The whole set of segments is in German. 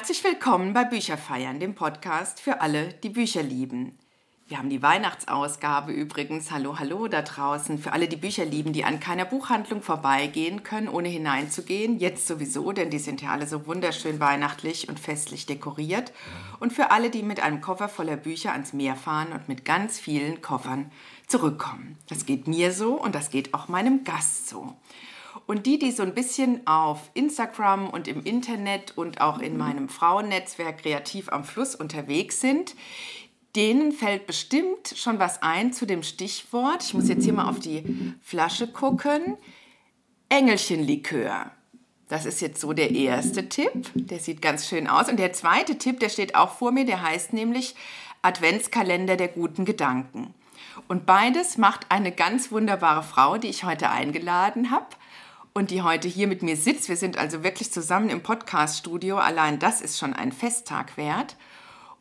Herzlich willkommen bei Bücherfeiern, dem Podcast für alle, die Bücher lieben. Wir haben die Weihnachtsausgabe übrigens. Hallo, hallo da draußen. Für alle, die Bücher lieben, die an keiner Buchhandlung vorbeigehen können, ohne hineinzugehen. Jetzt sowieso, denn die sind ja alle so wunderschön weihnachtlich und festlich dekoriert. Und für alle, die mit einem Koffer voller Bücher ans Meer fahren und mit ganz vielen Koffern zurückkommen. Das geht mir so und das geht auch meinem Gast so. Und die, die so ein bisschen auf Instagram und im Internet und auch in meinem Frauennetzwerk kreativ am Fluss unterwegs sind, denen fällt bestimmt schon was ein zu dem Stichwort. Ich muss jetzt hier mal auf die Flasche gucken. Engelchenlikör. Das ist jetzt so der erste Tipp. Der sieht ganz schön aus. Und der zweite Tipp, der steht auch vor mir, der heißt nämlich Adventskalender der guten Gedanken. Und beides macht eine ganz wunderbare Frau, die ich heute eingeladen habe und die heute hier mit mir sitzt. Wir sind also wirklich zusammen im Podcaststudio. Allein das ist schon ein Festtag wert.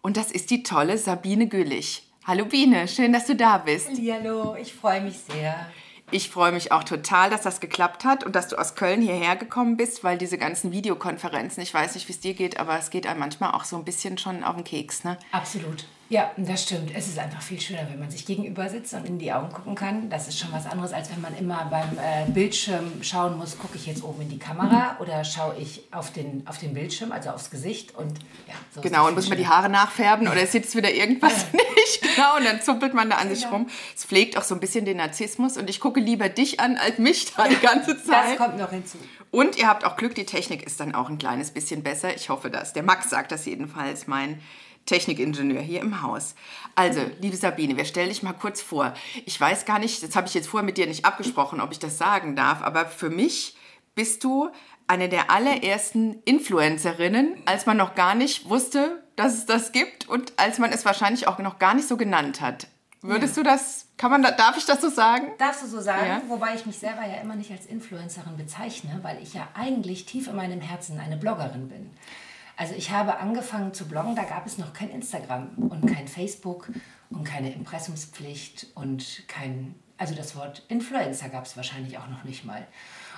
Und das ist die tolle Sabine Güllich. Hallo Biene, schön, dass du da bist. Hallo, ich freue mich sehr. Ich freue mich auch total, dass das geklappt hat und dass du aus Köln hierher gekommen bist, weil diese ganzen Videokonferenzen, ich weiß nicht, wie es dir geht, aber es geht einem manchmal auch so ein bisschen schon auf den Keks, ne? Absolut. Ja, das stimmt. Es ist einfach viel schöner, wenn man sich gegenüber sitzt und in die Augen gucken kann. Das ist schon was anderes, als wenn man immer beim äh, Bildschirm schauen muss, gucke ich jetzt oben in die Kamera oder schaue ich auf den, auf den Bildschirm, also aufs Gesicht. Und, ja, so genau, und muss man die Haare nachfärben oder sitzt wieder irgendwas nicht. Genau, und dann zuppelt man da an sich genau. rum. Es pflegt auch so ein bisschen den Narzissmus und ich gucke lieber dich an als mich da die ganze Zeit. Das kommt noch hinzu. Und ihr habt auch Glück, die Technik ist dann auch ein kleines bisschen besser. Ich hoffe das. Der Max sagt das jedenfalls, mein Technikingenieur hier im Haus. Also, liebe Sabine, wir stellen dich mal kurz vor. Ich weiß gar nicht, das habe ich jetzt vorher mit dir nicht abgesprochen, ob ich das sagen darf, aber für mich bist du eine der allerersten Influencerinnen, als man noch gar nicht wusste, dass es das gibt und als man es wahrscheinlich auch noch gar nicht so genannt hat. Würdest ja. du das, kann man, darf ich das so sagen? Darfst du so sagen, ja. wobei ich mich selber ja immer nicht als Influencerin bezeichne, weil ich ja eigentlich tief in meinem Herzen eine Bloggerin bin. Also ich habe angefangen zu bloggen, da gab es noch kein Instagram und kein Facebook und keine Impressumspflicht und kein, also das Wort Influencer gab es wahrscheinlich auch noch nicht mal.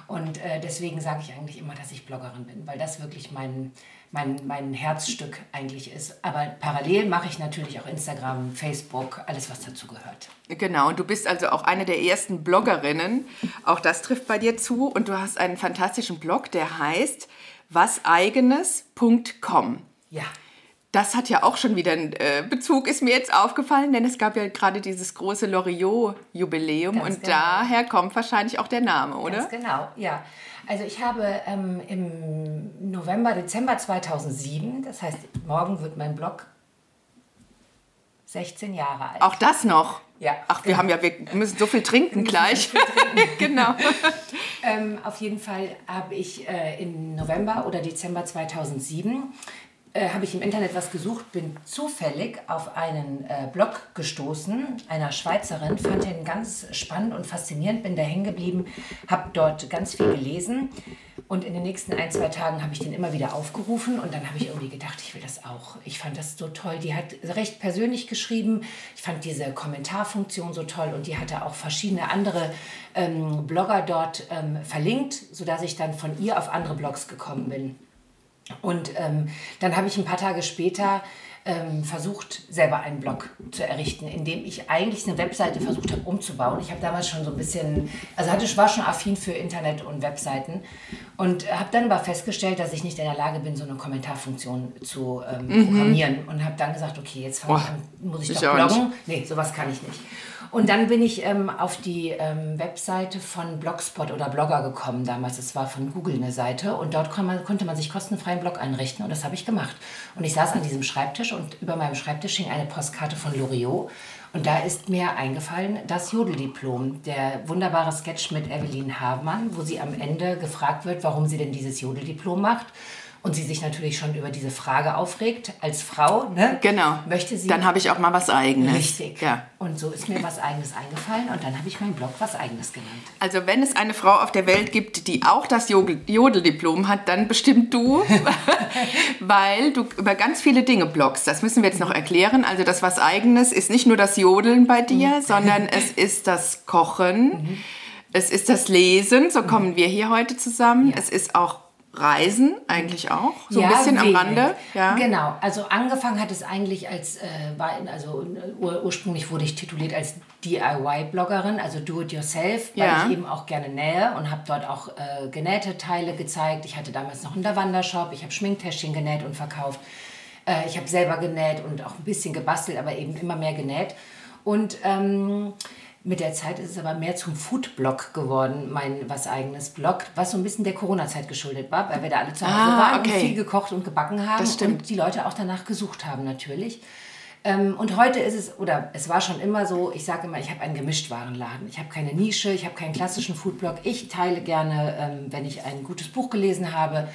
Und äh, deswegen sage ich eigentlich immer, dass ich Bloggerin bin, weil das wirklich mein, mein, mein Herzstück eigentlich ist. Aber parallel mache ich natürlich auch Instagram, Facebook, alles, was dazu gehört. Genau, und du bist also auch eine der ersten Bloggerinnen. Auch das trifft bei dir zu. Und du hast einen fantastischen Blog, der heißt waseigenes.com. Ja. Das hat ja auch schon wieder einen äh, Bezug, ist mir jetzt aufgefallen, denn es gab ja gerade dieses große Loriot-Jubiläum und genau. daher kommt wahrscheinlich auch der Name, oder? Ganz genau, ja. Also ich habe ähm, im November, Dezember 2007, das heißt, morgen wird mein Blog 16 Jahre alt. Auch das noch? Ja. Ach, wir genau. haben ja, wir müssen so viel trinken gleich. Viel trinken. genau. ähm, auf jeden Fall habe ich äh, im November oder Dezember 2007 äh, habe ich im Internet was gesucht, bin zufällig auf einen äh, Blog gestoßen einer Schweizerin, fand den ganz spannend und faszinierend, bin da hängen geblieben, habe dort ganz viel gelesen und in den nächsten ein, zwei Tagen habe ich den immer wieder aufgerufen und dann habe ich irgendwie gedacht, ich will das auch. Ich fand das so toll. Die hat recht persönlich geschrieben. Ich fand diese Kommentarfunktion so toll und die hatte auch verschiedene andere ähm, Blogger dort ähm, verlinkt, sodass ich dann von ihr auf andere Blogs gekommen bin. Und ähm, dann habe ich ein paar Tage später ähm, versucht, selber einen Blog zu errichten, in dem ich eigentlich eine Webseite versucht habe umzubauen. Ich habe damals schon so ein bisschen, also hatte, war schon affin für Internet und Webseiten und habe dann aber festgestellt, dass ich nicht in der Lage bin, so eine Kommentarfunktion zu ähm, mhm. programmieren und habe dann gesagt, okay, jetzt an, muss ich, ich doch bloggen. Nee, sowas kann ich nicht. Und dann bin ich ähm, auf die ähm, Webseite von Blogspot oder Blogger gekommen damals. Es war von Google eine Seite und dort man, konnte man sich kostenfrei einen Blog einrichten und das habe ich gemacht. Und ich saß an diesem Schreibtisch und über meinem Schreibtisch hing eine Postkarte von Loriot und da ist mir eingefallen das Jodeldiplom, der wunderbare Sketch mit Evelyn Havemann, wo sie am Ende gefragt wird, warum sie denn dieses Jodeldiplom macht und sie sich natürlich schon über diese Frage aufregt, als Frau, ne? Genau. Möchte sie. Dann habe ich auch mal was Eigenes. Richtig. Ja. Und so ist mir was Eigenes eingefallen und dann habe ich meinen Blog was Eigenes genannt. Also, wenn es eine Frau auf der Welt gibt, die auch das Jodeldiplom hat, dann bestimmt du, weil du über ganz viele Dinge bloggst. Das müssen wir jetzt noch erklären. Also, das was Eigenes ist nicht nur das Jodeln bei dir, mhm. sondern es ist das Kochen. Mhm. Es ist das Lesen, so kommen wir hier heute zusammen. Ja. Es ist auch Reisen eigentlich auch, so ja, ein bisschen wenig. am Rande. Ja. Genau, also angefangen hat es eigentlich als, äh, war- also ur ursprünglich wurde ich tituliert als DIY-Bloggerin, also Do-it-yourself, weil Ja. ich eben auch gerne nähe und habe dort auch äh, genähte Teile gezeigt. Ich hatte damals noch einen Lavanda-Shop, ich habe Schminktäschchen genäht und verkauft. Äh, ich habe selber genäht und auch ein bisschen gebastelt, aber eben immer mehr genäht. Und ähm, mit der Zeit ist es aber mehr zum Food-Blog geworden, mein was eigenes Blog, was so ein bisschen der Corona-Zeit geschuldet war, weil wir da alle zu Hause Ah, waren okay. und viel gekocht und gebacken haben und die Leute auch danach gesucht haben natürlich. Ähm, und heute ist es, oder es war schon immer so, ich sage immer, ich habe einen Gemischtwarenladen. Ich habe keine Nische, ich habe keinen klassischen Foodblog. Ich teile gerne, ähm, wenn ich ein gutes Buch gelesen habe,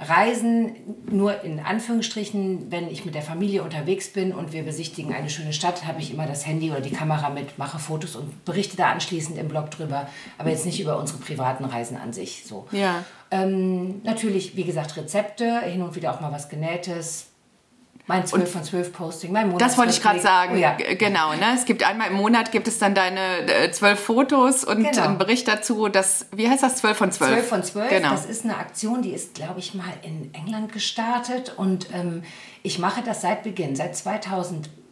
Reisen nur in Anführungsstrichen, wenn ich mit der Familie unterwegs bin und wir besichtigen eine schöne Stadt, habe ich immer das Handy oder die Kamera mit, mache Fotos und berichte da anschließend im Blog drüber, aber jetzt nicht über unsere privaten Reisen an sich. So. Ja. Ähm, natürlich, wie gesagt, Rezepte, hin und wieder auch mal was Genähtes. Mein 12 von 12 Posting, mein Monat. Das wollte ich gerade sagen. Oh, ja. Genau, ne? Es gibt einmal im Monat gibt es dann deine zwölf Fotos und Genau. einen Bericht dazu. Das, wie heißt das? Zwölf von zwölf. 12 von 12, Genau. das ist eine Aktion, die ist, glaube ich, mal in England gestartet und ähm, ich mache das seit Beginn, seit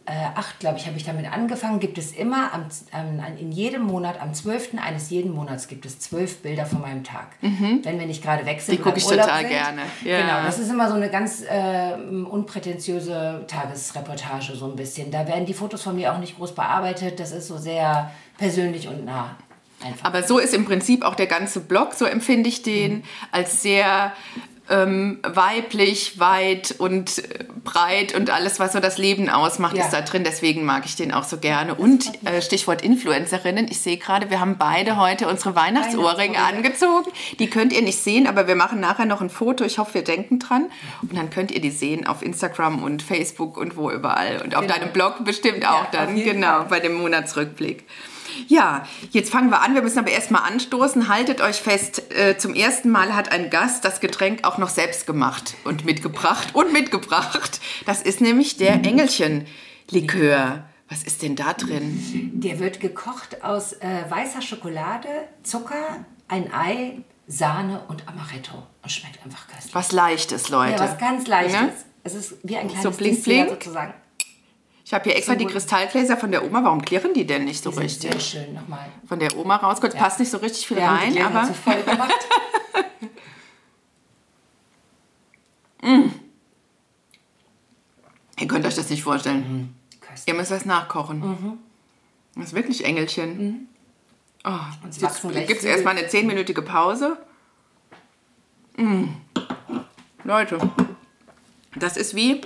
2008, glaube ich, habe ich damit angefangen, gibt es immer am, ähm, in jedem Monat, am 12. eines jeden Monats gibt es zwölf Bilder von meinem Tag. Wenn wir nicht gerade Mhm. Die gucke ich Urlaub total sind. gerne. Ja. Genau, das ist immer so eine ganz äh, unprätentiöse Tagesreportage so ein bisschen. Da werden die Fotos von mir auch nicht groß bearbeitet, das ist so sehr persönlich und nah. Einfach. Aber so ist im Prinzip auch der ganze Blog, so empfinde ich den, als sehr ähm, weiblich, weit und äh, breit und alles, was so das Leben ausmacht, Ja. ist da drin. Deswegen mag ich den auch so gerne. Und äh, Stichwort Influencerinnen. Ich sehe gerade, wir haben beide heute unsere Weihnachtsohrringe Weihnachtsohrringe. angezogen. Die könnt ihr nicht sehen, aber wir machen nachher noch ein Foto. Ich hoffe, wir denken dran. Und dann könnt ihr die sehen auf Instagram und Facebook und wo überall. Und auf Genau. deinem Blog bestimmt auch auf dann. Genau, Fall. bei dem Monatsrückblick. Ja, jetzt fangen wir an. Wir müssen aber erstmal anstoßen. Haltet euch fest, äh, zum ersten Mal hat ein Gast das Getränk auch noch selbst gemacht und mitgebracht und mitgebracht. Das ist nämlich der Engelchen-Likör. Was ist denn da drin? Der wird gekocht aus äh, weißer Schokolade, Zucker, ein Ei, Sahne und Amaretto. Und schmeckt einfach köstlich. Was Leichtes, Leute. Ja, was ganz Leichtes. Ne? Es ist wie ein kleines So blink, blink? sozusagen. Ich habe hier extra So die. Kristallgläser von der Oma. Warum klirren die denn nicht so Die richtig? sehr schön nochmal. Von der Oma raus. Gut, passt nicht so richtig viel Wir haben die rein, aber zu voll gemacht. ihr könnt euch das nicht vorstellen. Köstlich. Ihr müsst das nachkochen. Das ist wirklich Engelchen. Oh, Und jetzt gibt es erstmal eine zehnminütige Pause. Mm. Leute, das ist wie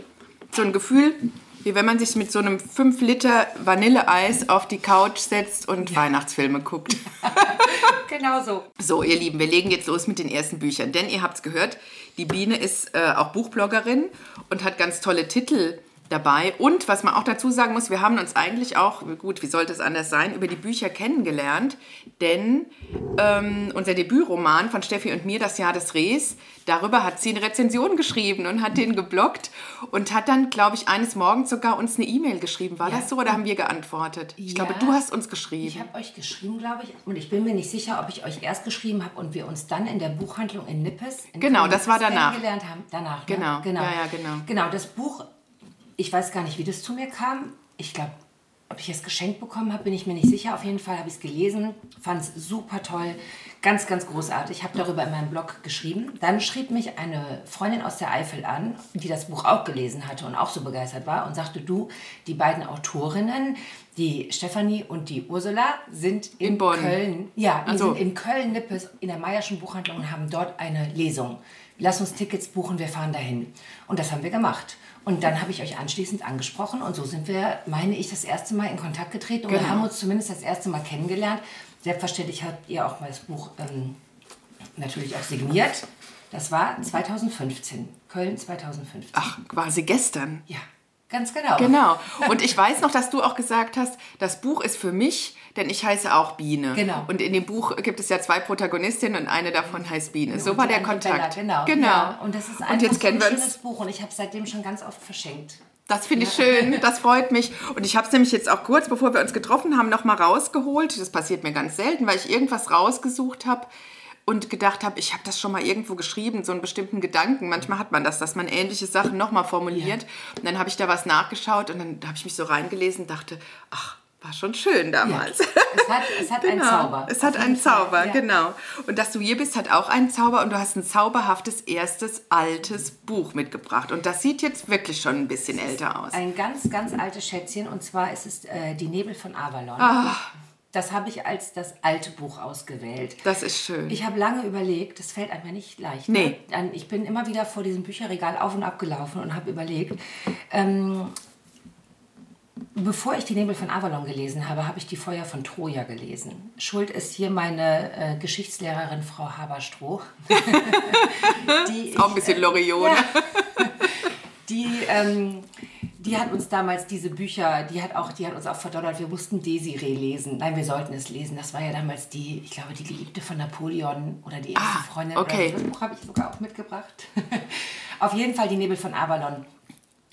so ein Gefühl, wie wenn man sich mit so einem 5 Liter Vanilleeis auf die Couch setzt und Weihnachtsfilme guckt. genau so. So, ihr Lieben, wir legen jetzt los mit den ersten Büchern. Denn ihr habt es gehört, die Biene ist äh, auch Buchbloggerin und hat ganz tolle Titel dabei. Und was man auch dazu sagen muss, wir haben uns eigentlich auch, gut, wie sollte es anders sein, über die Bücher kennengelernt. Denn ähm, unser Debütroman von Steffi und mir, Das Jahr des Rehs, darüber hat sie eine Rezension geschrieben und hat den geblockt und hat dann, glaube ich, eines Morgens sogar uns eine E-Mail geschrieben. War Ja. das so oder haben wir geantwortet? Ich Ja. glaube, du hast uns Ich geschrieben. habe euch geschrieben, glaube ich, und ich bin mir nicht sicher, ob ich euch erst geschrieben habe und wir uns dann in der Buchhandlung in Nippes in Genau, das war danach. kennengelernt haben. Danach, ne? Genau. genau. Ja, ja, genau. Genau, das Buch, ich weiß gar nicht, wie das zu mir kam. Ich glaube, ob ich es geschenkt bekommen habe, bin ich mir nicht sicher. Auf jeden Fall habe ich es gelesen, fand es super toll, ganz, ganz großartig. Ich habe darüber in meinem Blog geschrieben. Dann schrieb mich eine Freundin aus der Eifel an, die das Buch auch gelesen hatte und auch so begeistert war und sagte, du, die beiden Autorinnen, die Stefanie und die Ursula, sind in, In. Köln. Ja, die so. sind in Köln-Nippes in der Meierschen Buchhandlung und haben dort eine Lesung. Lass uns Tickets buchen, wir fahren dahin. Und das haben wir gemacht. Und dann habe ich euch anschließend angesprochen und so sind wir, meine ich, das erste Mal in Kontakt getreten und wir Genau. haben uns zumindest das erste Mal kennengelernt. Selbstverständlich habt ihr auch mal das Buch ähm, natürlich auch signiert. Das war 2015, Köln 2015. Ach, quasi gestern. Ja, ganz genau. Genau. Und ich weiß noch, dass du auch gesagt hast, das Buch ist für mich, denn ich heiße auch Biene. Genau. Und in dem Buch gibt es ja zwei Protagonistinnen und eine davon heißt Biene. So Und war die der Kontakt. Bella, genau. genau. Ja, und das ist einfach so kennen ein wir schönes. Buch und ich habe es seitdem schon ganz oft verschenkt. Das finde ich schön, das freut mich. Und ich habe es nämlich jetzt auch kurz, bevor wir uns getroffen haben, noch mal rausgeholt. Das passiert mir ganz selten, weil ich irgendwas rausgesucht habe, und gedacht habe, ich habe das schon mal irgendwo geschrieben, so einen bestimmten Gedanken. Manchmal hat man das, dass man ähnliche Sachen nochmal formuliert. Ja. Und dann habe ich da was nachgeschaut und dann habe ich mich so reingelesen und dachte, ach, war schon schön damals. Ja. Es hat, es hat genau. einen Zauber. Es hat einen Zauber, ja. genau. Und dass du hier bist, hat auch einen Zauber und du hast ein zauberhaftes erstes altes Buch mitgebracht. Und das sieht jetzt wirklich schon ein bisschen älter aus. Ein ganz, ganz altes Schätzchen und zwar ist es äh, Die Nebel von Avalon. Ach. Das habe ich als das alte Buch ausgewählt. Das ist schön. Ich habe lange überlegt, das fällt einem nicht leicht. Ne? Nee. Ne? Ich bin immer wieder vor diesem Bücherregal auf und ab gelaufen und habe überlegt, ähm, Bevor ich die Nebel von Avalon gelesen habe, habe ich die Feuer von Troja gelesen. Schuld ist hier meine äh, Geschichtslehrerin Frau Haberstroh. die auch ein bisschen Loriot. Äh, ja, die, ähm, die hat uns damals diese Bücher, die hat, auch, die hat uns auch verdonnert, wir mussten Desiree lesen. Nein, wir sollten es lesen. Das war ja damals die, ich glaube, die Geliebte von Napoleon oder die erste ah, Freundin. Okay. Das Buch habe ich sogar auch mitgebracht. Auf jeden Fall die Nebel von Avalon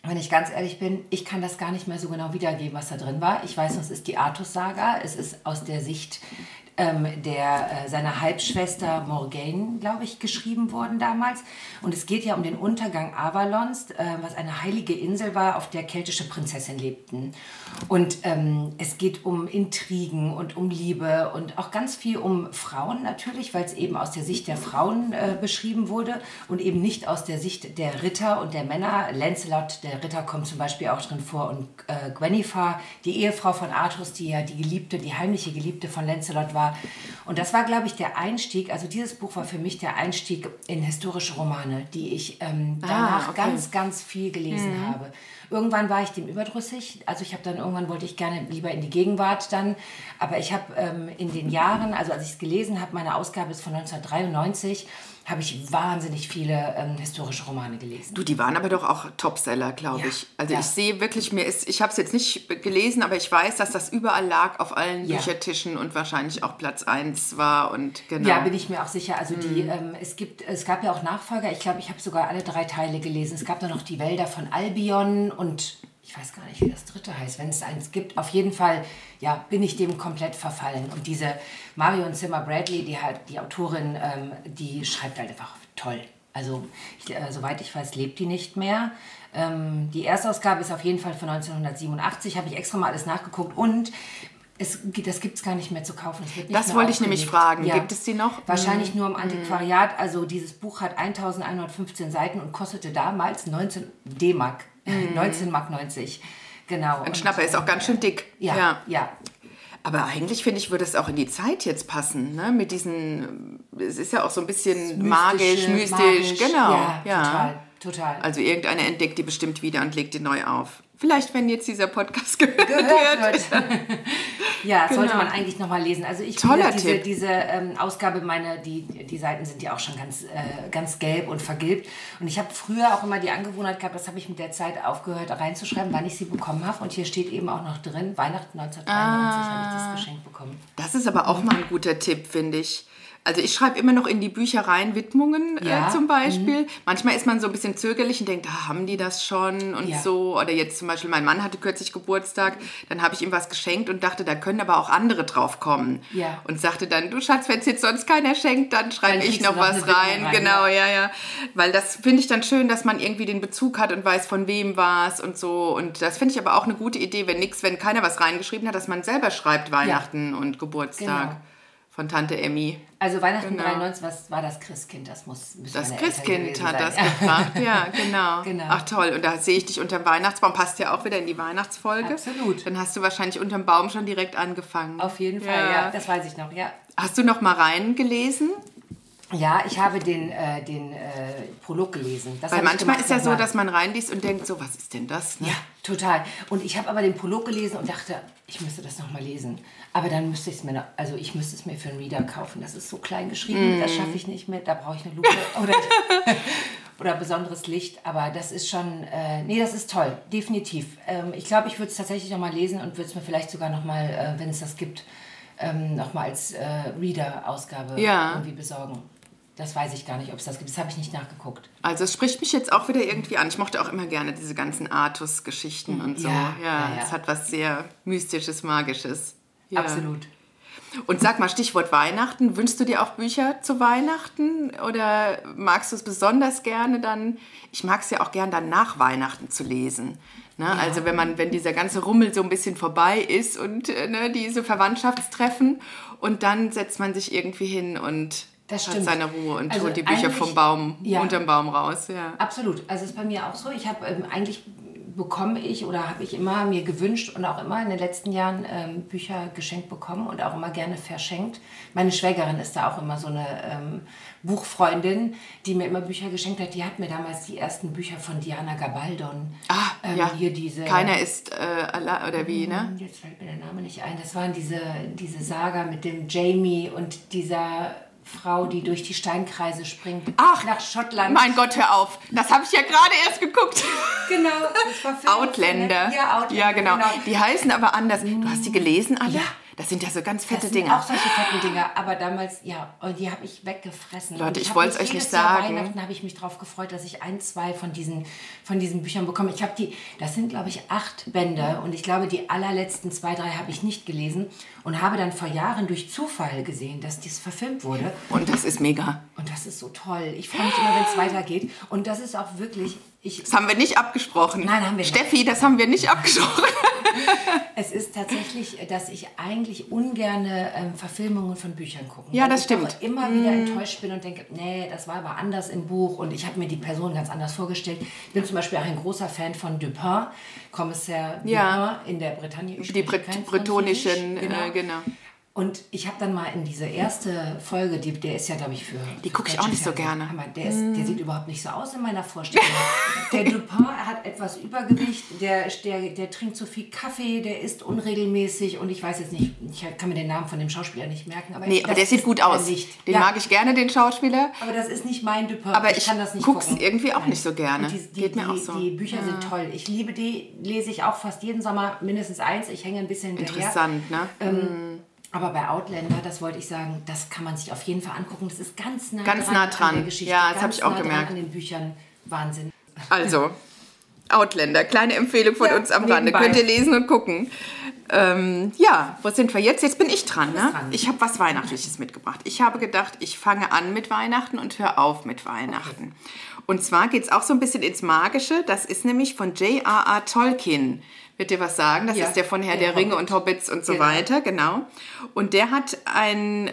wenn ich ganz ehrlich bin, ich kann das gar nicht mehr so genau wiedergeben, was da drin war. Ich weiß, es ist die Artus-Saga. Es ist aus der Sicht ähm, der, äh, seiner Halbschwester Morgaine, glaube ich, geschrieben worden damals. Und es geht ja um den Untergang Avalons, äh, was eine heilige Insel war, auf der keltische Prinzessinnen lebten. Und ähm, es geht um Intrigen und um Liebe und auch ganz viel um Frauen natürlich, weil es eben aus der Sicht der Frauen äh, beschrieben wurde und eben nicht aus der Sicht der Ritter und der Männer. Lancelot, der Ritter, kommt zum Beispiel auch drin vor und äh, Gwennifer, die Ehefrau von Artus, die ja die Geliebte, die heimliche Geliebte von Lancelot war, und das war, glaube ich, der Einstieg. Also dieses Buch war für mich der Einstieg in historische Romane, die ich ähm, ah, danach ah, okay. ganz, ganz viel gelesen mhm. habe. Irgendwann war ich dem überdrüssig. Also ich habe dann irgendwann wollte ich gerne lieber in die Gegenwart dann. Aber ich habe ähm, in den Jahren, also als ich es gelesen habe, meine Ausgabe ist von 1993 habe ich wahnsinnig viele ähm, historische Romane gelesen. Du, die waren aber doch auch Topseller, glaube ja, ich. Also ja. ich sehe wirklich, mir ist, ich habe es jetzt nicht gelesen, aber ich weiß, dass das überall lag auf allen ja. Büchertischen und wahrscheinlich auch Platz 1 war und genau. Ja, bin ich mir auch sicher. Also die, mhm. ähm, es gibt, es gab ja auch Nachfolger. Ich glaube, ich habe sogar alle drei Teile gelesen. Es gab da noch die Wälder von Albion und ich weiß gar nicht, wie das dritte heißt, wenn es eins gibt. Auf jeden Fall, ja, bin ich dem komplett verfallen. Und diese Marion Zimmer Bradley, die halt die Autorin, ähm, die schreibt halt einfach toll. Also, ich, äh, soweit ich weiß, lebt die nicht mehr. Ähm, die Erstausgabe ist auf jeden Fall von 1987, habe ich extra mal alles nachgeguckt. Und es, das gibt es gar nicht mehr zu kaufen. das wollte ich nämlich fragen. Ja. Gibt es die noch? Wahrscheinlich mhm. nur im Antiquariat. Also dieses Buch hat 1115 Seiten und kostete damals 19 D-Mark. Mhm. 19 Mark 90. Genau. Ein Schnapper ist auch ganz schön dick. Ja, ja. ja. Aber eigentlich finde ich, würde es auch in die Zeit jetzt passen, ne? Mit diesen, es ist ja auch so ein bisschen magisch, mystisch, magisch. genau. Ja, ja, total, total. Also irgendeine entdeckt die bestimmt wieder und legt die neu auf. Vielleicht, wenn jetzt dieser Podcast gehört, gehört wird. ja, genau. sollte man eigentlich nochmal lesen. Also ich Toller diese, Tipp. diese ähm, Ausgabe, meine, die, die Seiten sind ja auch schon ganz, äh, ganz gelb und vergilbt. Und ich habe früher auch immer die Angewohnheit gehabt, das habe ich mit der Zeit aufgehört reinzuschreiben, wann ich sie bekommen habe. Und hier steht eben auch noch drin, Weihnachten 1993 ah, habe ich das geschenkt bekommen. Das ist aber auch mal ein guter Tipp, finde ich. Also ich schreibe immer noch in die Büchereien Widmungen äh, ja. äh, zum Beispiel. Mhm. Manchmal ist man so ein bisschen zögerlich und denkt, ah, haben die das schon und ja. so. Oder jetzt zum Beispiel, mein Mann hatte kürzlich Geburtstag, dann habe ich ihm was geschenkt und dachte, da können aber auch andere drauf kommen. Ja. Und sagte dann, du Schatz, wenn es jetzt sonst keiner schenkt, dann schreibe ich noch, noch was rein. rein. Genau, ja, ja. Weil das finde ich dann schön, dass man irgendwie den Bezug hat und weiß, von wem war es und so. Und das finde ich aber auch eine gute Idee, wenn nix, wenn keiner was reingeschrieben hat, dass man selber schreibt Weihnachten und Geburtstag. Genau von Tante Emmy. Also Weihnachten genau. 93, was war das Christkind? Das muss Das Christkind hat das gefragt, ja, genau. genau. Ach toll, und da sehe ich dich unter dem Weihnachtsbaum, passt ja auch wieder in die Weihnachtsfolge. Absolut. Dann hast du wahrscheinlich unterm Baum schon direkt angefangen. Auf jeden Fall, ja, ja das weiß ich noch, ja. Hast du noch mal reingelesen? Ja, ich habe den, äh, den äh, Prolog gelesen. Das Weil manchmal ist ja so, dass man reinliest und denkt, so, was ist denn das? Ne? Ja, total. Und ich habe aber den Prolog gelesen und dachte, ich müsste das nochmal lesen. Aber dann müsste ich es mir, also ich müsste es mir für einen Reader kaufen. Das ist so klein geschrieben, mm. das schaffe ich nicht mehr. Da brauche ich eine Lupe oder, oder besonderes Licht. Aber das ist schon, äh, nee, das ist toll, definitiv. Ähm, ich glaube, ich würde es tatsächlich nochmal lesen und würde es mir vielleicht sogar nochmal, äh, wenn es das gibt, ähm, nochmal als äh, Reader-Ausgabe ja. irgendwie besorgen. Das weiß ich gar nicht, ob es das gibt. Das habe ich nicht nachgeguckt. Also es spricht mich jetzt auch wieder irgendwie an. Ich mochte auch immer gerne diese ganzen Artus-Geschichten und so. Ja, ja, ja, es hat was sehr Mystisches, Magisches. Ja. Absolut. Und sag mal, Stichwort Weihnachten. Wünschst du dir auch Bücher zu Weihnachten oder magst du es besonders gerne dann? Ich mag es ja auch gern dann nach Weihnachten zu lesen. Ne? Ja. Also wenn man, wenn dieser ganze Rummel so ein bisschen vorbei ist und äh, ne, diese Verwandtschaftstreffen und dann setzt man sich irgendwie hin und das stimmt. Hat seine Ruhe und also holt die Bücher vom Baum, ja, unterm Baum raus. Ja. Absolut. Also ist bei mir auch so. Ich habe ähm, eigentlich bekomme ich oder habe ich immer mir gewünscht und auch immer in den letzten Jahren ähm, Bücher geschenkt bekommen und auch immer gerne verschenkt. Meine Schwägerin ist da auch immer so eine ähm, Buchfreundin, die mir immer Bücher geschenkt hat. Die hat mir damals die ersten Bücher von Diana Gabaldon. Ah, ähm, ja. Hier diese, Keiner ist äh, oder wie, ne? Hm, jetzt fällt mir der Name nicht ein. Das waren diese, diese Saga mit dem Jamie und dieser Frau, die durch die Steinkreise springt. Ach, nach Schottland. Mein Gott, hör auf. Das habe ich ja gerade erst geguckt. Genau. Das war Outlander. Ja, Outlander. Ja, genau. genau. Die heißen aber anders. Du hast die gelesen alle? Ja. Das sind ja so ganz fette das Dinger. Sind auch solche fetten Dinger. Aber damals, ja, und die habe ich weggefressen. Leute, ich, ich wollte es euch nicht sagen. Jahr Weihnachten habe ich mich darauf gefreut, dass ich ein, zwei von diesen, von diesen Büchern bekomme. Ich habe die, das sind glaube ich acht Bände und ich glaube die allerletzten zwei, drei habe ich nicht gelesen und habe dann vor Jahren durch Zufall gesehen, dass dies verfilmt wurde. Und das ist mega. Und das ist so toll. Ich freue mich immer, wenn es weitergeht. Und das ist auch wirklich. Ich, das haben wir nicht abgesprochen. Nein, haben wir nicht. Steffi, das haben wir nicht abgesprochen. es ist tatsächlich, dass ich eigentlich ungerne ähm, Verfilmungen von Büchern gucke. Ja, das stimmt. Ich immer wieder mm. enttäuscht bin und denke, nee, das war aber anders im Buch und ich habe mir die Person ganz anders vorgestellt. Ich bin zum Beispiel auch ein großer Fan von Dupin, Kommissar ja. Dupin in der Bretagne. Die Bret bretonischen, genau. Äh, genau. Und ich habe dann mal in diese erste Folge, die, der ist ja, glaube ich, für. Die gucke ich auch nicht so gerne. Der, ist, der sieht überhaupt nicht so aus in meiner Vorstellung. der Dupin hat etwas Übergewicht, der, der, der trinkt zu viel Kaffee, der isst unregelmäßig und ich weiß jetzt nicht, ich kann mir den Namen von dem Schauspieler nicht merken. Aber nee, aber der sieht gut aus. Den ja. mag ich gerne, den Schauspieler. Aber das ist nicht mein Dupin. Aber ich, ich kann das nicht guck's gucken. irgendwie auch nicht so gerne. Die, die, Geht mir die, auch so. Die Bücher ja. sind toll. Ich liebe die, lese ich auch fast jeden Sommer mindestens eins. Ich hänge ein bisschen hinterher. Interessant, ne? Ähm, mhm. Aber bei Outlander, das wollte ich sagen, das kann man sich auf jeden Fall angucken. Das ist ganz nah ganz dran, nah dran. an der Geschichte. Ja, das habe ich auch nah gemerkt. an den Büchern. Wahnsinn. Also, Outlander, kleine Empfehlung von ja, uns am Rande. Könnt ihr lesen und gucken. Ähm, ja, wo sind wir jetzt? Jetzt bin ich dran. Ne? Dran. Ich habe was Weihnachtliches mitgebracht. Ich habe gedacht, ich fange an mit Weihnachten und höre auf mit Weihnachten. Okay. Und zwar geht es auch so ein bisschen ins Magische. Das ist nämlich von J.R.R. Tolkien. Wird dir was sagen? Das ja. ist der von Herr der, der Ringe und Hobbits und so genau. weiter, genau. Und der hat ein,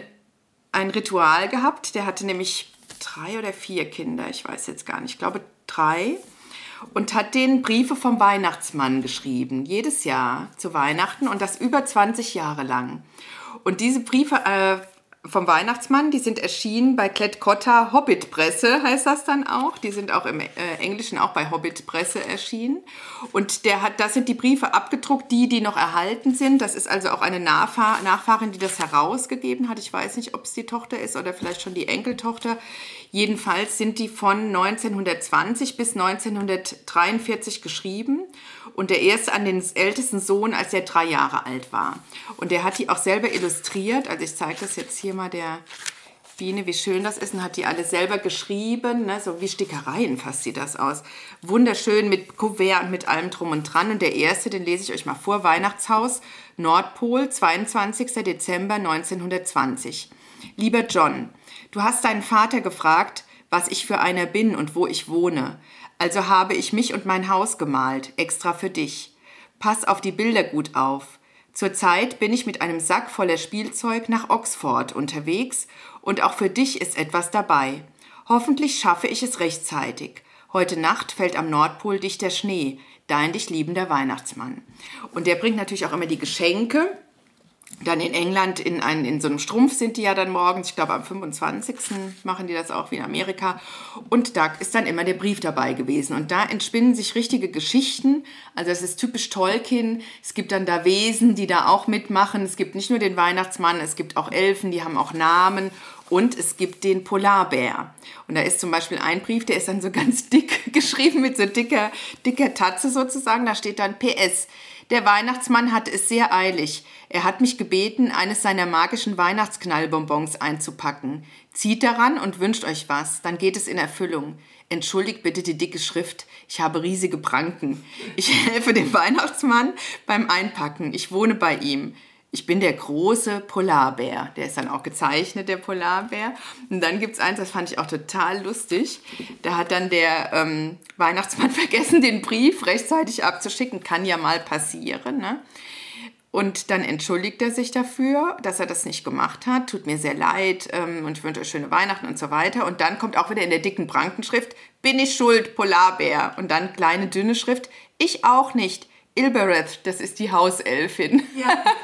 ein Ritual gehabt. Der hatte nämlich drei oder vier Kinder, ich weiß jetzt gar nicht, ich glaube drei. Und hat den Briefe vom Weihnachtsmann geschrieben, jedes Jahr zu Weihnachten und das über 20 Jahre lang. Und diese Briefe äh, vom Weihnachtsmann. Die sind erschienen bei Klett-Cotta Hobbit Presse, heißt das dann auch. Die sind auch im äh, Englischen auch bei Hobbit Presse erschienen. Und der hat, das sind die Briefe abgedruckt, die, die noch erhalten sind. Das ist also auch eine Nachfahr Nachfahrin, die das herausgegeben hat. Ich weiß nicht, ob es die Tochter ist oder vielleicht schon die Enkeltochter. Jedenfalls sind die von 1920 bis 1943 geschrieben und der erste an den ältesten Sohn, als er drei Jahre alt war. Und der hat die auch selber illustriert. Also ich zeige das jetzt hier mal der Biene, wie schön das ist und hat die alle selber geschrieben, ne? so wie Stickereien fasst sie das aus. Wunderschön mit Kuvert und mit allem drum und dran. Und der erste, den lese ich euch mal vor, Weihnachtshaus, Nordpol, 22. Dezember 1920. Lieber John, du hast deinen Vater gefragt, was ich für einer bin und wo ich wohne. Also habe ich mich und mein Haus gemalt, extra für dich. Pass auf die Bilder gut auf. Zurzeit bin ich mit einem Sack voller Spielzeug nach Oxford unterwegs und auch für dich ist etwas dabei. Hoffentlich schaffe ich es rechtzeitig. Heute Nacht fällt am Nordpol dichter Schnee. Dein dich liebender Weihnachtsmann. Und der bringt natürlich auch immer die Geschenke dann in England in, ein, in so einem Strumpf sind die ja dann morgens, ich glaube am 25. machen die das auch wie in Amerika. Und da ist dann immer der Brief dabei gewesen. Und da entspinnen sich richtige Geschichten. Also es ist typisch Tolkien. Es gibt dann da Wesen, die da auch mitmachen. Es gibt nicht nur den Weihnachtsmann, es gibt auch Elfen, die haben auch Namen. Und es gibt den Polarbär. Und da ist zum Beispiel ein Brief, der ist dann so ganz dick geschrieben mit so dicker, dicker Tatze sozusagen. Da steht dann PS. Der Weihnachtsmann hat es sehr eilig. Er hat mich gebeten, eines seiner magischen Weihnachtsknallbonbons einzupacken. Zieht daran und wünscht euch was, dann geht es in Erfüllung. Entschuldigt bitte die dicke Schrift. Ich habe riesige Pranken. Ich helfe dem Weihnachtsmann beim Einpacken. Ich wohne bei ihm. Ich bin der große Polarbär. Der ist dann auch gezeichnet, der Polarbär. Und dann gibt es eins, das fand ich auch total lustig. Da hat dann der ähm, Weihnachtsmann vergessen, den Brief rechtzeitig abzuschicken. Kann ja mal passieren. Ne? Und dann entschuldigt er sich dafür, dass er das nicht gemacht hat. Tut mir sehr leid ähm, und ich wünsche euch schöne Weihnachten und so weiter. Und dann kommt auch wieder in der dicken Brankenschrift, bin ich schuld, Polarbär. Und dann kleine dünne Schrift, ich auch nicht. Ilbereth, das ist die Hauselfin. Ja.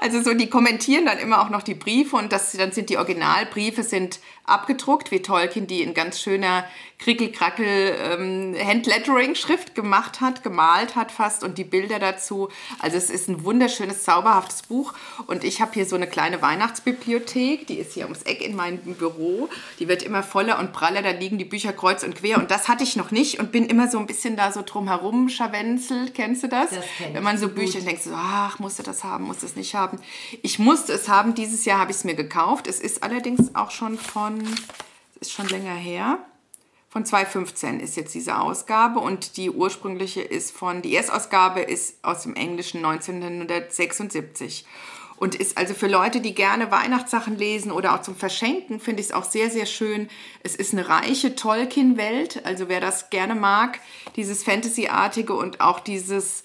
Also so, die kommentieren dann immer auch noch die Briefe und das, dann sind die Originalbriefe sind abgedruckt, wie Tolkien die in ganz schöner Krickelkrackel ähm, Handlettering-Schrift gemacht hat, gemalt hat fast und die Bilder dazu. Also es ist ein wunderschönes, zauberhaftes Buch und ich habe hier so eine kleine Weihnachtsbibliothek, die ist hier ums Eck in meinem Büro. Die wird immer voller und praller, da liegen die Bücher kreuz und quer und das hatte ich noch nicht und bin immer so ein bisschen da so drumherum scharwenzelt. Kennst du das? das Wenn man so Bücher denkt, so, ach, musste das haben, musste es nicht haben. Ich musste es haben, dieses Jahr habe ich es mir gekauft. Es ist allerdings auch schon von, ist schon länger her von 2015 ist jetzt diese Ausgabe und die ursprüngliche ist von, die Erstausgabe ist aus dem Englischen 1976 und ist also für Leute, die gerne Weihnachtssachen lesen oder auch zum Verschenken, finde ich es auch sehr, sehr schön. Es ist eine reiche Tolkien-Welt, also wer das gerne mag, dieses Fantasy-artige und auch dieses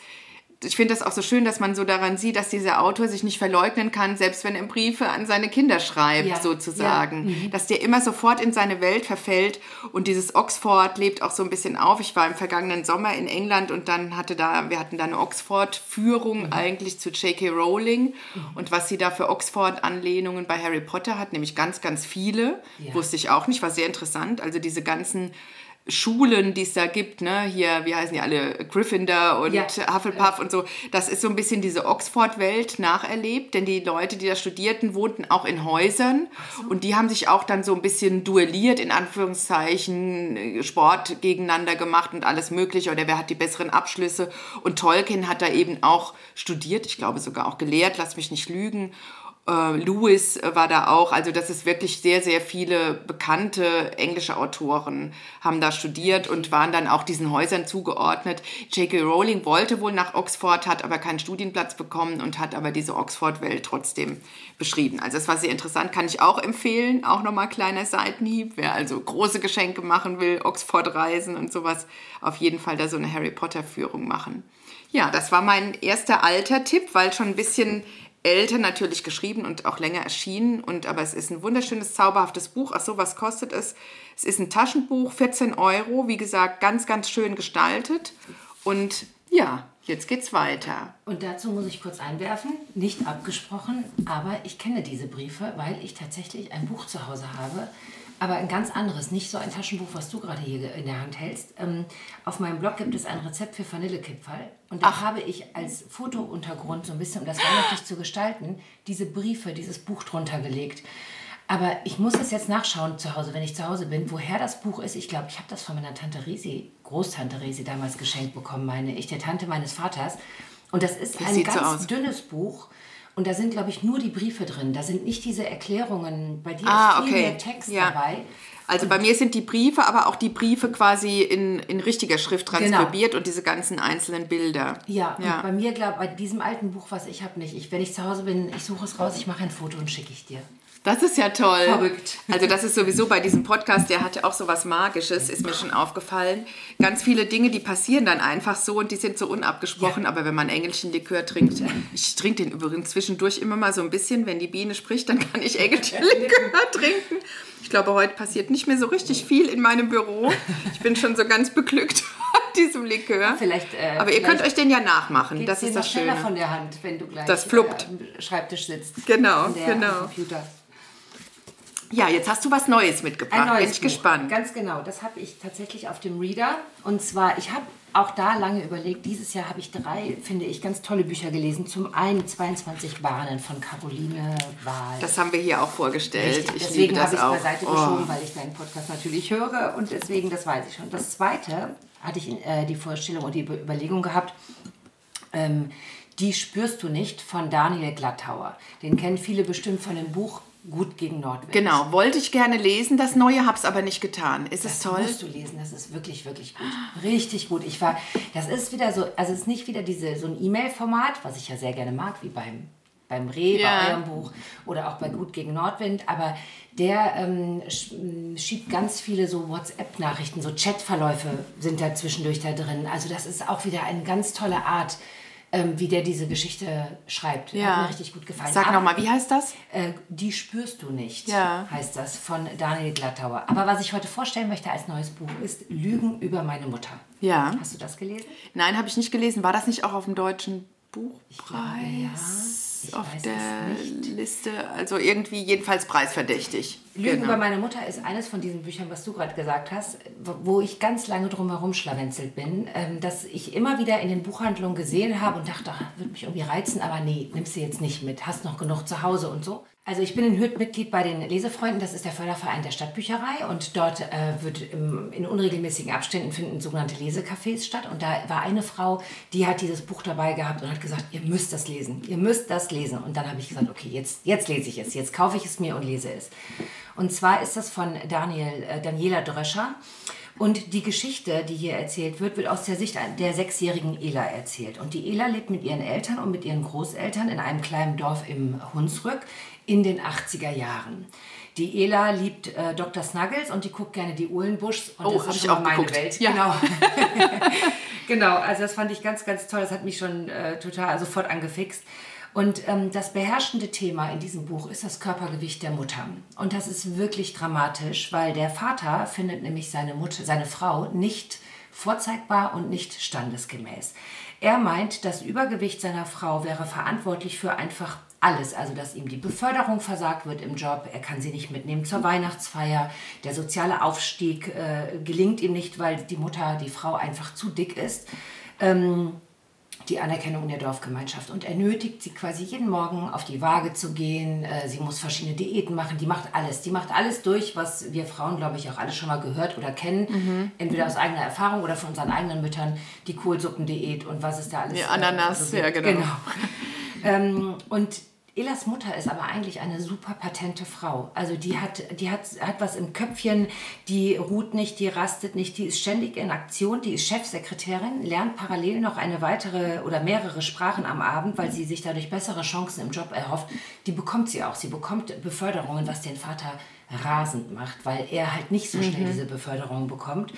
ich finde das auch so schön, dass man so daran sieht, dass dieser Autor sich nicht verleugnen kann, selbst wenn er Briefe an seine Kinder schreibt, ja. sozusagen. Ja. Mhm. Dass der immer sofort in seine Welt verfällt und dieses Oxford lebt auch so ein bisschen auf. Ich war im vergangenen Sommer in England und dann hatte da, wir hatten da eine Oxford-Führung mhm. eigentlich zu J.K. Rowling mhm. und was sie da für Oxford-Anlehnungen bei Harry Potter hat, nämlich ganz, ganz viele, ja. wusste ich auch nicht, war sehr interessant. Also diese ganzen Schulen, die es da gibt, ne, hier, wie heißen die alle, Gryffindor und ja. Hufflepuff und so, das ist so ein bisschen diese Oxford-Welt nacherlebt, denn die Leute, die da studierten, wohnten auch in Häusern. So. und die haben sich auch dann so ein bisschen duelliert, in Anführungszeichen, Sport gegeneinander gemacht und alles mögliche. Oder wer hat die besseren Abschlüsse? Und Tolkien hat da eben auch studiert, ich glaube sogar auch gelehrt, lass mich nicht lügen äh, Lewis war da auch. Also das ist wirklich sehr, sehr viele bekannte englische Autoren haben da studiert und waren dann auch diesen Häusern zugeordnet. J.K. Rowling wollte wohl nach Oxford, hat aber keinen Studienplatz bekommen und hat aber diese Oxford-Welt trotzdem beschrieben. Also das war sehr interessant, kann ich auch empfehlen. Auch nochmal kleiner Seitenhieb. Wer also große Geschenke machen will, Oxford-Reisen und sowas, auf jeden Fall da so eine Harry Potter-Führung machen. Ja, das war mein erster alter Tipp, weil schon ein bisschen älter natürlich geschrieben und auch länger erschienen. Und, aber es ist ein wunderschönes, zauberhaftes Buch. Ach so, was kostet es? Es ist ein Taschenbuch, 14 Euro. Wie gesagt, ganz, ganz schön gestaltet. Und ja, jetzt geht's weiter. Und dazu muss ich kurz einwerfen, nicht abgesprochen, aber ich kenne diese Briefe, weil ich tatsächlich ein Buch zu Hause habe, aber ein ganz anderes, nicht so ein Taschenbuch, was du gerade hier in der Hand hältst. Ähm, auf meinem Blog gibt es ein Rezept für Vanillekipferl und da habe ich als Fotountergrund, so ein bisschen, um das weihnachtlich zu gestalten, diese Briefe, dieses Buch drunter gelegt. Aber ich muss es jetzt nachschauen zu Hause, wenn ich zu Hause bin, woher das Buch ist. Ich glaube, ich habe das von meiner Tante Risi, Großtante Risi damals geschenkt bekommen, meine ich, der Tante meines Vaters. Und das ist das ein ganz so dünnes Buch und da sind, glaube ich, nur die Briefe drin. Da sind nicht diese Erklärungen. Bei dir ah, ist viel okay. mehr Text ja. dabei. Also und bei mir sind die Briefe, aber auch die Briefe quasi in, in richtiger Schrift genau. transkribiert genau. und diese ganzen einzelnen Bilder. Ja, ja. bei mir, glaube bei diesem alten Buch, was ich habe, nicht. Ich, wenn ich zu Hause bin, ich suche es raus, ich mache ein Foto und schicke ich dir. Das ist ja toll. Verrückt. Also das ist sowieso bei diesem Podcast, der hat ja auch so was Magisches, ist mir schon aufgefallen. Ganz viele Dinge, die passieren dann einfach so und die sind so unabgesprochen. Ja. Aber wenn man Engelchenlikör trinkt, ich trinke den übrigens zwischendurch immer mal so ein bisschen, wenn die Biene spricht, dann kann ich Engelchenlikör trinken. Ich glaube, heute passiert nicht mehr so richtig viel in meinem Büro. Ich bin schon so ganz beglückt diesem Likör. Vielleicht, äh, Aber ihr könnt euch den ja nachmachen. Das ist das Schöne. von der Hand, wenn du gleich das fluppt. am Schreibtisch sitzt. Genau, genau. Computer. Ja, jetzt hast du was Neues mitgebracht. Ein neues Bin ich Buch. gespannt. Ganz genau. Das habe ich tatsächlich auf dem Reader. Und zwar, ich habe auch da lange überlegt. Dieses Jahr habe ich drei, finde ich, ganz tolle Bücher gelesen. Zum einen 22 Bahnen von Caroline Wahl. Das haben wir hier auch vorgestellt. Richtig. Ich deswegen habe ich es beiseite oh. geschoben, weil ich deinen Podcast natürlich höre. Und deswegen, das weiß ich schon. Das zweite hatte ich äh, die Vorstellung und die Überlegung gehabt. Ähm, die spürst du nicht von Daniel Glattauer. Den kennen viele bestimmt von dem Buch Gut gegen Nordwind. Genau, wollte ich gerne lesen, das Neue habe es aber nicht getan. Ist das es toll? Das musst du lesen, das ist wirklich, wirklich gut. Richtig gut. Ich war, das ist wieder so, also es ist nicht wieder diese, so ein E-Mail-Format, was ich ja sehr gerne mag, wie beim beim Reh, ja. bei eurem Buch oder auch bei Gut gegen Nordwind, aber der ähm, schiebt ganz viele so WhatsApp-Nachrichten, so Chatverläufe sind da zwischendurch da drin. Also das ist auch wieder eine ganz tolle Art, ähm, wie der diese Geschichte schreibt. Ja. Hat mir richtig gut gefallen. Sag nochmal, wie heißt das? Äh, die spürst du nicht, ja. heißt das, von Daniel Glattauer. Aber was ich heute vorstellen möchte als neues Buch ist Lügen über meine Mutter. Ja. Hast du das gelesen? Nein, habe ich nicht gelesen. War das nicht auch auf dem deutschen Buchpreis? Ich auf der Liste, also irgendwie jedenfalls preisverdächtig. Lügen genau. über meine Mutter ist eines von diesen Büchern, was du gerade gesagt hast, wo ich ganz lange drum herum schlawenzelt bin, ähm, dass ich immer wieder in den Buchhandlungen gesehen habe und dachte, ach, würde mich irgendwie reizen, aber nee, nimmst du jetzt nicht mit, hast noch genug zu Hause und so. Also ich bin in Hürth Mitglied bei den Lesefreunden, das ist der Förderverein der Stadtbücherei. Und dort äh, wird im, in unregelmäßigen Abständen finden sogenannte Lesecafés statt. Und da war eine Frau, die hat dieses Buch dabei gehabt und hat gesagt, ihr müsst das lesen, ihr müsst das lesen. Und dann habe ich gesagt, okay, jetzt, jetzt lese ich es, jetzt kaufe ich es mir und lese es. Und zwar ist das von Daniel, äh, Daniela Dröscher. Und die Geschichte, die hier erzählt wird, wird aus der Sicht der sechsjährigen Ela erzählt. Und die Ela lebt mit ihren Eltern und mit ihren Großeltern in einem kleinen Dorf im Hunsrück in den 80er Jahren. Die Ela liebt äh, Dr. Snuggles und die guckt gerne die Uhlenbuschs. Und oh, das ist schon auch meine geguckt. Welt. Ja. Genau. genau, also das fand ich ganz, ganz toll. Das hat mich schon äh, total sofort angefixt. Und ähm, das beherrschende Thema in diesem Buch ist das Körpergewicht der Mutter. Und das ist wirklich dramatisch, weil der Vater findet nämlich seine Mutter, seine Frau nicht vorzeigbar und nicht standesgemäß. Er meint, das Übergewicht seiner Frau wäre verantwortlich für einfach alles. Also, dass ihm die Beförderung versagt wird im Job, er kann sie nicht mitnehmen zur Weihnachtsfeier, der soziale Aufstieg äh, gelingt ihm nicht, weil die Mutter, die Frau einfach zu dick ist. Ähm, die Anerkennung der Dorfgemeinschaft und er nötigt sie quasi jeden Morgen auf die Waage zu gehen. Äh, sie muss verschiedene Diäten machen, die macht alles. Die macht alles durch, was wir Frauen, glaube ich, auch alle schon mal gehört oder kennen. Mhm. Entweder aus eigener Erfahrung oder von unseren eigenen Müttern. Die Kohlsuppendiät und was ist da alles. Ja, Ananas, äh, also, ja, genau. genau. ähm, und Elas Mutter ist aber eigentlich eine super patente Frau. Also die hat, die hat, hat was im Köpfchen, die ruht nicht, die rastet nicht, die ist ständig in Aktion, die ist Chefsekretärin, lernt parallel noch eine weitere oder mehrere Sprachen am Abend, weil sie sich dadurch bessere Chancen im Job erhofft. Die bekommt sie auch. Sie bekommt Beförderungen, was den Vater rasend macht, weil er halt nicht so schnell mhm. diese Beförderung bekommt.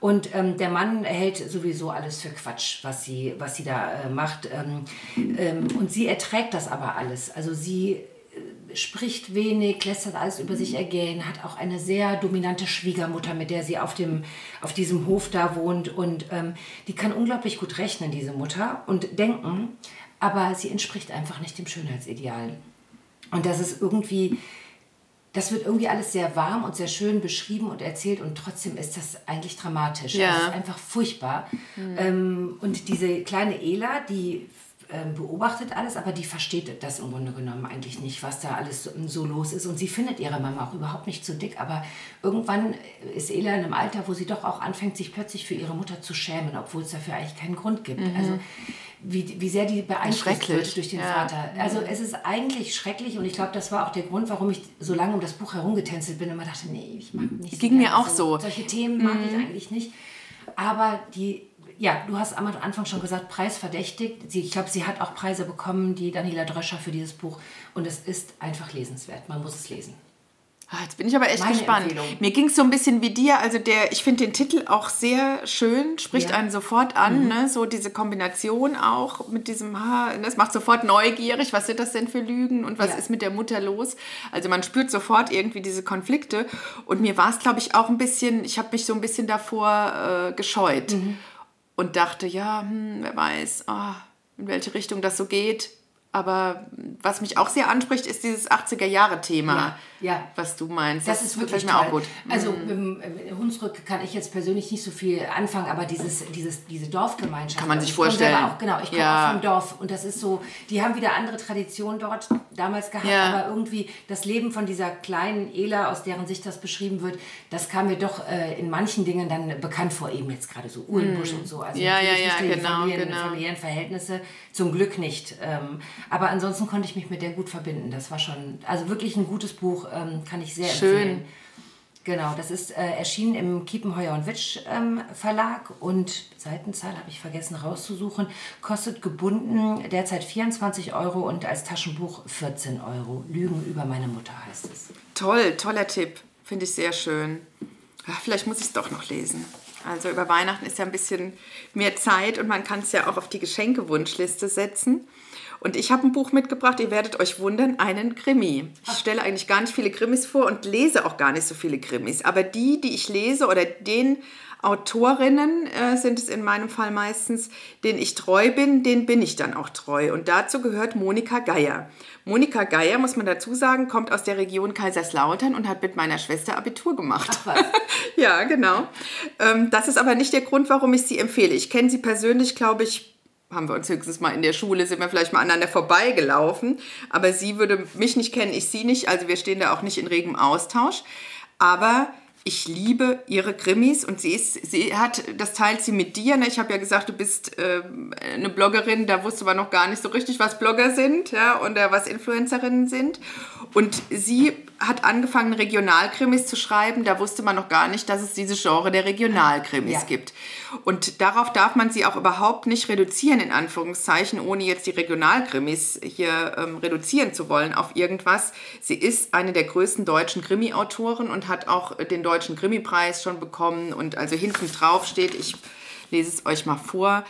Und ähm, der Mann hält sowieso alles für Quatsch, was sie, was sie da äh, macht. Ähm, ähm, und sie erträgt das aber alles. Also sie äh, spricht wenig, lässt das alles über sich ergehen, hat auch eine sehr dominante Schwiegermutter, mit der sie auf, dem, auf diesem Hof da wohnt. Und ähm, die kann unglaublich gut rechnen, diese Mutter, und denken, aber sie entspricht einfach nicht dem Schönheitsideal. Und das ist irgendwie das wird irgendwie alles sehr warm und sehr schön beschrieben und erzählt und trotzdem ist das eigentlich dramatisch. Ja. Also es ist einfach furchtbar. Mhm. Ähm, und diese kleine Ela, die ähm, beobachtet alles, aber die versteht das im Grunde genommen eigentlich nicht, was da alles so los ist. Und sie findet ihre Mama auch überhaupt nicht zu dick, aber irgendwann ist Ela in einem Alter, wo sie doch auch anfängt, sich plötzlich für ihre Mutter zu schämen, obwohl es dafür eigentlich keinen Grund gibt. Mhm. Also wie, wie sehr die beeinflusst wird durch den ja. Vater. Also es ist eigentlich schrecklich und ich glaube, das war auch der Grund, warum ich so lange um das Buch herumgetänzelt bin und immer dachte, nee, ich mag nicht. Ging so mir auch so. Solche Themen mag mhm. ich eigentlich nicht. Aber die, ja, du hast am Anfang schon gesagt, preisverdächtig. Sie, ich glaube, sie hat auch Preise bekommen, die Daniela Dröscher für dieses Buch. Und es ist einfach lesenswert. Man muss es lesen. Ah, jetzt bin ich aber echt Meine gespannt. Empfehlung. Mir ging es so ein bisschen wie dir. Also der, ich finde den Titel auch sehr schön, spricht ja. einen sofort an. Mhm. Ne? So diese Kombination auch mit diesem Haar. Das macht sofort neugierig. Was sind das denn für Lügen und was ja. ist mit der Mutter los? Also man spürt sofort irgendwie diese Konflikte. Und mir war es, glaube ich, auch ein bisschen, ich habe mich so ein bisschen davor äh, gescheut mhm. und dachte, ja, hm, wer weiß, oh, in welche Richtung das so geht. Aber was mich auch sehr anspricht, ist dieses 80er-Jahre-Thema, ja, ja. was du meinst. Das, das ist wirklich mir auch gut. Also mhm. im Hunsrück kann ich jetzt persönlich nicht so viel anfangen, aber dieses, dieses, diese Dorfgemeinschaft. Kann man sich vorstellen. Auch, genau, ich komme ja. auch vom Dorf und das ist so, die haben wieder andere Traditionen dort damals gehabt, ja. aber irgendwie das Leben von dieser kleinen Ela, aus deren Sicht das beschrieben wird, das kam mir doch äh, in manchen Dingen dann bekannt vor, eben jetzt gerade so Uhlenbusch mhm. und so. Also ja, ja, ja, genau, Familien, genau. familiären Verhältnisse, zum Glück nicht. Ähm, aber ansonsten konnte ich mich mit der gut verbinden. Das war schon, also wirklich ein gutes Buch, ähm, kann ich sehr Schön. empfehlen. Genau, das ist äh, erschienen im Kiepenheuer und Witsch ähm, Verlag und Seitenzahl habe ich vergessen rauszusuchen. Kostet gebunden derzeit 24 Euro und als Taschenbuch 14 Euro. Lügen über meine Mutter heißt es. Toll, toller Tipp. Finde ich sehr schön. Ach, vielleicht muss ich es doch noch lesen. Also über Weihnachten ist ja ein bisschen mehr Zeit und man kann es ja auch auf die Geschenkewunschliste setzen. Und ich habe ein Buch mitgebracht, ihr werdet euch wundern, einen Krimi. Ich stelle eigentlich gar nicht viele Krimis vor und lese auch gar nicht so viele Krimis. Aber die, die ich lese oder den Autorinnen äh, sind es in meinem Fall meistens, denen ich treu bin, denen bin ich dann auch treu. Und dazu gehört Monika Geier. Monika Geier, muss man dazu sagen, kommt aus der Region Kaiserslautern und hat mit meiner Schwester Abitur gemacht. Ach ja, genau. Ähm, das ist aber nicht der Grund, warum ich sie empfehle. Ich kenne sie persönlich, glaube ich, haben wir uns höchstens mal in der Schule, sind wir vielleicht mal aneinander vorbeigelaufen. Aber sie würde mich nicht kennen, ich sie nicht. Also wir stehen da auch nicht in regem Austausch. Aber ich liebe ihre Krimis und sie ist, sie hat, das teilt sie mit dir. Ne? Ich habe ja gesagt, du bist äh, eine Bloggerin, da wusste man noch gar nicht so richtig, was Blogger sind ja, und äh, was Influencerinnen sind. Und sie hat angefangen, Regionalkrimis zu schreiben. Da wusste man noch gar nicht, dass es diese Genre der Regionalkrimis ja. gibt. Und darauf darf man sie auch überhaupt nicht reduzieren, in Anführungszeichen, ohne jetzt die Regionalkrimis hier ähm, reduzieren zu wollen auf irgendwas. Sie ist eine der größten deutschen Krimi-Autoren und hat auch den Deutschen Krimi-Preis schon bekommen. Und also hinten drauf steht, ich lese es euch mal vor,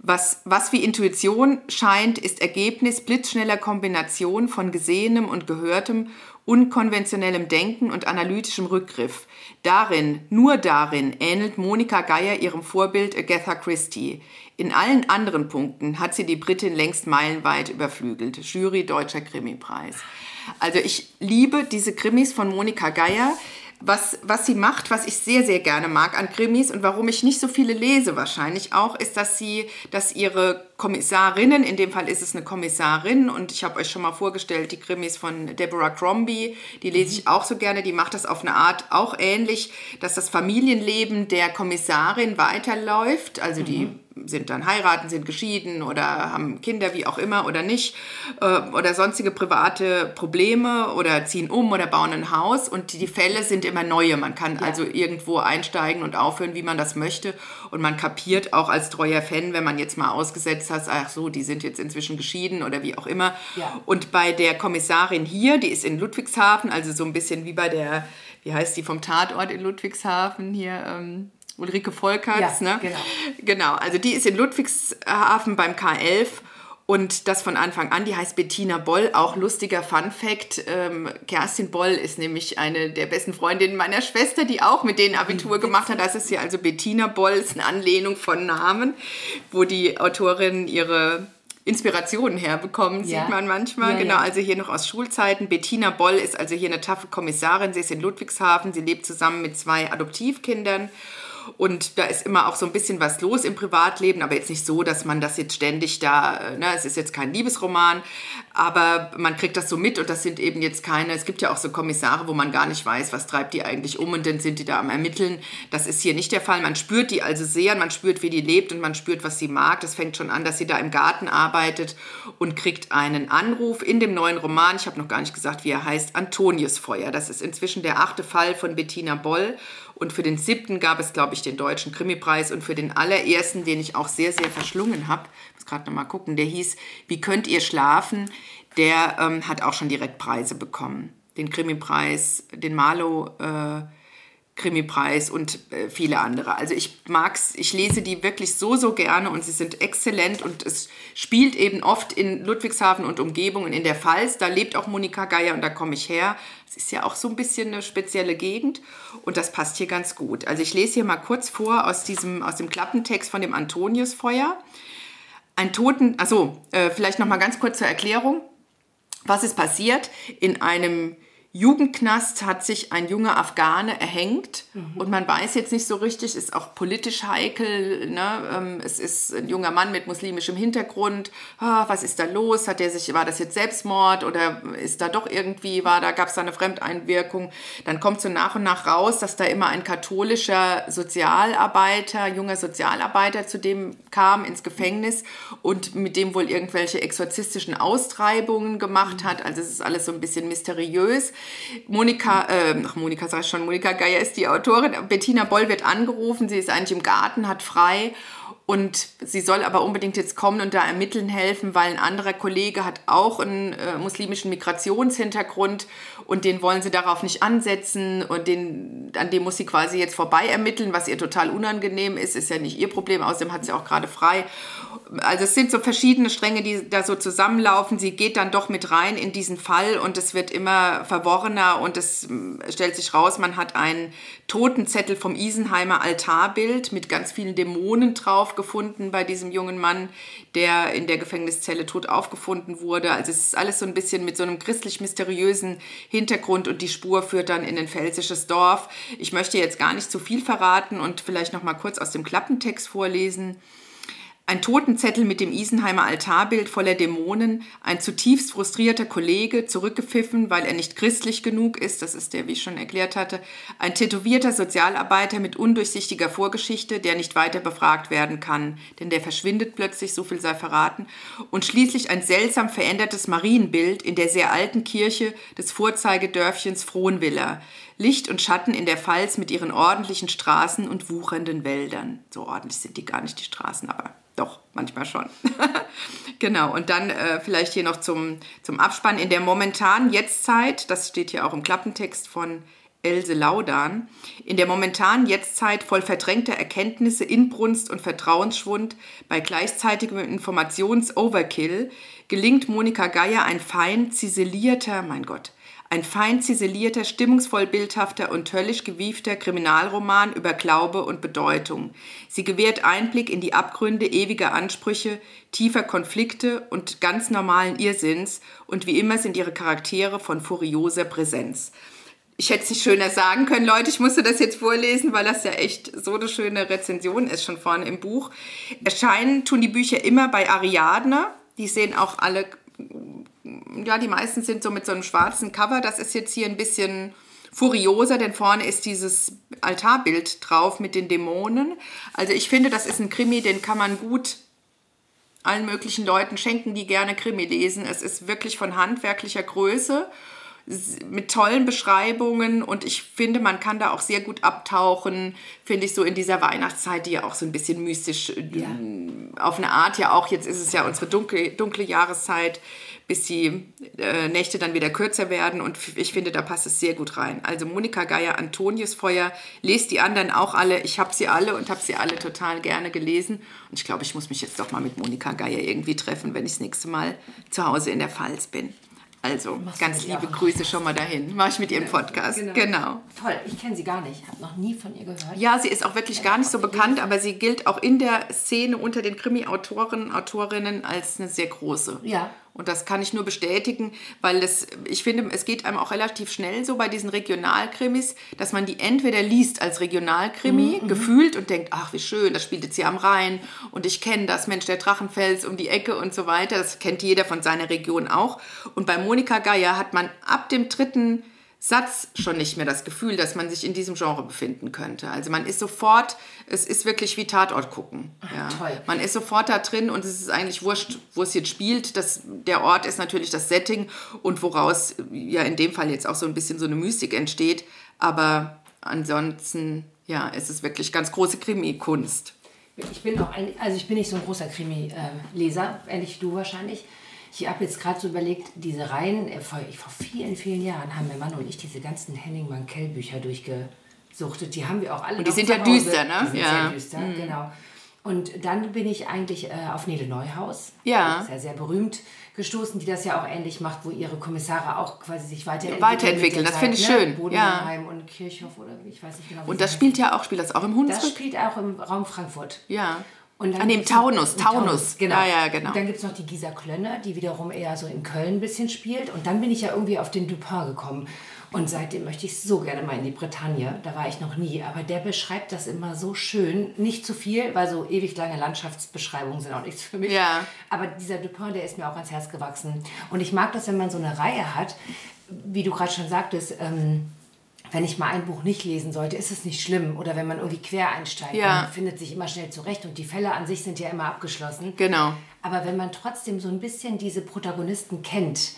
was, was wie Intuition scheint, ist Ergebnis blitzschneller Kombination von Gesehenem und Gehörtem, unkonventionellem Denken und analytischem Rückgriff. Darin, nur darin, ähnelt Monika Geier ihrem Vorbild Agatha Christie. In allen anderen Punkten hat sie die Britin längst meilenweit überflügelt. Jury Deutscher Krimipreis. Also ich liebe diese Krimis von Monika Geier was, was sie macht, was ich sehr, sehr gerne mag an Krimis und warum ich nicht so viele lese wahrscheinlich auch, ist, dass sie, dass ihre Kommissarinnen, in dem Fall ist es eine Kommissarin und ich habe euch schon mal vorgestellt, die Krimis von Deborah Crombie, die lese ich auch so gerne, die macht das auf eine Art auch ähnlich, dass das Familienleben der Kommissarin weiterläuft, also die mhm sind dann heiraten, sind geschieden oder haben Kinder, wie auch immer oder nicht, äh, oder sonstige private Probleme oder ziehen um oder bauen ein Haus und die Fälle sind immer neue. Man kann ja. also irgendwo einsteigen und aufhören, wie man das möchte und man kapiert auch als treuer Fan, wenn man jetzt mal ausgesetzt hat, ach so, die sind jetzt inzwischen geschieden oder wie auch immer. Ja. Und bei der Kommissarin hier, die ist in Ludwigshafen, also so ein bisschen wie bei der, wie heißt die vom Tatort in Ludwigshafen hier, ähm, Ulrike Volkerts, ja, ne? Genau. genau, also die ist in Ludwigshafen beim K11 und das von Anfang an, die heißt Bettina Boll, auch lustiger Fun Fact. Ähm, Kerstin Boll ist nämlich eine der besten Freundinnen meiner Schwester, die auch mit denen Abitur gemacht hat. Das ist hier also Bettina Boll, ist eine Anlehnung von Namen, wo die Autorin ihre Inspirationen herbekommen, ja. sieht man manchmal. Ja, genau, ja. also hier noch aus Schulzeiten. Bettina Boll ist also hier eine taffe Kommissarin. Sie ist in Ludwigshafen. Sie lebt zusammen mit zwei Adoptivkindern und da ist immer auch so ein bisschen was los im Privatleben, aber jetzt nicht so, dass man das jetzt ständig da, äh, ne, es ist jetzt kein Liebesroman, aber man kriegt das so mit und das sind eben jetzt keine, es gibt ja auch so Kommissare, wo man gar nicht weiß, was treibt die eigentlich um und dann sind die da am Ermitteln. Das ist hier nicht der Fall. Man spürt die also sehr, man spürt, wie die lebt und man spürt, was sie mag. Das fängt schon an, dass sie da im Garten arbeitet und kriegt einen Anruf in dem neuen Roman, ich habe noch gar nicht gesagt, wie er heißt, Antoniusfeuer. Das ist inzwischen der achte Fall von Bettina Boll und für den siebten gab es, glaube ich, den Deutschen Krimipreis. Und für den allerersten, den ich auch sehr, sehr verschlungen habe, muss gerade noch mal gucken, der hieß Wie könnt ihr schlafen? Der ähm, hat auch schon direkt Preise bekommen. Den Krimipreis, den Marlow. Äh, Krimipreis und äh, viele andere. Also ich mag's, ich lese die wirklich so, so gerne und sie sind exzellent und es spielt eben oft in Ludwigshafen und Umgebungen in der Pfalz. Da lebt auch Monika Geier und da komme ich her. Es ist ja auch so ein bisschen eine spezielle Gegend und das passt hier ganz gut. Also ich lese hier mal kurz vor aus diesem, aus dem Klappentext von dem Antoniusfeuer. Ein Toten, also äh, vielleicht noch mal ganz kurz zur Erklärung. Was ist passiert? In einem Jugendknast hat sich ein junger Afghane erhängt mhm. und man weiß jetzt nicht so richtig, ist auch politisch heikel. Ne? Ähm, es ist ein junger Mann mit muslimischem Hintergrund. Ah, was ist da los? Hat er sich, war das jetzt Selbstmord oder ist da doch irgendwie, war da, gab es da eine Fremdeinwirkung? Dann kommt so nach und nach raus, dass da immer ein katholischer Sozialarbeiter, junger Sozialarbeiter zu dem kam ins Gefängnis und mit dem wohl irgendwelche exorzistischen Austreibungen gemacht hat. Also es ist alles so ein bisschen mysteriös. Monika, äh, ach, Monika sag ich schon, Monika Geier ist die Autorin. Bettina Boll wird angerufen, sie ist eigentlich im Garten, hat frei und sie soll aber unbedingt jetzt kommen und da ermitteln helfen, weil ein anderer Kollege hat auch einen äh, muslimischen Migrationshintergrund und den wollen sie darauf nicht ansetzen und den, an dem muss sie quasi jetzt vorbei ermitteln, was ihr total unangenehm ist, ist ja nicht ihr Problem, außerdem hat sie auch gerade frei. Also es sind so verschiedene Stränge, die da so zusammenlaufen. Sie geht dann doch mit rein in diesen Fall und es wird immer verworrener und es äh, stellt sich raus, man hat einen Totenzettel vom Isenheimer Altarbild mit ganz vielen Dämonen drauf gefunden bei diesem jungen Mann, der in der Gefängniszelle tot aufgefunden wurde. Also es ist alles so ein bisschen mit so einem christlich-mysteriösen Hintergrund und die Spur führt dann in ein pfälzisches Dorf. Ich möchte jetzt gar nicht zu viel verraten und vielleicht noch mal kurz aus dem Klappentext vorlesen. Ein Totenzettel mit dem Isenheimer Altarbild voller Dämonen, ein zutiefst frustrierter Kollege, zurückgepfiffen, weil er nicht christlich genug ist, das ist der, wie ich schon erklärt hatte, ein tätowierter Sozialarbeiter mit undurchsichtiger Vorgeschichte, der nicht weiter befragt werden kann, denn der verschwindet plötzlich, so viel sei verraten, und schließlich ein seltsam verändertes Marienbild in der sehr alten Kirche des Vorzeigedörfchens Frohnwiller, Licht und Schatten in der Pfalz mit ihren ordentlichen Straßen und wuchernden Wäldern. So ordentlich sind die gar nicht, die Straßen, aber doch, manchmal schon. genau, und dann äh, vielleicht hier noch zum, zum Abspann. In der momentanen Jetztzeit, das steht hier auch im Klappentext von Else Laudan, in der momentanen Jetztzeit voll verdrängter Erkenntnisse, Inbrunst und Vertrauensschwund bei gleichzeitigem Informations-Overkill gelingt Monika Geier ein fein ziselierter, mein Gott, ein fein ziselierter, stimmungsvoll bildhafter und höllisch gewiefter Kriminalroman über Glaube und Bedeutung. Sie gewährt Einblick in die Abgründe ewiger Ansprüche, tiefer Konflikte und ganz normalen Irrsinns und wie immer sind ihre Charaktere von furioser Präsenz. Ich hätte es nicht schöner sagen können, Leute. Ich musste das jetzt vorlesen, weil das ja echt so eine schöne Rezension ist, schon vorne im Buch. Erscheinen tun die Bücher immer bei Ariadne. Die sehen auch alle ja, die meisten sind so mit so einem schwarzen Cover. Das ist jetzt hier ein bisschen furioser, denn vorne ist dieses Altarbild drauf mit den Dämonen. Also ich finde, das ist ein Krimi, den kann man gut allen möglichen Leuten schenken, die gerne Krimi lesen. Es ist wirklich von handwerklicher Größe mit tollen Beschreibungen und ich finde, man kann da auch sehr gut abtauchen, finde ich so in dieser Weihnachtszeit, die ja auch so ein bisschen mystisch ja. auf eine Art ja auch, jetzt ist es ja unsere dunkle, dunkle Jahreszeit, bis die äh, Nächte dann wieder kürzer werden. Und ich finde, da passt es sehr gut rein. Also Monika Geier, Antonius Feuer, lest die anderen auch alle. Ich habe sie alle und habe sie alle total gerne gelesen. Und ich glaube, ich muss mich jetzt doch mal mit Monika Geier irgendwie treffen, wenn ich das nächste Mal zu Hause in der Pfalz bin. Also Machst ganz liebe Grüße schon mal dahin. Mache ich mit ihrem Podcast. Genau. genau. Toll, ich kenne sie gar nicht. Habe noch nie von ihr gehört. Ja, sie ist auch wirklich gar nicht so bekannt, aber sie gilt auch in der Szene unter den Krimi-Autoren, Autorinnen als eine sehr große. Ja. Und das kann ich nur bestätigen, weil das, ich finde, es geht einem auch relativ schnell so bei diesen Regionalkrimis, dass man die entweder liest als Regionalkrimi, mhm, mhm. gefühlt und denkt, ach, wie schön, das spielt jetzt hier am Rhein und ich kenne das, Mensch, der Drachenfels um die Ecke und so weiter. Das kennt jeder von seiner Region auch. Und bei Monika Geier hat man ab dem dritten Satz schon nicht mehr das Gefühl, dass man sich in diesem Genre befinden könnte. Also man ist sofort, es ist wirklich wie Tatort gucken. Ja. Toll. Man ist sofort da drin und es ist eigentlich wurscht, wo es jetzt spielt. Das, der Ort ist natürlich das Setting und woraus ja in dem Fall jetzt auch so ein bisschen so eine Mystik entsteht. Aber ansonsten, ja, es ist wirklich ganz große Krimi-Kunst. Ich bin auch ein, also ich bin nicht so ein großer Krimi-Leser, äh, ähnlich du wahrscheinlich. Ich habe jetzt gerade so überlegt, diese Reihen, äh, vor, vor vielen, vielen Jahren haben mein Mann und ich diese ganzen Henning Mankell Bücher durchgesuchtet. Die haben wir auch alle. Und die sind ja düster, ne? Die sind ja. sehr düster, mhm. genau. Und dann bin ich eigentlich äh, auf Nele Neuhaus, ja. sehr, sehr berühmt, gestoßen, die das ja auch ähnlich macht, wo ihre Kommissare auch quasi sich weiterentwickeln. Weiterentwickeln, das finde ich ne? schön. Bodenheim ja. und Kirchhoff oder ich weiß nicht genau. Und das spielt ja auch, spielt das auch im Hunsrück? Das spielt auch im Raum Frankfurt. Ja. Und dann An dem Taunus, Taunus. Taunus. Genau. Ja, ja, genau. Und dann gibt es noch die Gisa Klönner, die wiederum eher so in Köln ein bisschen spielt. Und dann bin ich ja irgendwie auf den Dupin gekommen. Und seitdem möchte ich so gerne mal in die Bretagne. Da war ich noch nie. Aber der beschreibt das immer so schön. Nicht zu viel, weil so ewig lange Landschaftsbeschreibungen sind auch nichts für mich. Ja. Aber dieser Dupin, der ist mir auch ans Herz gewachsen. Und ich mag das, wenn man so eine Reihe hat, wie du gerade schon sagtest, ähm, wenn ich mal ein Buch nicht lesen sollte, ist es nicht schlimm. Oder wenn man irgendwie quer einsteigt, ja. man findet sich immer schnell zurecht und die Fälle an sich sind ja immer abgeschlossen. Genau. Aber wenn man trotzdem so ein bisschen diese Protagonisten kennt,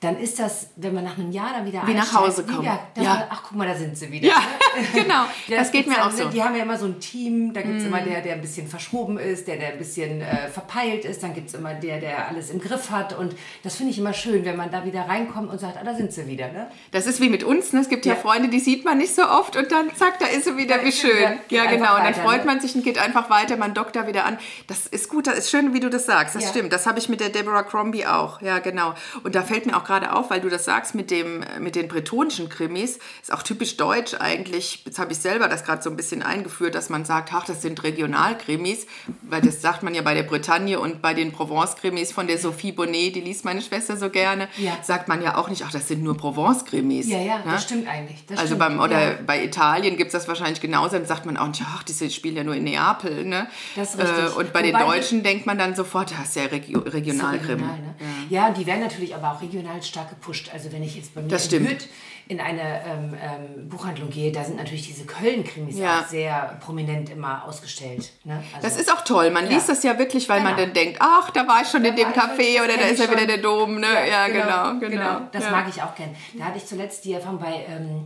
dann ist das, wenn man nach einem Jahr dann wieder Wie nach Hause kommt. Ja. man, ach, guck mal, da sind sie wieder. Ja, genau. Ja, Das geht mir dann- auch so. Die haben ja immer so ein Team, da gibt es Mhm. immer der, der ein bisschen verschoben ist, der, der ein bisschen äh, verpeilt ist, dann gibt es immer der, der alles im Griff hat und das finde ich immer schön, wenn man da wieder reinkommt und sagt, ah, da sind sie wieder, ne? Das ist wie mit uns. Ne? Es gibt ja. Ja. Freunde, die sieht man nicht so oft und dann zack, da ist sie wieder, wie schön. Ja, einfach genau. Und dann weiter, freut ne? man sich und geht einfach weiter, man dockt da wieder an. Das ist gut, das ist schön, wie du das sagst. Das Ja. stimmt. Das habe ich mit der Deborah Crombie auch. Ja, genau. Und da fällt mir auch gerade auf, weil du das sagst mit, dem, mit den bretonischen Krimis, ist auch typisch deutsch eigentlich. Jetzt habe ich selber das gerade so ein bisschen eingeführt, dass man sagt, ach, das sind Regionalkrimis, weil das sagt man ja bei der Bretagne und bei den Provence-Krimis von der Sophie Bonnet, die liest meine Schwester so gerne, Ja. sagt man ja auch nicht, ach, das sind nur Provence-Krimis. Ja, ja, Ne? das stimmt eigentlich. Das Also stimmt. beim, oder ja. bei Italien gibt es das wahrscheinlich genauso, dann sagt man auch nicht, ach, diese spielen ja nur in Neapel. Ne? Das ist richtig. Äh, und bei den Wobei die- Deutschen denkt man dann sofort, das ist ja Regio So Regionalkrim. regional, ne? Ja, die werden natürlich aber auch regional stark gepusht. Also wenn ich jetzt bei mir Das in. Hürth in eine ähm, ähm, Buchhandlung gehe, da sind natürlich diese Köln-Krimis Ja. auch sehr prominent immer ausgestellt. Ne? Also, Das ist auch toll. Man Ja. liest das ja wirklich, weil man Genau. dann denkt, ach, da war ich schon in dem schon, Café das oder da ist ja wieder schon. der Dom. Ne? Ja, genau, genau. Das ja. mag ich auch gern. Da hatte ich zuletzt die Erfahrung bei ähm,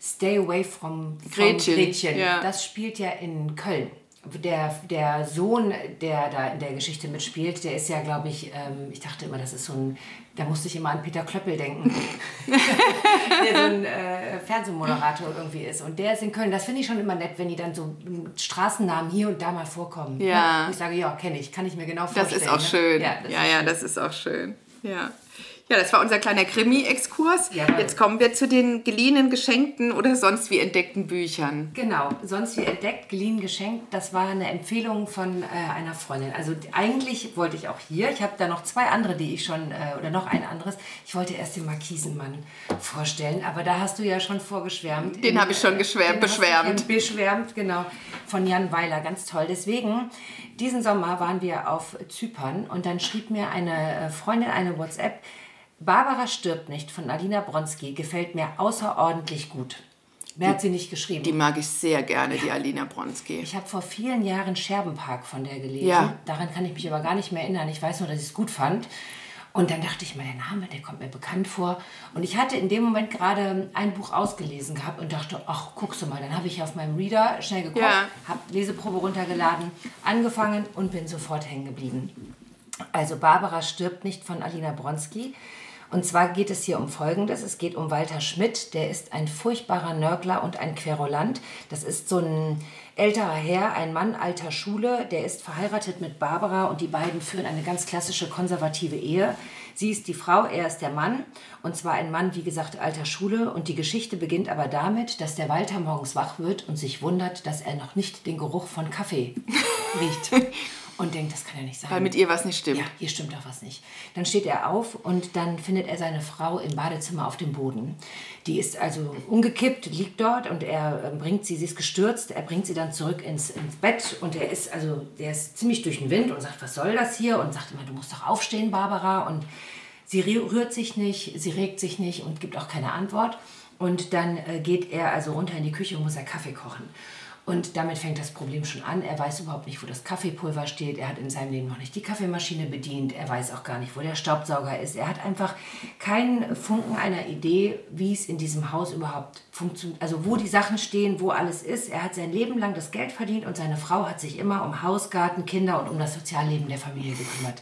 Stay Away from, from Gretchen, Gretchen. ja. Das spielt ja in Köln. Der, der Sohn, der da in der Geschichte mitspielt, der ist ja, glaube ich, ähm, ich dachte immer, das ist so ein, da musste ich immer an Peter Klöppel denken, der so ein äh, Fernsehmoderator irgendwie ist. Und der ist in Köln. Das finde ich schon immer nett, wenn die dann so Straßennamen hier und da mal vorkommen. Ja. Ne? Ich sage, ja, kenne ich, kann ich mir genau Das vorstellen. ist auch ne? schön. Ja, Ja, das ja, ist schön. das ist auch schön. Ja. Ja, das war unser kleiner Krimi-Exkurs. Jawohl. Jetzt kommen wir zu den geliehenen, geschenkten oder sonst wie entdeckten Büchern. Genau, sonst wie entdeckt, geliehen, geschenkt. Das war eine Empfehlung von äh, einer Freundin. Also eigentlich wollte ich auch hier, ich habe da noch zwei andere, die ich schon, äh, oder noch ein anderes. Ich wollte erst den Markisenmann vorstellen, aber da hast du ja schon vorgeschwärmt. Den habe ich schon geschwärmt, hast du beschwärmt. Beschwärmt, genau. Von Jan Weiler, ganz toll. Deswegen, diesen Sommer waren wir auf Zypern und dann schrieb mir eine äh, Freundin eine WhatsApp, Barbara stirbt nicht von Alina Bronski, gefällt mir außerordentlich gut. Wer hat sie nicht geschrieben? Die mag ich sehr gerne, die Alina Bronski. Ich habe vor vielen Jahren Scherbenpark von der gelesen. Ja. Daran kann ich mich aber gar nicht mehr erinnern. Ich weiß nur, dass ich es gut fand. Und dann dachte ich mir, der Name, der kommt mir bekannt vor. Und ich hatte in dem Moment gerade ein Buch ausgelesen gehabt und dachte, ach, guckst du mal. Dann habe ich auf meinem Reader schnell geguckt, Ja. habe Leseprobe runtergeladen, angefangen und bin sofort hängen geblieben. Also Barbara stirbt nicht von Alina Bronski. Und zwar geht es hier um Folgendes. Es geht um Walter Schmidt. Der ist ein furchtbarer Nörgler und ein Querulant. Das ist so ein älterer Herr, ein Mann alter Schule. Der ist verheiratet mit Barbara und die beiden führen eine ganz klassische konservative Ehe. Sie ist die Frau, er ist der Mann. Und zwar ein Mann, wie gesagt, alter Schule. Und die Geschichte beginnt aber damit, dass der Walter morgens wach wird und sich wundert, dass er noch nicht den Geruch von Kaffee riecht. Und denkt, das kann ja nicht sein. Weil mit ihr was nicht stimmt. Ja, hier stimmt doch was nicht. Dann steht er auf und dann findet er seine Frau im Badezimmer auf dem Boden. Die ist also umgekippt, liegt dort und er äh, bringt sie, sie ist gestürzt, er bringt sie dann zurück ins, ins Bett und er ist also, der ist ziemlich durch den Wind und sagt, was soll das hier? Und sagt immer, du musst doch aufstehen, Barbara. Und sie rü- rührt sich nicht, sie regt sich nicht und gibt auch keine Antwort. Und dann äh, geht er also runter in die Küche und muss er Kaffee kochen. Und damit fängt das Problem schon an. Er weiß überhaupt nicht, wo das Kaffeepulver steht. Er hat in seinem Leben noch nicht die Kaffeemaschine bedient. Er weiß auch gar nicht, wo der Staubsauger ist. Er hat einfach keinen Funken einer Idee, wie es in diesem Haus überhaupt funktioniert. Also wo die Sachen stehen, wo alles ist. Er hat sein Leben lang das Geld verdient und seine Frau hat sich immer um Haus, Garten, Kinder und um das Sozialleben der Familie gekümmert.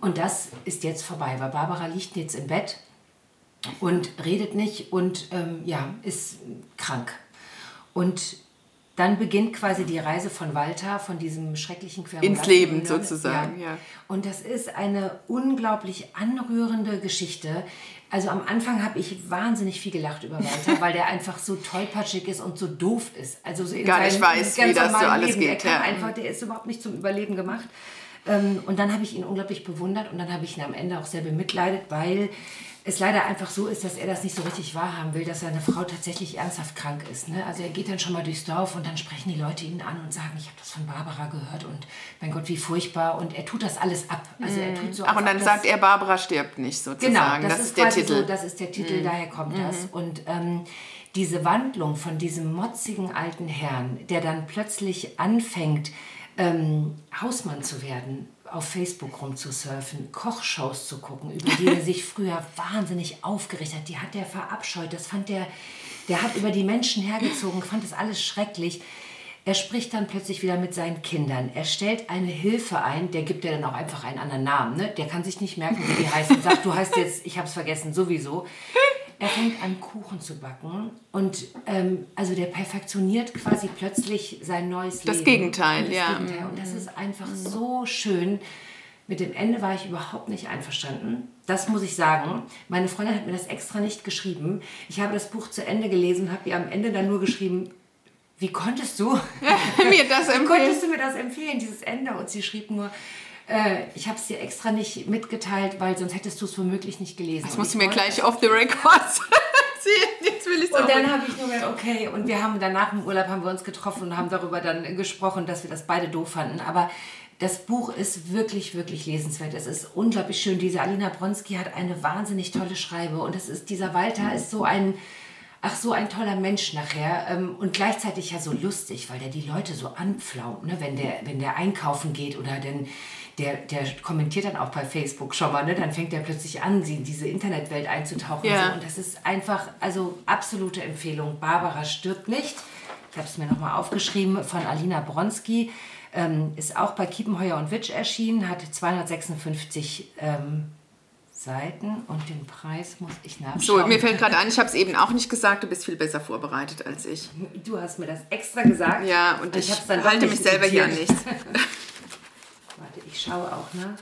Und das ist jetzt vorbei, weil Barbara liegt jetzt im Bett und redet nicht und ähm, ja, ist krank. Und dann beginnt quasi die Reise von Walter, von diesem schrecklichen Querulanten. Ins Leben sozusagen, ja. Und das ist eine unglaublich anrührende Geschichte. Also am Anfang habe ich wahnsinnig viel gelacht über Walter, weil der einfach so tollpatschig ist und so doof ist. Also so in Gar nicht weiß, wie das so alles Leben. geht, Der ja. einfach, der ist überhaupt nicht zum Überleben gemacht. Ähm, und dann habe ich ihn unglaublich bewundert und dann habe ich ihn am Ende auch sehr bemitleidet, weil es leider einfach so ist, dass er das nicht so richtig wahrhaben will, dass seine Frau tatsächlich ernsthaft krank ist. Ne? Also er geht dann schon mal durchs Dorf und dann sprechen die Leute ihn an und sagen, ich habe das von Barbara gehört und mein Gott, wie furchtbar. Und er tut das alles ab. Also er tut so, Ach, und dann sagt er, Barbara stirbt nicht sozusagen. Genau, das, das, ist, der quasi Titel. Mhm. So, das ist der Titel, daher kommt das. Und ähm, diese Wandlung von diesem motzigen alten Herrn, der dann plötzlich anfängt, ähm, Hausmann zu werden auf Facebook rumzusurfen, Kochshows zu gucken, über die er sich früher wahnsinnig aufgeregt hat. Die hat er verabscheut. Das fand der, der hat über die Menschen hergezogen, fand das alles schrecklich. Er spricht dann plötzlich wieder mit seinen Kindern. Er stellt eine Hilfe ein, der gibt ja dann auch einfach einen anderen Namen. Ne? Der kann sich nicht merken, wie die heißt und sagt, du heißt jetzt, ich habe es vergessen, sowieso. Er fängt an, Kuchen zu backen und ähm, also der perfektioniert quasi plötzlich sein neues das Leben. Gegenteil, das ja. Gegenteil. Und das ist einfach so schön. Mit dem Ende war ich überhaupt nicht einverstanden. Das muss ich sagen. Meine Freundin hat mir das extra nicht geschrieben. Ich habe das Buch zu Ende gelesen und habe ihr am Ende dann nur geschrieben, wie konntest du mir das wie empfehlen? konntest du mir das empfehlen, dieses Ende? Und sie schrieb nur, äh, ich habe es dir extra nicht mitgeteilt, weil sonst hättest du es womöglich nicht gelesen. Das musst du mir gleich off the record. Jetzt will ich Und dann habe ich nur gedacht, okay, und wir haben danach im Urlaub haben wir uns getroffen und haben darüber dann gesprochen, dass wir das beide doof fanden. Aber das Buch ist wirklich, wirklich lesenswert. Es ist unglaublich schön. Diese Alina Bronski hat eine wahnsinnig tolle Schreibe und es ist, dieser Walter ist so ein, ach so ein toller Mensch nachher ähm, und gleichzeitig ja so lustig, weil der die Leute so anpflaumt, ne? wenn, der, wenn der einkaufen geht oder denn der, der kommentiert dann auch bei Facebook schon mal, ne? dann fängt er plötzlich an, sie in diese Internetwelt einzutauchen. Ja. So. Und das ist einfach, also absolute Empfehlung. Barbara stirbt nicht. Ich habe es mir nochmal aufgeschrieben von Alina Bronski. Ähm, ist auch bei Kiepenheuer und Witsch erschienen, hat 256 ähm, Seiten und den Preis muss ich nachschauen. So, mir fällt gerade ein, ich habe es eben auch nicht gesagt, du bist viel besser vorbereitet als ich. Du hast mir das extra gesagt. Ja, und ich, doch halte mich selber hier an nichts. Ich schaue auch nach.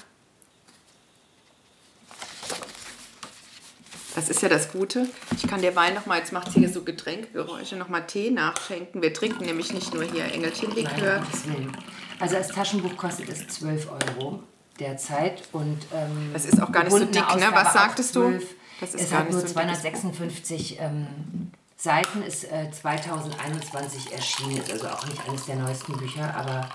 Das ist ja das Gute. Ich kann der Wein noch mal, jetzt macht sie hier so Getränkgeräusche, noch mal Tee nachschenken. Wir trinken nämlich nicht nur hier Engelchenlikör. Also als Taschenbuch kostet es 12 Euro derzeit und ähm, Das ist auch gar nicht so dick, ne? Was sagtest du? 12. Das ist es gar hat nur so ein dickes 256 ähm, Seiten, ist äh, 2021 erschienen, ist also auch nicht eines der neuesten Bücher, aber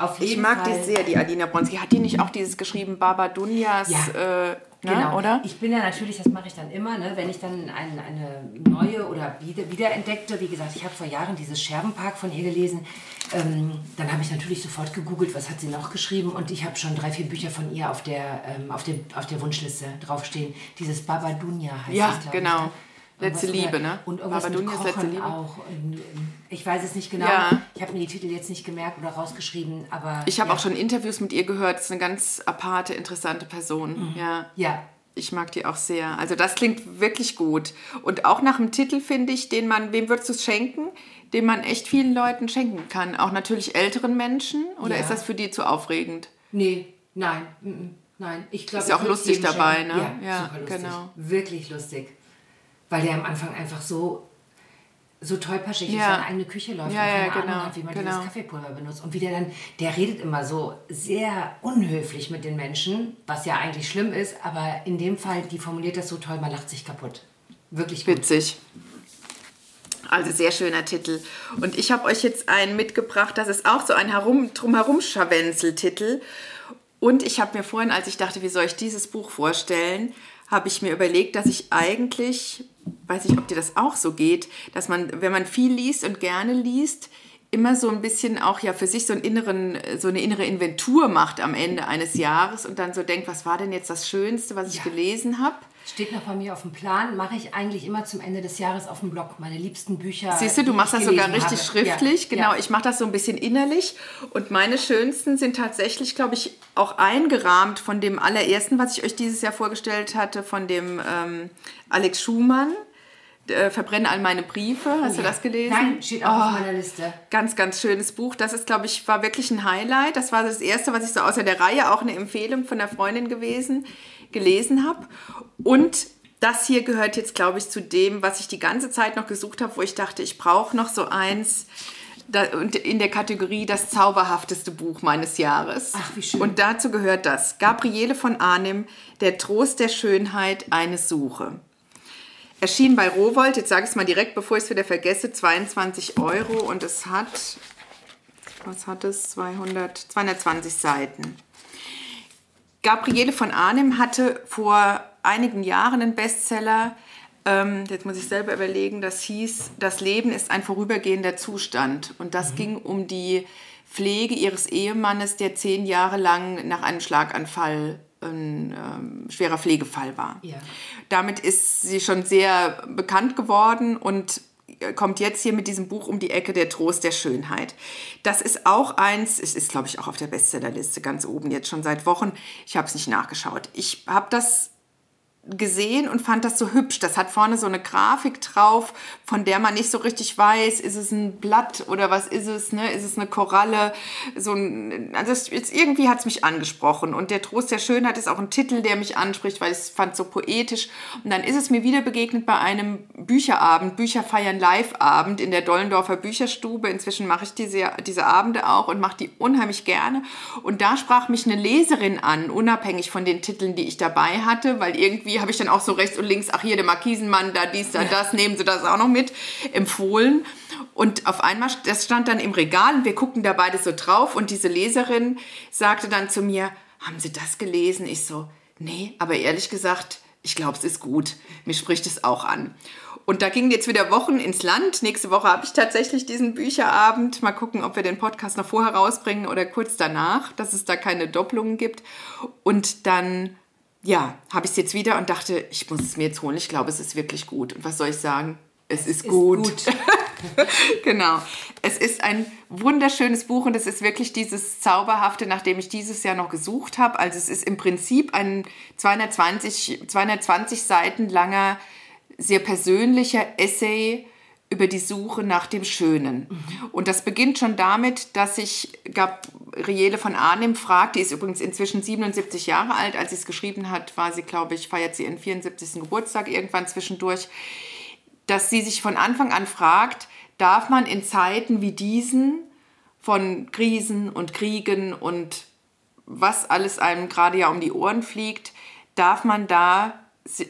auf jeden Ich mag Fall. die sehr, die Alina Bronski. Hat die nicht auch dieses geschrieben, Baba Dunjas, Ja. äh, ne, Genau, oder? Ich bin ja natürlich, das mache ich dann immer, ne, wenn ich dann ein, eine neue oder wieder, wiederentdeckte, wie gesagt, ich habe vor Jahren dieses Scherbenpark von ihr gelesen, ähm, dann habe ich natürlich sofort gegoogelt, was hat sie noch geschrieben und ich habe schon drei, vier Bücher von ihr auf der, ähm, auf dem, auf der Wunschliste draufstehen. Dieses Baba Dunja heißt Ja, es, glaub genau. Ich, ne? Letzte Liebe, ne? Und irgendwas Baba mit Dunjas letzte Kochen Liebe. auch. Ich weiß es nicht genau. Ja. Ich habe mir die Titel jetzt nicht gemerkt oder rausgeschrieben, aber... Ich habe ja. auch schon Interviews mit ihr gehört. Das ist eine ganz aparte, interessante Person. Ja. Ja, Ich mag die auch sehr. Also das klingt wirklich gut. Und auch nach dem Titel finde ich, den man, wem würdest du es schenken? Den man echt vielen Leuten schenken kann. Auch natürlich älteren Menschen. Oder Ja. ist das für die zu aufregend? Nee, nein, nein. Ich glaube, Ist ja auch lustig dabei, schenken. ne? Ja, Ja, super lustig. genau. Wirklich lustig. Weil der am Anfang einfach so, so tollpatschig Ja. ist, seine eigene Küche läuft Ja, und ja, keine genau, Ahnung hat, wie man genau. dieses Kaffeepulver benutzt. Und wie der dann, der redet immer so sehr unhöflich mit den Menschen, was ja eigentlich schlimm ist, aber in dem Fall, die formuliert das so toll, man lacht sich kaputt. Wirklich gut. Witzig. Also sehr schöner Titel. Und ich habe euch jetzt einen mitgebracht, das ist auch so ein Herum, Drumherum-Scharwenzel-Titel. Und ich habe mir vorhin, als ich dachte, wie soll ich dieses Buch vorstellen, habe ich mir überlegt, dass ich eigentlich, weiß ich, ob dir das auch so geht, dass man, wenn man viel liest und gerne liest, immer so ein bisschen auch ja für sich so, einen inneren, so eine innere Inventur macht am Ende eines Jahres und dann so denkt, was war denn jetzt das Schönste, was ich Ja. gelesen habe? Steht noch bei mir auf dem Plan, mache ich eigentlich immer zum Ende des Jahres auf dem Blog. Meine liebsten Bücher. Siehst du, du machst das sogar richtig habe. schriftlich. Ja, Genau, ja. ich mache das so ein bisschen innerlich. Und meine schönsten sind tatsächlich, glaube ich, auch eingerahmt von dem allerersten, was ich euch dieses Jahr vorgestellt hatte, von dem ähm, Alex Schumann. Äh, Verbrenne all meine Briefe. Hast du Ja. das gelesen? Nein, steht auch auf meiner Liste. Ganz, ganz schönes Buch. Das ist, glaube ich, war wirklich ein Highlight. Das war das erste, was ich so außer der Reihe auch eine Empfehlung von der Freundin gewesen, gelesen habe. Und das hier gehört jetzt, glaube ich, zu dem, was ich die ganze Zeit noch gesucht habe, wo ich dachte, ich brauche noch so eins. Und in der Kategorie das zauberhafteste Buch meines Jahres. Ach, wie schön. Und dazu gehört das. Gabriele von Arnim, Der Trost der Schönheit, eine Suche. Erschien bei Rowold, jetzt sage ich es mal direkt, bevor ich es wieder vergesse, 22 Euro und es hat, was hat es, 200, 220 Seiten. Gabriele von Arnim hatte vor einigen Jahren einen Bestseller, ähm, jetzt muss ich selber überlegen, das hieß, das Leben ist ein vorübergehender Zustand. Und das ging um die Pflege ihres Ehemannes, der zehn Jahre lang nach einem Schlaganfall ein ähm, schwerer Pflegefall war. Ja. Damit ist sie schon sehr bekannt geworden und kommt jetzt hier mit diesem Buch um die Ecke, Der Trost der Schönheit. Das ist auch eins, es ist, glaube ich, auch auf der Bestsellerliste ganz oben jetzt schon seit Wochen. Ich habe es nicht nachgeschaut. Ich habe das gesehen und fand das so hübsch. Das hat vorne so eine Grafik drauf, von der man nicht so richtig weiß, ist es ein Blatt oder was ist es, ne? Ist es eine Koralle? So ein, also jetzt irgendwie hat es mich angesprochen. Und der Trost der Schönheit ist auch ein Titel, der mich anspricht, weil ich es fand so poetisch. Und dann ist es mir wieder begegnet bei einem Bücherabend, Bücherfeiern Live-Abend in der Dollendorfer Bücherstube. Inzwischen mache ich diese, diese Abende auch und mache die unheimlich gerne. Und da sprach mich eine Leserin an, unabhängig von den Titeln, die ich dabei hatte, weil irgendwie habe ich dann auch so rechts und links, ach hier der Markisenmann, da dies, da das, nehmen Sie das auch noch mit, empfohlen. Und auf einmal, das stand dann im Regal und wir guckten da beide so drauf und diese Leserin sagte dann zu mir, haben Sie das gelesen? Ich so, nee, aber ehrlich gesagt, ich glaube, es ist gut. Mir spricht es auch an. Und da gingen jetzt wieder Wochen ins Land. Nächste Woche habe ich tatsächlich diesen Bücherabend. Mal gucken, ob wir den Podcast noch vorher rausbringen oder kurz danach, dass es da keine Doppelungen gibt. Und dann ja, habe ich es jetzt wieder und dachte, ich muss es mir jetzt holen. Ich glaube, es ist wirklich gut. Und was soll ich sagen? Es, es ist, ist gut. gut. genau. Es ist ein wunderschönes Buch und es ist wirklich dieses Zauberhafte, nach dem ich dieses Jahr noch gesucht habe. Also es ist im Prinzip ein 220, 220 Seiten langer, sehr persönlicher Essay über die Suche nach dem Schönen. Mhm. Und das beginnt schon damit, dass sich Gabriele von Arnim fragt, die ist übrigens inzwischen 77 Jahre alt, als sie es geschrieben hat, war sie, glaube ich, feiert sie ihren 74. Geburtstag irgendwann zwischendurch, dass sie sich von Anfang an fragt, darf man in Zeiten wie diesen von Krisen und Kriegen und was alles einem gerade ja um die Ohren fliegt, darf man da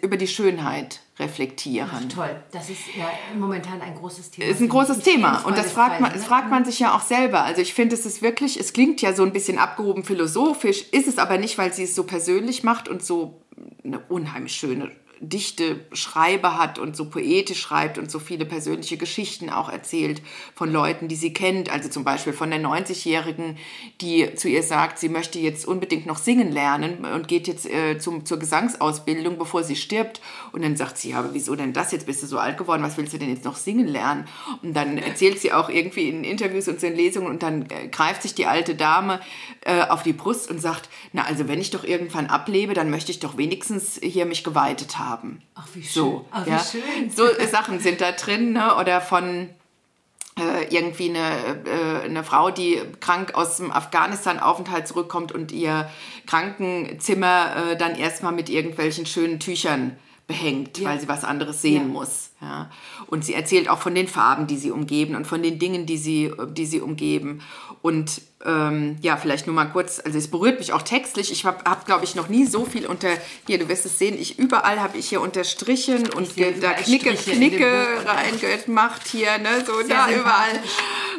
über die Schönheit reflektieren. Ach, toll, das ist ja momentan ein großes Thema. Ist ein großes Thema und das fragt man, das fragt man sich ja auch selber. Also ich finde, es ist wirklich, es klingt ja so ein bisschen abgehoben philosophisch, ist es aber nicht, weil sie es so persönlich macht und so eine unheimlich schöne dichte Schreiber hat und so poetisch schreibt und so viele persönliche Geschichten auch erzählt von Leuten, die sie kennt. Also zum Beispiel von der 90-Jährigen, die zu ihr sagt, sie möchte jetzt unbedingt noch singen lernen und geht jetzt äh, zum, zur Gesangsausbildung, bevor sie stirbt. Und dann sagt sie, ja, aber wieso denn das? Jetzt bist du so alt geworden, was willst du denn jetzt noch singen lernen? Und dann erzählt sie auch irgendwie in Interviews und in Lesungen und dann äh, greift sich die alte Dame äh, auf die Brust und sagt, na also wenn ich doch irgendwann ablebe, dann möchte ich doch wenigstens hier mich geweitet haben haben. Ach, wie schön. So, Ach, ja. schön. so Sachen sind da drin. Ne? Oder von äh, irgendwie eine, äh, eine Frau, die krank aus dem Afghanistan-Aufenthalt zurückkommt und ihr Krankenzimmer äh, dann erstmal mit irgendwelchen schönen Tüchern behängt, ja. weil sie was anderes sehen ja. muss. Ja. Und sie erzählt auch von den Farben, die sie umgeben und von den Dingen, die sie, die sie umgeben. Und ähm, ja, vielleicht nur mal kurz, also es berührt mich auch textlich. Ich habe, hab, glaube ich, noch nie so viel unter, hier, du wirst es sehen, ich überall habe ich hier unterstrichen und da Knicke, Knicke reingemacht hier, ne, so da überall.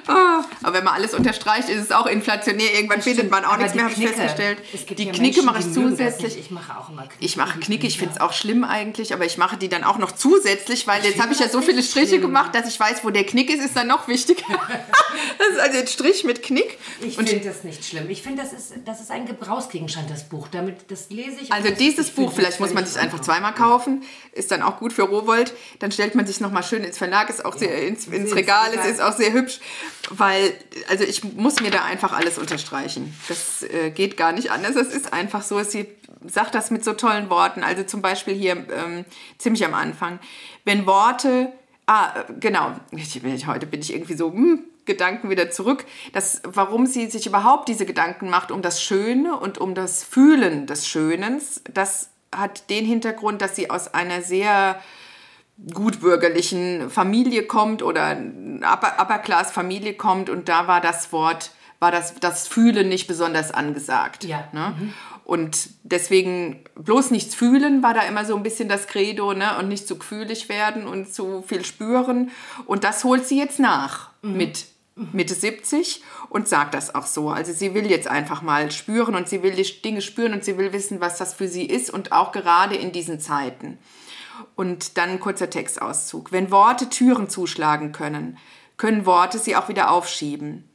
Oh, aber wenn man alles unterstreicht, ist es auch inflationär. Irgendwann findet man auch nichts mehr, habe ich festgestellt. Die ja Knicke mache ich zusätzlich. Ich mache auch immer Knicke. Ich mache Knicke, ich finde es auch schlimm eigentlich, aber ich mache die dann auch noch zusätzlich, weil jetzt habe ich ja so viele Striche schlimm. gemacht, dass ich weiß, wo der Knick ist, ist dann noch wichtiger. das ist also ein Strich mit Knick. Ich finde das nicht schlimm. Ich finde, das ist, das ist ein Gebrauchsgegenstand, das Buch. Damit, das lese ich. Also dieses Buch, vielleicht muss man sich einfach zweimal kaufen, ist dann auch gut für Rowold. Dann stellt man sich nochmal schön ins Verlag, ist auch sehr, ins, ins Regal, es ist auch sehr hübsch, weil, also ich muss mir da einfach alles unterstreichen. Das äh, geht gar nicht anders. Es ist einfach so, sie sagt das mit so tollen Worten. Also zum Beispiel hier ähm, ziemlich am Anfang. Wenn Worte Ah, äh, genau. Ich, heute bin ich irgendwie so, hm, Gedanken wieder zurück, dass, warum sie sich überhaupt diese Gedanken macht um das Schöne und um das Fühlen des Schönens, das hat den Hintergrund, dass sie aus einer sehr gutbürgerlichen Familie kommt oder Upper, Upper Class Familie kommt und da war das Wort, war das, das Fühlen nicht besonders angesagt. Ja. Ne? Mhm. Und deswegen bloß nichts fühlen war da immer so ein bisschen das Credo, ne? Und nicht zu gefühlig werden und zu viel spüren. Und das holt sie jetzt nach mhm. mit Mitte 70 und sagt das auch so. Also sie will jetzt einfach mal spüren und sie will die Dinge spüren und sie will wissen, was das für sie ist und auch gerade in diesen Zeiten. Und dann ein kurzer Textauszug. Wenn Worte Türen zuschlagen können, können Worte sie auch wieder aufschieben.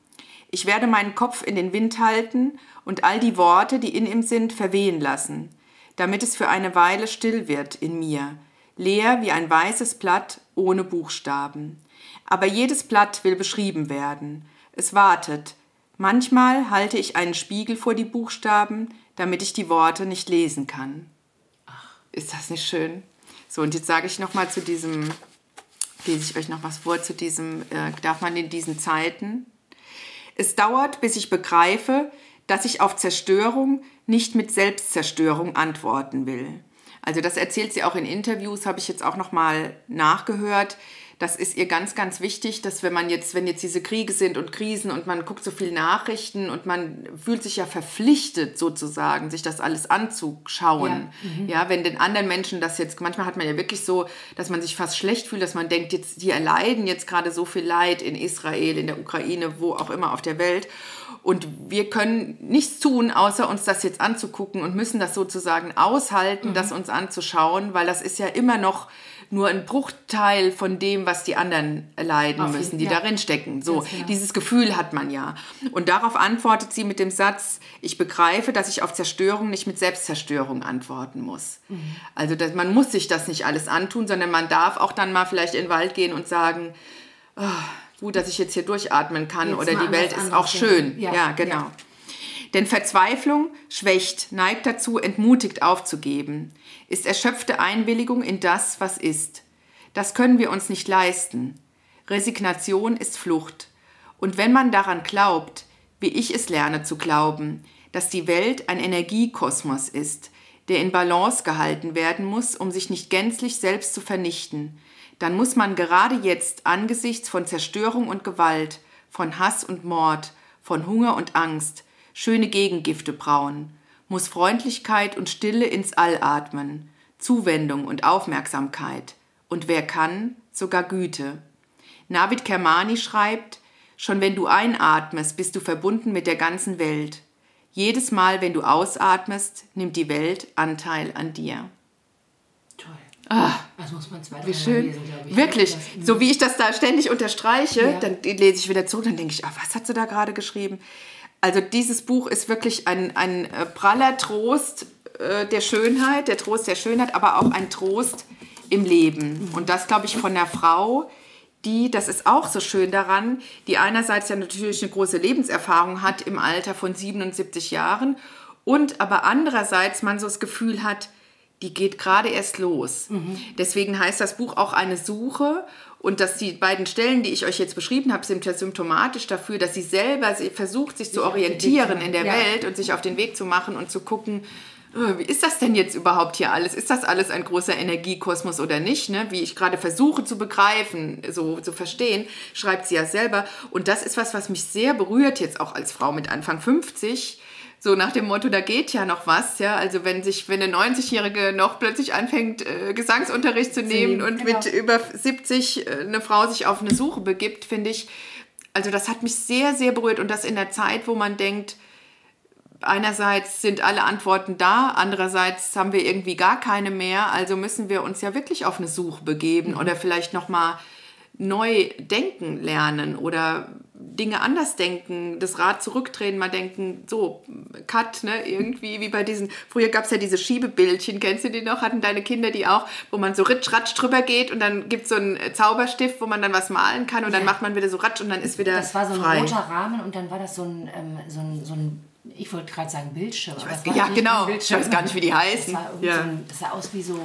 Ich werde meinen Kopf in den Wind halten und all die Worte, die in ihm sind, verwehen lassen, damit es für eine Weile still wird in mir, leer wie ein weißes Blatt ohne Buchstaben. Aber jedes Blatt will beschrieben werden. Es wartet. Manchmal halte ich einen Spiegel vor die Buchstaben, damit ich die Worte nicht lesen kann. Ach, ist das nicht schön? So, und jetzt sage ich noch mal zu diesem, lese ich euch noch was vor zu diesem, äh, darf man in diesen Zeiten? Es dauert, bis ich begreife, dass ich auf Zerstörung nicht mit Selbstzerstörung antworten will. Also das erzählt sie auch in Interviews, habe ich jetzt auch noch mal nachgehört das ist ihr ganz, ganz wichtig, dass wenn man jetzt, wenn jetzt diese Kriege sind und Krisen und man guckt so viel Nachrichten und man fühlt sich ja verpflichtet sozusagen, sich das alles anzuschauen. Ja, mhm. ja wenn den anderen Menschen das jetzt, manchmal hat man ja wirklich so, dass man sich fast schlecht fühlt, dass man denkt, jetzt, die erleiden jetzt gerade so viel Leid in Israel, in der Ukraine, wo auch immer auf der Welt. Und wir können nichts tun, außer uns das jetzt anzugucken und müssen das sozusagen aushalten, mhm. das uns anzuschauen, weil das ist ja immer noch nur ein Bruchteil von dem, was die anderen leiden Auf müssen, die ja. darin stecken. So, genau. dieses Gefühl hat man ja. Und darauf antwortet sie mit dem Satz, ich begreife, dass ich auf Zerstörung nicht mit Selbstzerstörung antworten muss. Mhm. Also dass, man muss sich das nicht alles antun, sondern man darf auch dann mal vielleicht in den Wald gehen und sagen, oh, gut, dass ich jetzt hier durchatmen kann jetzt oder die Welt ist auch schön. Ja, ja genau. Ja. Denn Verzweiflung schwächt, neigt dazu, entmutigt aufzugeben, ist erschöpfte Einwilligung in das, was ist. Das können wir uns nicht leisten. Resignation ist Flucht. Und wenn man daran glaubt, wie ich es lerne zu glauben, dass die Welt ein Energiekosmos ist, der in Balance gehalten werden muss, um sich nicht gänzlich selbst zu vernichten, dann muss man gerade jetzt angesichts von Zerstörung und Gewalt, von Hass und Mord, von Hunger und Angst, schöne Gegengifte brauen, muss Freundlichkeit und Stille ins All atmen, Zuwendung und Aufmerksamkeit und wer kann, sogar Güte. Navid Kermani schreibt, schon wenn du einatmest, bist du verbunden mit der ganzen Welt. Jedes Mal, wenn du ausatmest, nimmt die Welt Anteil an dir. Toll. Ah, das muss man zwei, wie schön. Lesen, ich. Wirklich. so wie ich das da ständig unterstreiche, ja. dann lese ich wieder zurück, dann denke ich, ach, was hat sie da gerade geschrieben? Also dieses Buch ist wirklich ein, ein äh, praller Trost äh, der Schönheit, der Trost der Schönheit, aber auch ein Trost im Leben. Und das, glaube ich, von der Frau, die, das ist auch so schön daran, die einerseits ja natürlich eine große Lebenserfahrung hat im Alter von 77 Jahren und aber andererseits man so das Gefühl hat, die geht gerade erst los. Mhm. Deswegen heißt das Buch auch eine Suche und dass die beiden Stellen, die ich euch jetzt beschrieben habe, sind ja symptomatisch dafür, dass sie selber versucht, sich, sich zu orientieren in der ja. Welt und sich auf den Weg zu machen und zu gucken, oh, wie ist das denn jetzt überhaupt hier alles? Ist das alles ein großer Energiekosmos oder nicht? Ne? Wie ich gerade versuche zu begreifen, so zu verstehen, schreibt sie ja selber. Und das ist was, was mich sehr berührt jetzt auch als Frau mit Anfang 50 so nach dem Motto, da geht ja noch was, ja. Also wenn sich, wenn eine 90-Jährige noch plötzlich anfängt, äh, Gesangsunterricht zu nehmen und genau. mit über 70 äh, eine Frau sich auf eine Suche begibt, finde ich, also das hat mich sehr, sehr berührt und das in der Zeit, wo man denkt, einerseits sind alle Antworten da, andererseits haben wir irgendwie gar keine mehr, also müssen wir uns ja wirklich auf eine Suche begeben mhm. oder vielleicht noch mal neu denken lernen oder Dinge anders denken, das Rad zurückdrehen, mal denken, so, Cut, ne, irgendwie, wie bei diesen, früher gab es ja diese Schiebebildchen, kennst du die noch? Hatten deine Kinder die auch, wo man so ritsch, ratsch drüber geht und dann gibt es so einen Zauberstift, wo man dann was malen kann und ja. dann macht man wieder so ratsch und dann ist wieder Das war so ein frei. roter Rahmen und dann war das so ein, ähm, so ein, so ein ich wollte gerade sagen Bildschirm. Weiß, ja, genau. Ich weiß gar nicht, wie die heißen. Das, ja. so ein, das sah aus wie so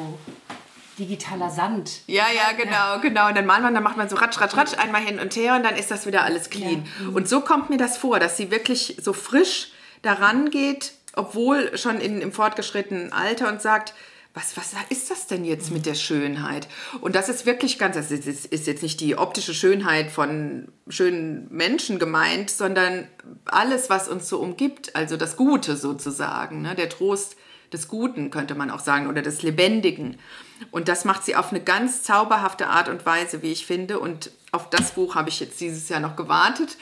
digitaler Sand. Ja, ja, genau, genau. Und dann malt man, dann macht man so ratsch, ratsch, ratsch einmal hin und her und dann ist das wieder alles clean. Ja. Mhm. Und so kommt mir das vor, dass sie wirklich so frisch daran geht, obwohl schon in, im fortgeschrittenen Alter und sagt, was, was ist das denn jetzt mit der Schönheit? Und das ist wirklich ganz, das ist, ist, jetzt nicht die optische Schönheit von schönen Menschen gemeint, sondern alles, was uns so umgibt, also das Gute sozusagen, ne? der Trost des Guten, könnte man auch sagen, oder des Lebendigen. Und das macht sie auf eine ganz zauberhafte Art und Weise, wie ich finde. Und auf das Buch habe ich jetzt dieses Jahr noch gewartet.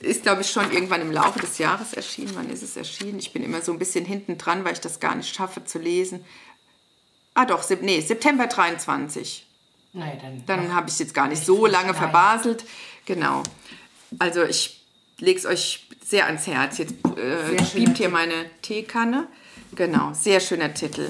Ist, glaube ich, schon irgendwann im Laufe des Jahres erschienen. Wann ist es erschienen? Ich bin immer so ein bisschen hinten dran, weil ich das gar nicht schaffe zu lesen. Ah doch, nee, September 23. Nein, dann dann habe ich es jetzt gar nicht so lange verbaselt. Genau. Also ich lege es euch sehr ans Herz. Jetzt äh, hier meine Teekanne. Genau, sehr schöner Titel.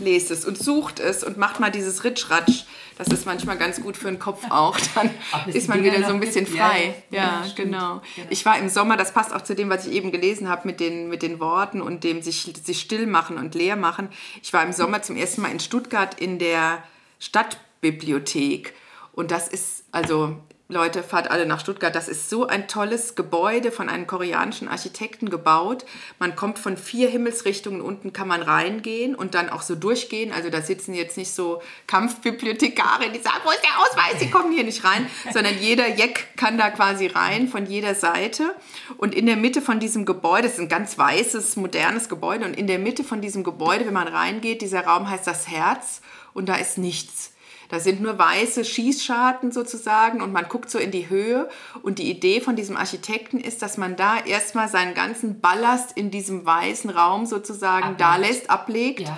Lest es und sucht es und macht mal dieses Ritschratsch. Das ist manchmal ganz gut für den Kopf auch. Dann ist man wieder so ein bisschen frei. Ja, ja, ja genau. genau. Ich war im Sommer, das passt auch zu dem, was ich eben gelesen habe mit den, mit den Worten und dem sich, sich still machen und leer machen. Ich war im Sommer zum ersten Mal in Stuttgart in der Stadtbibliothek. Und das ist, also Leute, fahrt alle nach Stuttgart. Das ist so ein tolles Gebäude von einem koreanischen Architekten gebaut. Man kommt von vier Himmelsrichtungen, unten kann man reingehen und dann auch so durchgehen. Also da sitzen jetzt nicht so Kampfbibliothekare, die sagen, wo ist der Ausweis? Sie kommen hier nicht rein, sondern jeder Jeck kann da quasi rein von jeder Seite. Und in der Mitte von diesem Gebäude, das ist ein ganz weißes, modernes Gebäude, und in der Mitte von diesem Gebäude, wenn man reingeht, dieser Raum heißt das Herz und da ist nichts. Da sind nur weiße Schießscharten sozusagen und man guckt so in die Höhe. Und die Idee von diesem Architekten ist, dass man da erstmal seinen ganzen Ballast in diesem weißen Raum sozusagen ablegt. da lässt, ablegt. Ja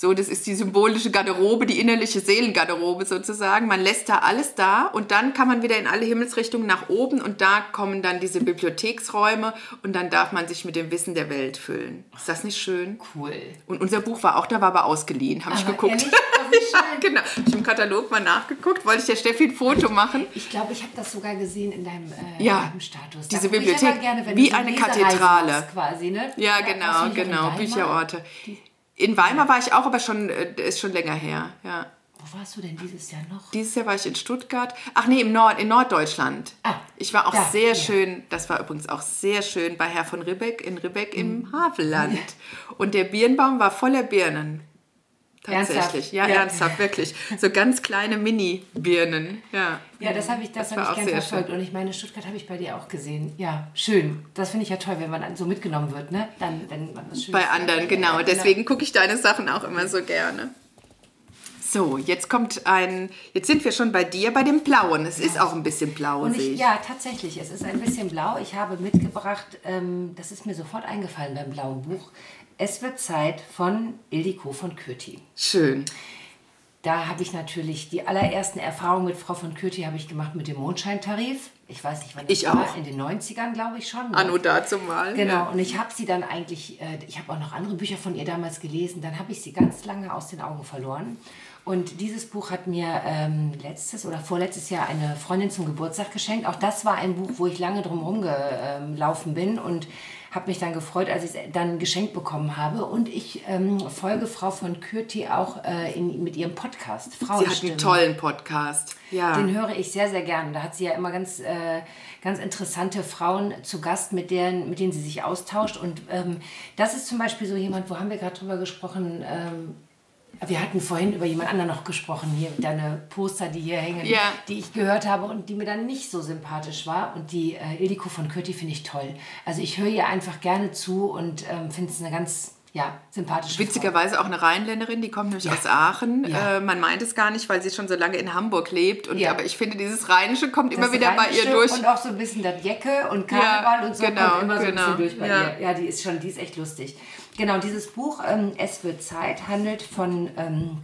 so, das ist die symbolische Garderobe, die innerliche Seelengarderobe sozusagen. Man lässt da alles da und dann kann man wieder in alle Himmelsrichtungen nach oben und da kommen dann diese Bibliotheksräume und dann darf man sich mit dem Wissen der Welt füllen. Ist das nicht schön? Cool. Und unser Buch war auch da, war aber ausgeliehen, habe ich geguckt. ja, genau. Hab ich im Katalog mal nachgeguckt, wollte ich der Steffi ein Foto machen. Ich glaube, ich habe das sogar gesehen in deinem, äh, ja, deinem Status. Da diese Bibliothek, gerne, wie so eine Kathedrale. Quasi, ne? Ja, genau, genau, Bücherorte. Die in Weimar war ich auch, aber schon äh, ist schon länger her. Ja. Wo warst du denn dieses Jahr noch? Dieses Jahr war ich in Stuttgart. Ach nee, im Nord, in Norddeutschland. Ah, ich war auch da, sehr ja. schön, das war übrigens auch sehr schön bei Herr von Ribbeck in Ribbeck mhm. im Havelland. Und der Birnbaum war voller Birnen. Tatsächlich, ernsthaft? ja, ja, ernsthaft, wirklich. So ganz kleine Mini-Birnen, ja. Ja, das habe ich, das, das hab ich gern verfolgt. Schön. Und ich meine, Stuttgart habe ich bei dir auch gesehen. Ja, schön. Das finde ich ja toll, wenn man so mitgenommen wird, ne? Dann, wenn man was Schönes Bei anderen, genau. Ja, Deswegen gucke ich deine Sachen auch immer so gerne. So, jetzt kommt ein, jetzt sind wir schon bei dir, bei dem Blauen. Es ja. ist auch ein bisschen blau, Und ich, ich. Ja, tatsächlich, es ist ein bisschen blau. Ich habe mitgebracht, ähm, das ist mir sofort eingefallen beim blauen Buch, es wird Zeit von Ildiko von Kürti. Schön. Da habe ich natürlich die allerersten Erfahrungen mit Frau von Kürti habe ich gemacht mit dem Mondscheintarif. Ich weiß nicht, wann das ich war. Auch. In den 90ern, glaube ich schon. Anno dazu mal. Genau. Ja. Und ich habe sie dann eigentlich, äh, ich habe auch noch andere Bücher von ihr damals gelesen. Dann habe ich sie ganz lange aus den Augen verloren. Und dieses Buch hat mir ähm, letztes oder vorletztes Jahr eine Freundin zum Geburtstag geschenkt. Auch das war ein Buch, wo ich lange drum rumgelaufen bin und habe mich dann gefreut, als ich es dann geschenkt bekommen habe. Und ich ähm, folge Frau von Kürti auch äh, in, mit ihrem Podcast. Sie hat einen tollen Podcast. Ja. Den höre ich sehr, sehr gern. Da hat sie ja immer ganz, äh, ganz interessante Frauen zu Gast, mit denen, mit denen sie sich austauscht. Und ähm, das ist zum Beispiel so jemand, wo haben wir gerade drüber gesprochen, ähm, wir hatten vorhin über jemand anderen noch gesprochen, hier deine Poster, die hier hängen, ja. die ich gehört habe und die mir dann nicht so sympathisch war. Und die äh, Ildiko von Kürti finde ich toll. Also ich höre ihr einfach gerne zu und ähm, finde es eine ganz ja, sympathische Witzigerweise Frau. auch eine Rheinländerin, die kommt nämlich ja. aus Aachen. Ja. Äh, man meint es gar nicht, weil sie schon so lange in Hamburg lebt. Und, ja. Aber ich finde, dieses Rheinische kommt das immer wieder Rheinische bei ihr durch. Und auch so ein bisschen das Jecke und Karneval und so genau, kommt immer so genau. ein bisschen durch bei ihr. Ja, die ist schon, die ist echt lustig. Genau, dieses Buch ähm, Es wird Zeit handelt von ähm,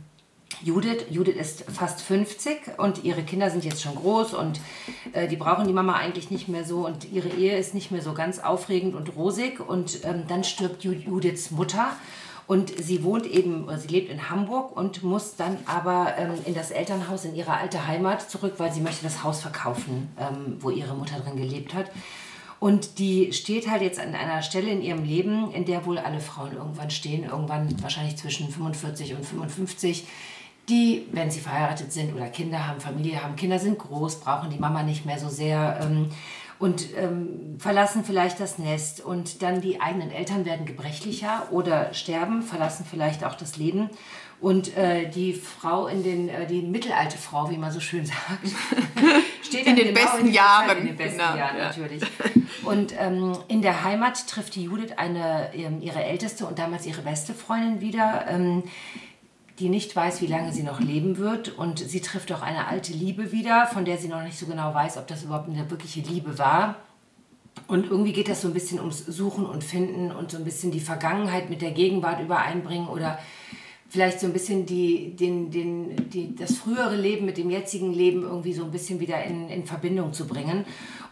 Judith. Judith ist fast 50 und ihre Kinder sind jetzt schon groß und äh, die brauchen die Mama eigentlich nicht mehr so und ihre Ehe ist nicht mehr so ganz aufregend und rosig und ähm, dann stirbt Judiths Mutter und sie wohnt eben, sie lebt in Hamburg und muss dann aber ähm, in das Elternhaus in ihre alte Heimat zurück, weil sie möchte das Haus verkaufen, ähm, wo ihre Mutter drin gelebt hat. Und die steht halt jetzt an einer Stelle in ihrem Leben, in der wohl alle Frauen irgendwann stehen, irgendwann wahrscheinlich zwischen 45 und 55, die, wenn sie verheiratet sind oder Kinder haben, Familie haben, Kinder sind groß, brauchen die Mama nicht mehr so sehr ähm, und ähm, verlassen vielleicht das Nest und dann die eigenen Eltern werden gebrechlicher oder sterben, verlassen vielleicht auch das Leben und äh, die Frau in den, äh, die mittelalte Frau, wie man so schön sagt, steht in den genau besten in Jahren. In den besten genau, Jahren, ja. natürlich. Und ähm, in der Heimat trifft die Judith eine, ähm, ihre älteste und damals ihre beste Freundin wieder, ähm, die nicht weiß, wie lange sie noch leben wird. Und sie trifft auch eine alte Liebe wieder, von der sie noch nicht so genau weiß, ob das überhaupt eine wirkliche Liebe war. Und irgendwie geht das so ein bisschen ums Suchen und Finden und so ein bisschen die Vergangenheit mit der Gegenwart übereinbringen oder vielleicht so ein bisschen die, den, den, die, das frühere Leben mit dem jetzigen Leben irgendwie so ein bisschen wieder in, in Verbindung zu bringen.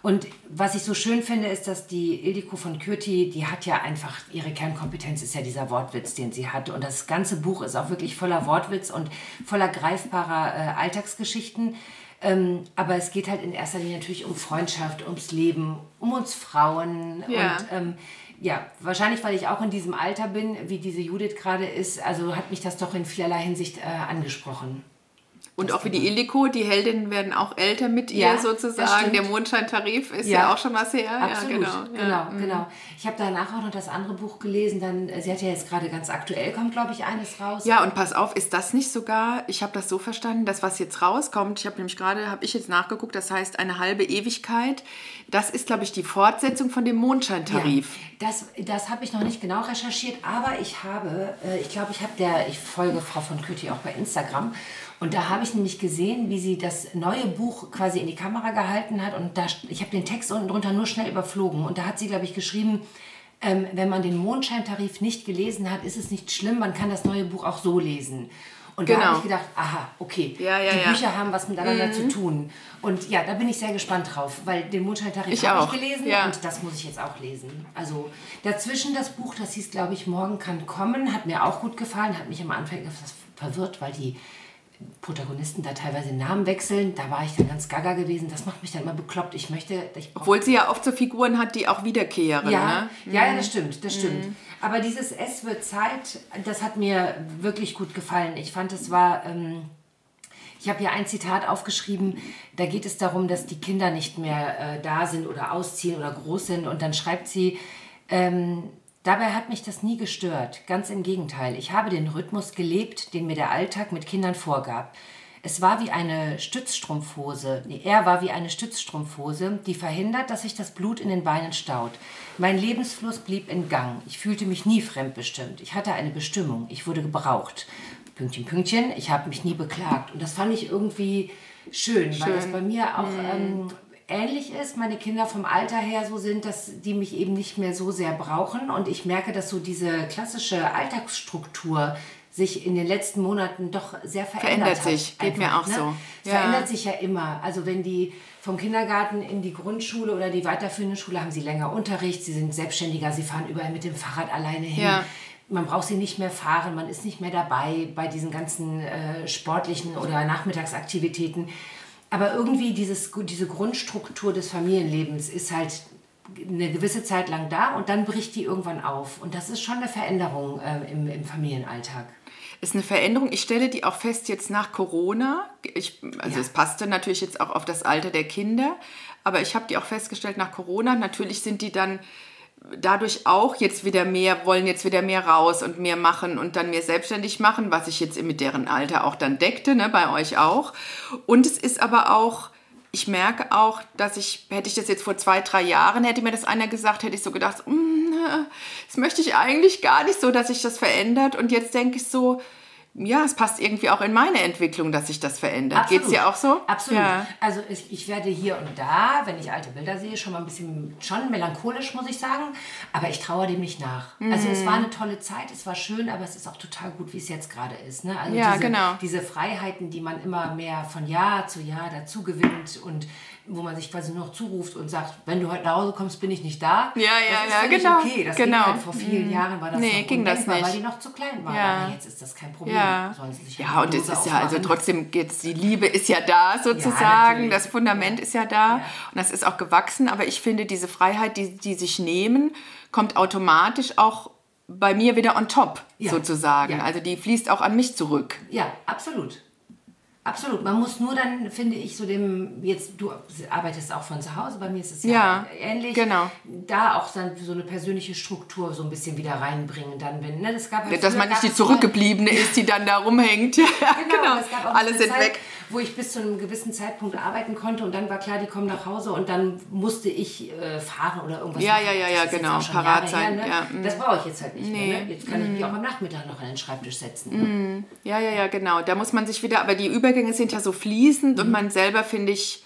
Und was ich so schön finde, ist, dass die Ildiko von Kürti, die hat ja einfach, ihre Kernkompetenz ist ja dieser Wortwitz, den sie hat. Und das ganze Buch ist auch wirklich voller Wortwitz und voller greifbarer äh, Alltagsgeschichten. Ähm, aber es geht halt in erster Linie natürlich um Freundschaft, ums Leben, um uns Frauen. Ja. Und ähm, ja, wahrscheinlich, weil ich auch in diesem Alter bin, wie diese Judith gerade ist, also hat mich das doch in vielerlei Hinsicht äh, angesprochen. Und auch wie die Illiko, die Heldinnen werden auch älter mit ihr Ja, das sozusagen. Der Mondscheintarif ist ja, Ja. auch schon was her. Absolut, ja, genau. genau, Ja. genau. Ich habe danach auch noch das andere Buch gelesen. Dann, äh, sie hat ja jetzt gerade ganz aktuell, kommt glaube ich eines raus. Ja, und pass auf, ist das nicht sogar, ich habe das so verstanden, das, was jetzt rauskommt, ich habe nämlich gerade, habe ich jetzt nachgeguckt, das heißt eine halbe Ewigkeit, das ist, glaube ich, die Fortsetzung von dem Mondscheintarif. Das das habe ich noch nicht genau recherchiert, aber ich habe, äh, ich glaube, ich habe der, ich folge Frau von Kütti auch bei Instagram und da habe ich nämlich gesehen, wie sie das neue Buch quasi in die Kamera gehalten hat und da, ich habe den Text unten drunter nur schnell überflogen und da hat sie, glaube ich, geschrieben, ähm, wenn man den Mondscheintarif nicht gelesen hat, ist es nicht schlimm, man kann das neue Buch auch so lesen. Und da Genau. habe ich gedacht, aha, okay, Ja, ja, die ja. Mhm. Bücher haben was miteinander zu tun. Und ja, da bin ich sehr gespannt drauf, weil den Mondscheintarif habe ich gelesen und das muss ich jetzt auch lesen. Also dazwischen das Buch, das hieß, glaube ich, Morgen kann kommen, hat mir auch gut gefallen, hat mich am Anfang etwas verwirrt, weil die Protagonisten da teilweise Namen wechseln. Da war ich dann ganz gaga gewesen. Das macht mich dann immer bekloppt. Ich möchte... Ich Obwohl sie ja oft so Figuren hat, die auch wiederkehren. ja, Ne? ja, ja, das stimmt, das stimmt. Aber dieses Es wird Zeit, das hat mir wirklich gut gefallen. Ich fand, es war... Ähm, ich habe hier ein Zitat aufgeschrieben, da geht es darum, dass die Kinder nicht mehr äh, da sind oder ausziehen oder groß sind. Und dann schreibt sie, ähm, dabei hat mich das nie gestört. Ganz im Gegenteil. Ich habe den Rhythmus gelebt, den mir der Alltag mit Kindern vorgab. Es war wie eine Stützstrumpfhose. Nee, er war wie eine Stützstrumpfhose, die verhindert, dass sich das Blut in den Beinen staut. Mein Lebensfluss blieb in Gang. Ich fühlte mich nie fremdbestimmt. Ich hatte eine Bestimmung. Ich wurde gebraucht. Pünktchen, Pünktchen. Ich habe mich nie beklagt. Und das fand ich irgendwie schön, weil das bei mir auch ähm, ähnlich ist. Meine Kinder vom Alter her so sind, dass die mich eben nicht mehr so sehr brauchen. Und ich merke, dass so diese klassische Alltagsstruktur sich in den letzten Monaten doch sehr verändert, Verändert hat. sich. Geht mir auch so. Es Ja. verändert sich ja immer. Also wenn die vom Kindergarten in die Grundschule oder die weiterführende Schule haben sie länger Unterricht, sie sind selbstständiger, sie fahren überall mit dem Fahrrad alleine hin. Ja. Man braucht sie nicht mehr fahren, man ist nicht mehr dabei bei diesen ganzen äh, sportlichen oder Nachmittagsaktivitäten. Aber irgendwie dieses, diese Grundstruktur des Familienlebens ist halt eine gewisse Zeit lang da und dann bricht die irgendwann auf. Und das ist schon eine Veränderung äh, im, im Familienalltag. Ist eine Veränderung. Ich stelle die auch fest jetzt nach Corona. Ich, also Ja. es passte natürlich jetzt auch auf das Alter der Kinder, aber ich habe die auch festgestellt nach Corona. Natürlich sind die dann dadurch auch jetzt wieder mehr, wollen jetzt wieder mehr raus und mehr machen und dann mehr selbstständig machen, was ich jetzt mit deren Alter auch dann deckte, ne, bei euch auch. Und es ist aber auch, ich merke auch, dass ich, hätte ich das jetzt vor zwei, drei Jahren, hätte mir das einer gesagt, hätte ich so gedacht, "Mm, das möchte ich eigentlich gar nicht so, dass sich das verändert. Und jetzt denke ich so, ja, es passt irgendwie auch in meine Entwicklung, dass sich das verändert. Geht's dir auch so? Absolut. Ja. Also ich, ich werde hier und da, wenn ich alte Bilder sehe, schon mal ein bisschen schon melancholisch, muss ich sagen. Aber ich traue dem nicht nach. Also es war eine tolle Zeit, es war schön, aber es ist auch total gut, wie es jetzt gerade ist. Ne? Also Ja, diese, genau. diese Freiheiten, die man immer mehr von Jahr zu Jahr dazu gewinnt und wo man sich quasi nur noch zuruft und sagt, wenn du heute nach Hause kommst, bin ich nicht da. Ja, ja, das ist ja, genau. okay. Das Genau. halt vor vielen Jahren war das Nee, noch ging das nicht. weil die noch zu klein war. Ja. Aber jetzt ist das kein Problem. Ja, ja eine und es ist ja also trotzdem jetzt die Liebe ist ja da sozusagen, natürlich. das Fundament ist ja da und das ist auch gewachsen, aber ich finde diese Freiheit, die die sich nehmen, kommt automatisch auch bei mir wieder on top Ja. sozusagen. Ja. Also die fließt auch an mich zurück. Ja, absolut. Absolut. Man muss nur dann, finde ich, so dem, jetzt, du arbeitest auch von zu Hause, bei mir ist es ja, Ja, ähnlich. genau. Da auch dann so eine persönliche Struktur so ein bisschen wieder reinbringen, dann, wenn, ne, das gab halt Dass früher man nicht die zurückgebliebene ist, die dann da rumhängt. Ja, Genau, es gab wo ich bis zu einem gewissen Zeitpunkt arbeiten konnte und dann war klar, die kommen nach Hause und dann musste ich äh, fahren oder irgendwas Ja, machen. ja, ja, ja, genau, parat sein, Her, ne? ja, mm. Das brauche ich jetzt halt nicht Nee, Mm. mehr. Ne? Jetzt kann ich mich auch am Nachmittag noch an den Schreibtisch setzen. Ja, ja, ja, genau. Da muss man sich wieder, aber die Übergänge sind ja so fließend und man selber, finde ich,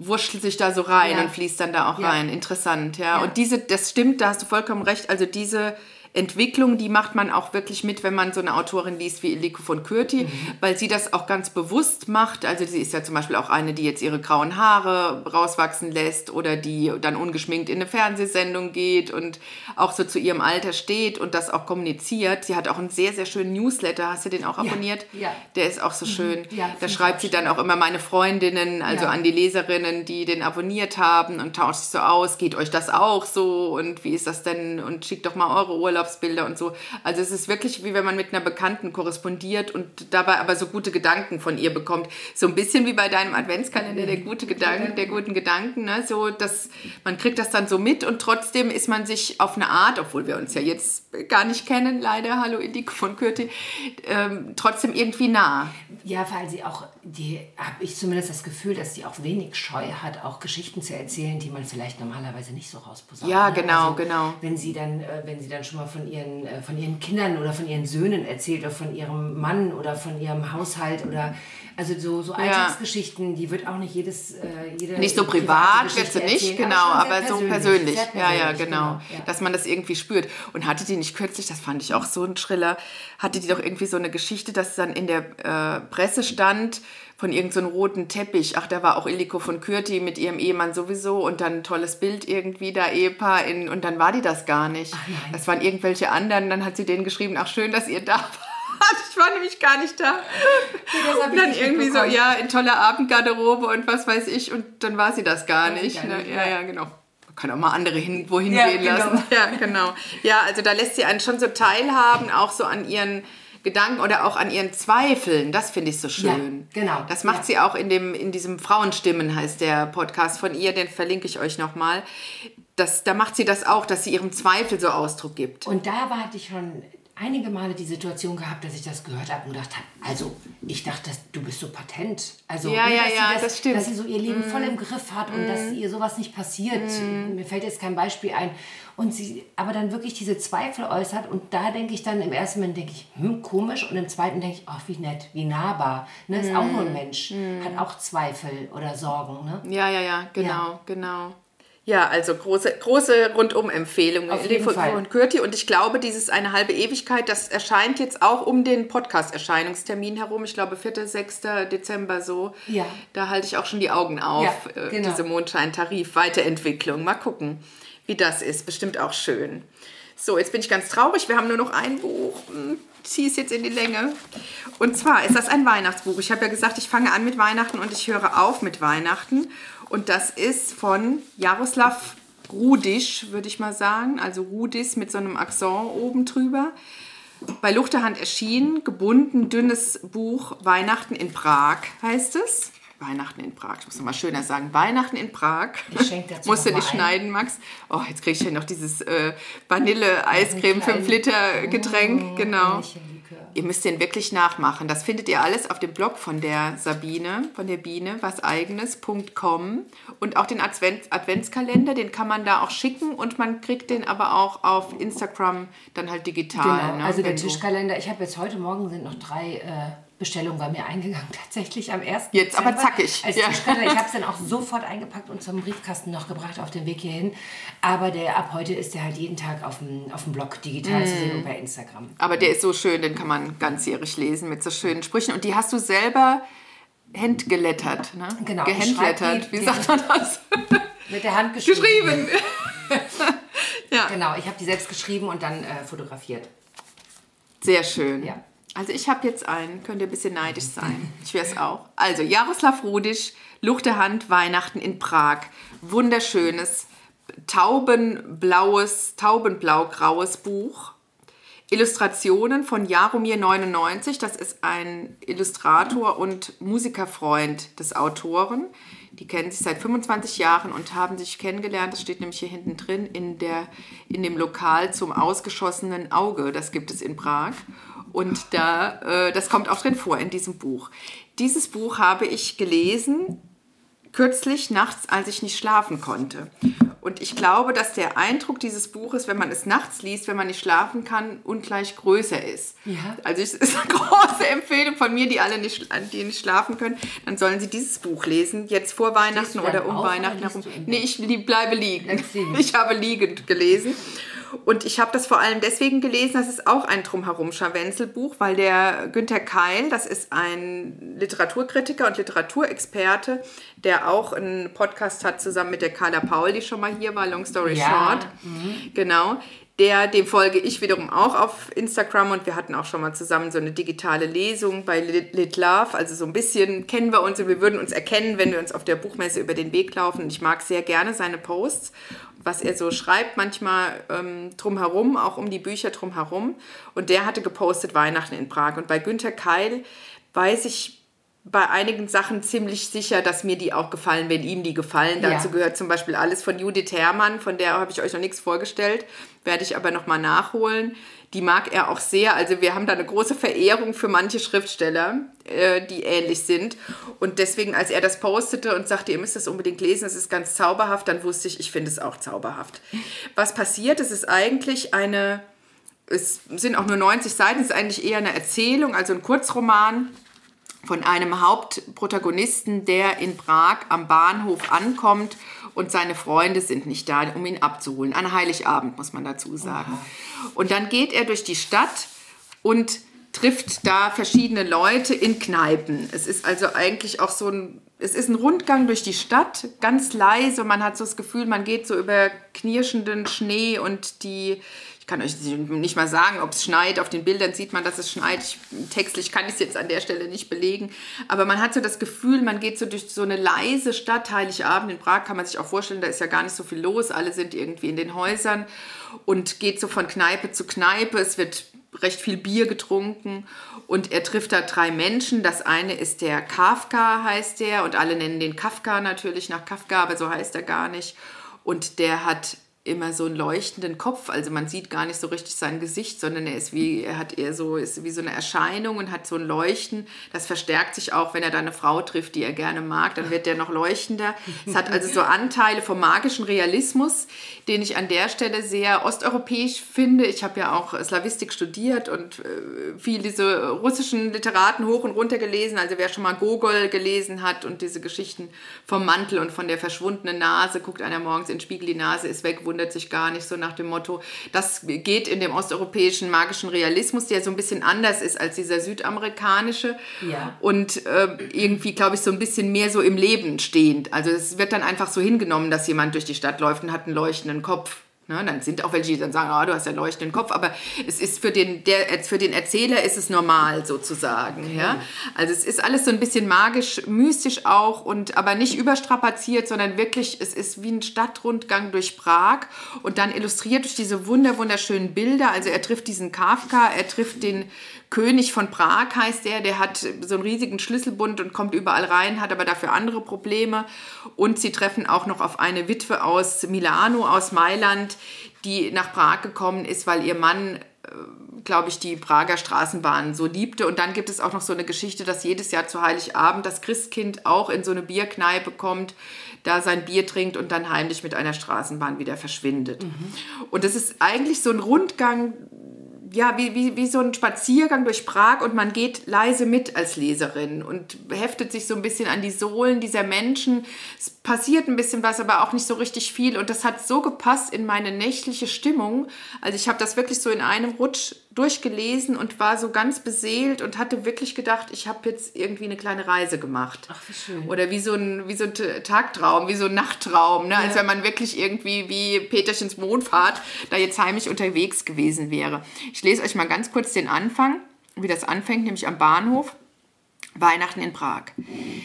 wurschtelt sich da so rein Ja. und fließt dann da auch Ja. rein. Interessant, ja. Ja. Und diese, das stimmt, da hast du vollkommen recht. Also diese Entwicklung, die macht man auch wirklich mit, wenn man so eine Autorin liest wie Eliko von Kürti, mhm. weil sie das auch ganz bewusst macht. Also sie ist ja zum Beispiel auch eine, die jetzt ihre grauen Haare rauswachsen lässt oder die dann ungeschminkt in eine Fernsehsendung geht und auch so zu ihrem Alter steht und das auch kommuniziert. Sie hat auch einen sehr, sehr schönen Newsletter. Hast du den auch abonniert? Ja. ja. Der ist auch so mhm. schön. Ja, da schreibt sie dann auch immer meine Freundinnen, also ja. an die Leserinnen, die den abonniert haben und tauscht sich so aus. Geht euch das auch so und wie ist das denn? Und schickt doch mal eure Urlaub Urlaubsbilder und so. Also es ist wirklich wie wenn man mit einer Bekannten korrespondiert und dabei aber so gute Gedanken von ihr bekommt. So ein bisschen wie bei deinem Adventskalender, der gute Gedanken, der guten Gedanken, ne? So, dass man kriegt das dann so mit und trotzdem ist man sich auf eine Art, obwohl wir uns ja jetzt gar nicht kennen, leider, hallo Indik von Kürti, ähm, trotzdem irgendwie nah. Ja, weil sie auch, die habe ich zumindest das Gefühl, dass sie auch wenig Scheu hat, auch Geschichten zu erzählen, die man vielleicht normalerweise nicht so rausposaunt. Ja, ne? genau, also, genau. Wenn sie dann, äh, wenn sie dann schon mal von ihren, äh, von ihren Kindern oder von ihren Söhnen erzählt oder von ihrem Mann oder von ihrem Haushalt oder also so, so Alltagsgeschichten, die wird auch nicht jedes äh, jede, Nicht so privat wird sie nicht, genau, aber, so persönlich. persönlich. Ja, ja, genau. genau ja. Dass man das irgendwie spürt. Und hatte die nicht kürzlich, das fand ich auch so ein Schriller, hatte die doch irgendwie so eine Geschichte, dass dann in der äh, Presse stand, von irgendeinem so roten Teppich. Ach, da war auch Illiko von Kürti mit ihrem Ehemann sowieso und dann ein tolles Bild irgendwie, da Ehepaar. In, und dann war die das gar nicht. Das waren irgendwelche anderen. Dann hat sie denen geschrieben, ach schön, dass ihr da wart. Ich war nämlich gar nicht da. Nee, und dann irgendwie so, ja, in toller Abendgarderobe und was weiß ich. Und dann war sie das gar nicht. Gar nicht. Ne? Ja, ja, genau kann auch mal andere hin, wohin ja, gehen genau. lassen. Ja, genau. Ja, also da lässt sie einen schon so teilhaben, auch so an ihren Gedanken oder auch an ihren Zweifeln. Das finde ich so schön. Ja, genau. Das macht ja. sie auch in, dem, in diesem Frauenstimmen, heißt der Podcast von ihr, den verlinke ich euch nochmal. Das, da macht sie das auch, dass sie ihrem Zweifel so Ausdruck gibt. Und da war ich schon einige Male die Situation gehabt, dass ich das gehört habe und gedacht habe, also ich dachte, du bist so patent. Also, ja, ja, ja, das, das, stimmt. Dass sie so ihr Leben mm. voll im Griff hat und mm. dass ihr sowas nicht passiert. Mm. Mir fällt jetzt kein Beispiel ein. Und sie aber dann wirklich diese Zweifel äußert und da denke ich dann im ersten Moment, denke ich, hm, komisch und im zweiten denke ich, ach, wie nett, wie nahbar. Ne, ist auch nur ein mm. Mensch, hat auch Zweifel oder Sorgen. Ne? Ja, ja, ja, genau, ja. genau. Ja, also große, große Rundum-Empfehlung von Kürti. Und ich glaube, dieses eine halbe Ewigkeit, das erscheint jetzt auch um den Podcast-Erscheinungstermin herum. Ich glaube, 4., 6. Dezember so. Ja. Da halte ich auch schon die Augen auf. Ja, äh, genau. Diese Mondschein-Tarif, Weiterentwicklung. Mal gucken, wie das ist. Bestimmt auch schön. So, jetzt bin ich ganz traurig. Wir haben nur noch ein Buch. Hm, ziehe es jetzt in die Länge. Und zwar ist das ein Weihnachtsbuch. Ich habe ja gesagt, ich fange an mit Weihnachten und ich höre auf mit Weihnachten. Und das ist von Jaroslav Rudisch, würde ich mal sagen. Also Rudis mit so einem Akzent oben drüber. Bei Luchterhand erschienen, gebunden, dünnes Buch Weihnachten in Prag heißt es. Weihnachten in Prag. Ich muss mal schöner sagen. Weihnachten in Prag. Musst du nicht schneiden, Max? Oh, jetzt kriege ich ja noch dieses äh, Vanille-Eiscreme 5 Liter Getränk. Oh, genau. Ihr müsst den wirklich nachmachen. Das findet ihr alles auf dem Blog von der Sabine, von der Biene, waseigenes.com. Und auch den Advents Adventskalender, den kann man da auch schicken und man kriegt den aber auch auf Instagram dann halt digital. Genau, ne? also der Tischkalender. Ich habe jetzt heute Morgen sind noch drei äh, Bestellungen bei mir eingegangen, tatsächlich am 1. Jetzt Dezember, aber zackig. Als ja. Ich habe es dann auch sofort eingepackt und zum Briefkasten noch gebracht auf dem Weg hierhin. Aber der ab heute ist der halt jeden Tag auf dem, auf dem Blog digital mm. zu sehen und bei Instagram. Aber der ist so schön, den kann man ganzjährig lesen mit so schönen Sprüchen. Und die hast du selber handgelettert, ne? Genau. Gehandlettert, wie sagt man das? Mit der Hand geschrieben. Geschrieben. ja. Genau, ich habe die selbst geschrieben und dann äh, fotografiert. Sehr schön. Ja. Also ich habe jetzt einen, könnt ihr ein bisschen neidisch sein. Ich wäre es auch. Also Jaroslav Rudisch, Luchterhand, Weihnachten in Prag. Wunderschönes, taubenblaues, taubenblau-graues Buch. Illustrationen von Jaromir 99, das ist ein Illustrator und Musikerfreund des Autoren. Die kennen sich seit 25 Jahren und haben sich kennengelernt. Das steht nämlich hier hinten drin in, der, in dem Lokal zum ausgeschossenen Auge. Das gibt es in Prag. Und da, äh, das kommt auch drin vor in diesem Buch. Dieses Buch habe ich gelesen kürzlich nachts, als ich nicht schlafen konnte. Und ich glaube, dass der Eindruck dieses Buches, wenn man es nachts liest, wenn man nicht schlafen kann, ungleich größer ist. Ja. Also es ist eine große Empfehlung von mir, die alle nicht, die nicht schlafen können. Dann sollen sie dieses Buch lesen, jetzt vor Weihnachten oder um Weihnachten herum. Nee, ich bleibe liegen. Ich habe liegend gelesen. Und ich habe das vor allem deswegen gelesen, das ist auch ein Drumherum-Scharwenzel-Buch, weil der Günther Keil, das ist ein Literaturkritiker und Literaturexperte, der auch einen Podcast hat zusammen mit der Carla Paul, die schon mal hier war, Long Story ja. Short. Mhm. Genau der, dem folge ich wiederum auch auf Instagram und wir hatten auch schon mal zusammen so eine digitale Lesung bei Lit Love. Also so ein bisschen kennen wir uns und wir würden uns erkennen, wenn wir uns auf der Buchmesse über den Weg laufen. Ich mag sehr gerne seine Posts, was er so schreibt, manchmal ähm, drumherum, auch um die Bücher drumherum. Und der hatte gepostet Weihnachten in Prag. Und bei Günter Keil weiß ich bei einigen Sachen ziemlich sicher, dass mir die auch gefallen, wenn ihm die gefallen. Ja. Dazu gehört zum Beispiel alles von Judith Herrmann, von der habe ich euch noch nichts vorgestellt, werde ich aber nochmal nachholen. Die mag er auch sehr. Also wir haben da eine große Verehrung für manche Schriftsteller, äh, die ähnlich sind. Und deswegen, als er das postete und sagte, ihr müsst das unbedingt lesen, es ist ganz zauberhaft, dann wusste ich, ich finde es auch zauberhaft. Was passiert, es ist eigentlich eine, es sind auch nur 90 Seiten, es ist eigentlich eher eine Erzählung, also ein Kurzroman von einem Hauptprotagonisten, der in Prag am Bahnhof ankommt und seine Freunde sind nicht da, um ihn abzuholen. An Heiligabend, muss man dazu sagen. Oha. Und dann geht er durch die Stadt und trifft da verschiedene Leute in Kneipen. Es ist also eigentlich auch so ein, es ist ein Rundgang durch die Stadt, ganz leise. Man hat so das Gefühl, man geht so über knirschenden Schnee und die kann euch nicht mal sagen, ob es schneit. Auf den Bildern sieht man, dass es schneit. Ich, textlich kann ich es jetzt an der Stelle nicht belegen. Aber man hat so das Gefühl, man geht so durch so eine leise Stadt. Heiligabend in Prag kann man sich auch vorstellen, da ist ja gar nicht so viel los. Alle sind irgendwie in den Häusern und geht so von Kneipe zu Kneipe. Es wird recht viel Bier getrunken und er trifft da drei Menschen. Das eine ist der Kafka, heißt der, und alle nennen den Kafka natürlich nach Kafka, aber so heißt er gar nicht. Und der hat immer so einen leuchtenden Kopf. Also man sieht gar nicht so richtig sein Gesicht, sondern er ist wie, er hat eher so, ist wie so eine Erscheinung und hat so ein Leuchten. Das verstärkt sich auch, wenn er da eine Frau trifft, die er gerne mag, dann wird der noch leuchtender. Es hat also so Anteile vom magischen Realismus, den ich an der Stelle sehr osteuropäisch finde. Ich habe ja auch Slavistik studiert und äh, viel diese russischen Literaten hoch und runter gelesen. Also wer schon mal Gogol gelesen hat und diese Geschichten vom Mantel und von der verschwundenen Nase, guckt einer morgens in den Spiegel, die Nase ist weg, wundert sich gar nicht, so nach dem Motto. Das geht in dem osteuropäischen magischen Realismus, der so ein bisschen anders ist als dieser südamerikanische. Ja. Und äh, irgendwie, glaube ich, so ein bisschen mehr so im Leben stehend. Also es wird dann einfach so hingenommen, dass jemand durch die Stadt läuft und hat einen leuchtenden Kopf. Ne, dann sind auch welche, die dann sagen, oh, du hast ja leuchtenden Kopf, aber es ist für den, der, für den Erzähler ist es normal sozusagen. Okay. Ja? Also es ist alles so ein bisschen magisch, mystisch auch, und aber nicht überstrapaziert, sondern wirklich, es ist wie ein Stadtrundgang durch Prag und dann illustriert durch diese wunder, wunderschönen Bilder. Also er trifft diesen Kafka, er trifft den König von Prag heißt der, der hat so einen riesigen Schlüsselbund und kommt überall rein, hat aber dafür andere Probleme. Und sie treffen auch noch auf eine Witwe aus Milano, aus Mailand, die nach Prag gekommen ist, weil ihr Mann äh, glaube ich, die Prager Straßenbahn so liebte. Und dann gibt es auch noch so eine Geschichte, dass jedes Jahr zu Heiligabend das Christkind auch in so eine Bierkneipe kommt, da sein Bier trinkt und dann heimlich mit einer Straßenbahn wieder verschwindet. Mhm. Und das ist eigentlich so ein Rundgang ja, wie, wie, wie so ein Spaziergang durch Prag und man geht leise mit als Leserin und heftet sich so ein bisschen an die Sohlen dieser Menschen. Es passiert ein bisschen was, aber auch nicht so richtig viel und das hat so gepasst in meine nächtliche Stimmung. Also ich habe das wirklich so in einem Rutsch durchgelesen und war so ganz beseelt und hatte wirklich gedacht, ich habe jetzt irgendwie eine kleine Reise gemacht. Ach, wie schön. Oder wie so ein, wie so ein Tagtraum, wie so ein Nachttraum, ne? Ja. als wenn man wirklich irgendwie wie Peterchens Mondfahrt da jetzt heimisch unterwegs gewesen wäre. Ich lese euch mal ganz kurz den Anfang, wie das anfängt, nämlich am Bahnhof. Weihnachten in Prag.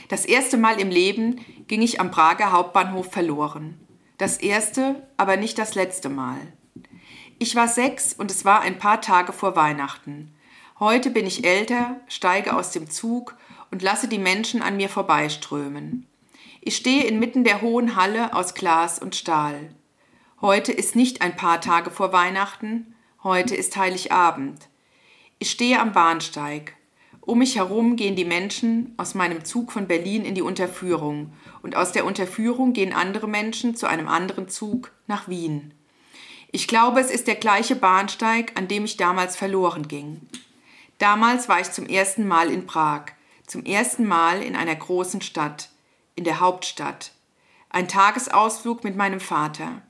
Das erste Mal im Leben ging ich am Prager Hauptbahnhof verloren. Das erste, aber nicht das letzte Mal. Ich war sechs und es war ein paar Tage vor Weihnachten. Heute bin ich älter, steige aus dem Zug und lasse die Menschen an mir vorbeiströmen. Ich stehe inmitten der hohen Halle aus Glas und Stahl. Heute ist nicht ein paar Tage vor Weihnachten, heute ist Heiligabend. Ich stehe am Bahnsteig. Um mich herum gehen die Menschen aus meinem Zug von Berlin in die Unterführung und aus der Unterführung gehen andere Menschen zu einem anderen Zug nach Wien. Ich glaube, es ist der gleiche Bahnsteig, an dem ich damals verloren ging. Damals war ich zum ersten Mal in Prag, zum ersten Mal in einer großen Stadt, in der Hauptstadt. Ein Tagesausflug mit meinem Vater.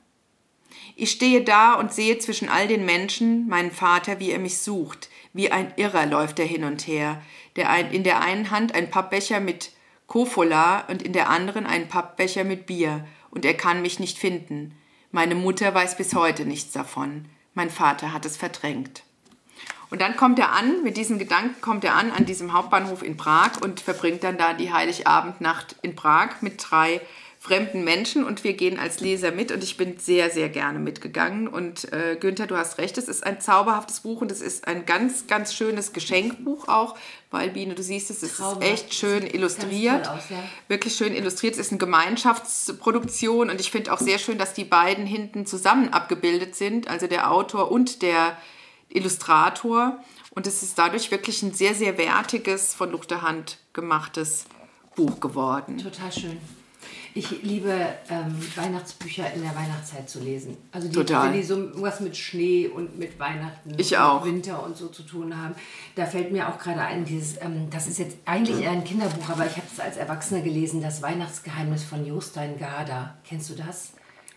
Ich stehe da und sehe zwischen all den Menschen meinen Vater, wie er mich sucht. Wie ein Irrer läuft er hin und her. Der ein, in der einen Hand ein Pappbecher mit Kofola und in der anderen ein Pappbecher mit Bier. Und er kann mich nicht finden. Meine Mutter weiß bis heute nichts davon. Mein Vater hat es verdrängt. Und dann kommt er an, mit diesen Gedanken kommt er an an diesem Hauptbahnhof in Prag und verbringt dann da die Heiligabendnacht in Prag mit drei fremden Menschen und wir gehen als Leser mit und ich bin sehr, sehr gerne mitgegangen. Und äh, Günther, du hast recht, es ist ein zauberhaftes Buch und es ist ein ganz, ganz schönes Geschenkbuch auch, weil Biene, du siehst, es ist Traumhaft. echt schön illustriert. Aus, ja. Wirklich schön illustriert. Es ist eine Gemeinschaftsproduktion und ich finde auch sehr schön, dass die beiden hinten zusammen abgebildet sind, also der Autor und der Illustrator. Und es ist dadurch wirklich ein sehr, sehr wertiges, von Luchterhand gemachtes Buch geworden. Total schön. Ich liebe ähm, Weihnachtsbücher in der Weihnachtszeit zu lesen. Also die, Total. wenn die so was mit Schnee und mit Weihnachten ich und auch. Winter und so zu tun haben. Da fällt mir auch gerade ein, dieses, ähm, das ist jetzt eigentlich eher ein Kinderbuch, aber ich habe es als Erwachsener gelesen, das Weihnachtsgeheimnis von Jostein Garda. Kennst du das?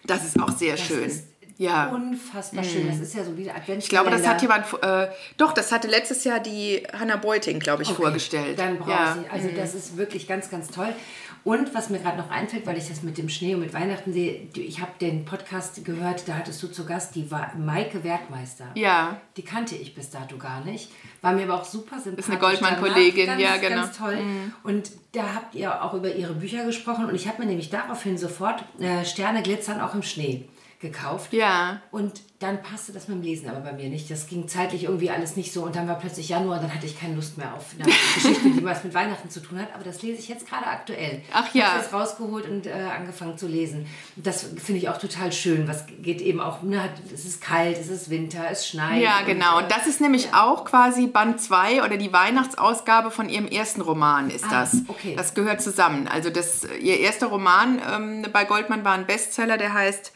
Das ist auch sehr das schön. Ist ja. unfassbar schön. Das ist ja so wie Adventskalender. Ich glaube, das hat jemand, äh, doch, das hatte letztes Jahr die Hannah Beuting, glaube ich, Okay, vorgestellt. Dann brauche ja. ich. Also das ist wirklich ganz, ganz toll. Und was mir gerade noch einfällt, weil ich das mit dem Schnee und mit Weihnachten sehe, ich habe den Podcast gehört, da hattest du zu Gast die war Maike Werkmeister. Ja. Die kannte ich bis dato gar nicht. War mir aber auch super sympathisch. eine Goldmann-Kollegin, ja, genau. Ganz toll. Und da habt ihr auch über ihre Bücher gesprochen und ich habe mir nämlich daraufhin sofort äh, Sterne glitzern auch im Schnee gekauft. Ja. Und dann passte das mit dem Lesen aber bei mir nicht. Das ging zeitlich irgendwie alles nicht so. Und dann war plötzlich Januar und dann hatte ich keine Lust mehr auf eine Geschichte, die was mit Weihnachten zu tun hat. Aber das lese ich jetzt gerade aktuell. Ach Ich ja. habe das rausgeholt und äh, angefangen zu lesen. Das finde ich auch total schön. Was geht eben auch, ne, hat- es ist kalt, es ist Winter, es schneit. Ja, und, genau. äh, Und das ist nämlich auch quasi Band 2 oder die Weihnachtsausgabe von ihrem ersten Roman ist Ah, das. okay. Das gehört zusammen. Also das, ihr erster Roman ähm, bei Goldman war ein Bestseller, der heißt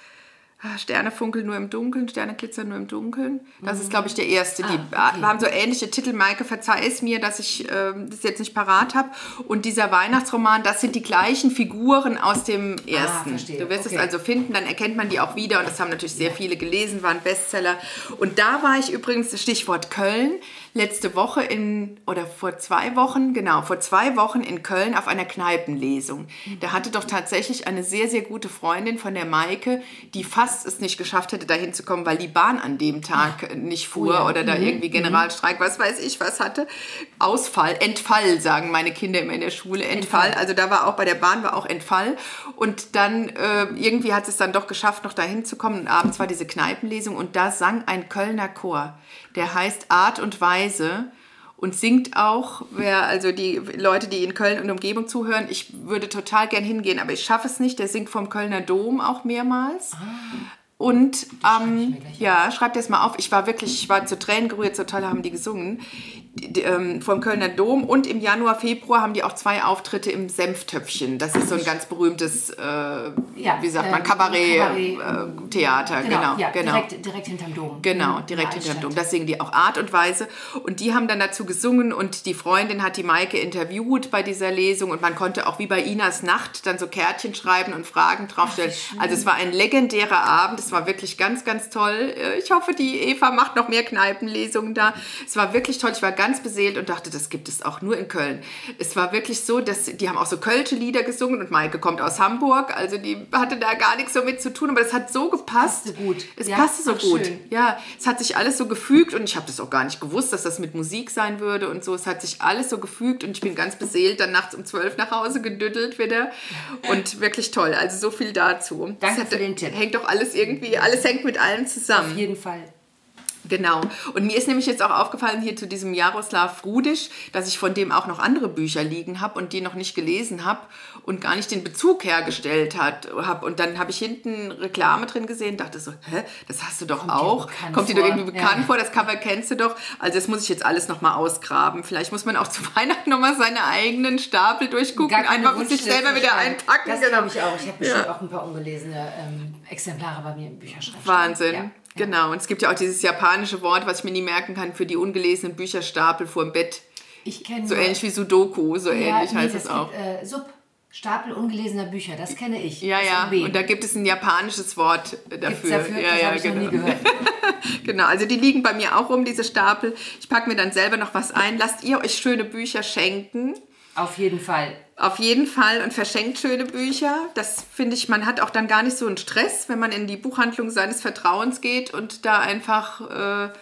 Sterne funkeln nur im Dunkeln, Sterne glitzern nur im Dunkeln. Das ist, glaube ich, der erste. Die Ah, okay. äh, haben so ähnliche Titel. Maike, verzeih es mir, dass ich ähm, das jetzt nicht parat habe. Und dieser Weihnachtsroman, das sind die gleichen Figuren aus dem ersten. verstehe. du wirst Okay. es also finden, dann erkennt man die auch wieder. Und das haben natürlich sehr viele gelesen, war ein Bestseller. Und da war ich übrigens, Stichwort Köln, letzte Woche in, oder vor zwei Wochen, genau, vor zwei Wochen in Köln auf einer Kneipenlesung. Da hatte doch tatsächlich eine sehr, sehr gute Freundin von der Maike, die fast es nicht geschafft hätte, dahin zu kommen, weil die Bahn an dem Tag nicht fuhr Oh ja. oder da irgendwie Generalstreik, was weiß ich, was hatte. Ausfall, Entfall, sagen meine Kinder immer in der Schule. Entfall. Entfall. Also da war auch bei der Bahn war auch Entfall. Und dann äh, irgendwie hat es dann doch geschafft, noch dahin zu kommen. Und abends war diese Kneipenlesung und da sang ein Kölner Chor. Der heißt Art und Weise und singt auch, wer, also die Leute, die in Köln und Umgebung zuhören, ich würde total gern hingehen, aber ich schaffe es nicht. Der singt vom Kölner Dom auch mehrmals. Und ähm, ja, schreibt das mal auf. Ich war wirklich, ich war zu Tränen gerührt, so toll haben die gesungen. Die, die, ähm, vom Kölner Dom und im Januar, Februar haben die auch zwei Auftritte im Senftöpfchen. Das ist so ein ganz berühmtes, äh, wie sagt man, ähm, Kabarett-Theater. Genau, genau, ja, genau. Direkt, direkt hinterm Dom. Genau, In direkt hinterm Dom. Das singen die auch Art und Weise. Und die haben dann dazu gesungen und die Freundin hat die Maike interviewt bei dieser Lesung und man konnte auch wie bei Inas Nacht dann so Kärtchen schreiben und Fragen draufstellen. Also es war ein legendärer Abend. Es war wirklich ganz, ganz toll. Äh, Ich hoffe, die Eva macht noch mehr Kneipenlesungen da. Es war wirklich toll. Ich war ganz beseelt und dachte, das gibt es auch nur in Köln. Es war wirklich so, dass die haben auch so kölsche Lieder gesungen und Maike kommt aus Hamburg. Also die hatte da gar nichts so mit zu tun, aber es hat so gepasst. passte gut. Es Ja, passte so gut. schön. Ja, es hat sich alles so gefügt und ich habe das auch gar nicht gewusst, dass das mit Musik sein würde und so. Es hat sich alles so gefügt und ich bin ganz beseelt dann nachts um zwölf nach Hause gedüttelt wieder und wirklich toll. Also so viel dazu. Danke Das für den Tipp. Hängt doch alles irgendwie, alles hängt mit allem zusammen. Auf jeden Fall. Genau. Und mir ist nämlich jetzt auch aufgefallen hier zu diesem Jaroslav Rudisch, dass ich von dem auch noch andere Bücher liegen habe und die noch nicht gelesen habe und gar nicht den Bezug hergestellt hat, hab. Und dann habe ich hinten Reklame drin gesehen, dachte so, hä, das hast du doch dir auch. bekannt Kommt dir doch irgendwie bekannt Ja. vor, das Cover kennst du doch. Also das muss ich jetzt alles nochmal ausgraben. Vielleicht muss man auch zu Weihnachten nochmal seine eigenen Stapel durchgucken, einfach für sich selber wieder einpacken. Das Genau. glaube ich auch. Ich habe bestimmt auch ein paar ungelesene ähm, Exemplare bei mir im Bücherschrank. Wahnsinn. Ja. Genau. Und es gibt ja auch dieses japanische Wort, was ich mir nie merken kann, für die ungelesenen Bücherstapel vor dem Bett. Ich kenne So ähnlich wie Sudoku, so ja, ähnlich nee, heißt es auch. Gibt, äh, Sub. Stapel ungelesener Bücher, das kenne ich. Ja, ja. Und da gibt es ein japanisches Wort dafür. Gibt's dafür? Ja, das ja, ich noch nie genau. gehört. genau, also die liegen bei mir auch rum, diese Stapel. Ich packe mir dann selber noch was ein. Lasst ihr euch schöne Bücher schenken. Auf jeden Fall. Auf jeden Fall und verschenkt schöne Bücher. Das finde ich, man hat auch dann gar nicht so einen Stress, wenn man in die Buchhandlung seines Vertrauens geht und da einfach äh,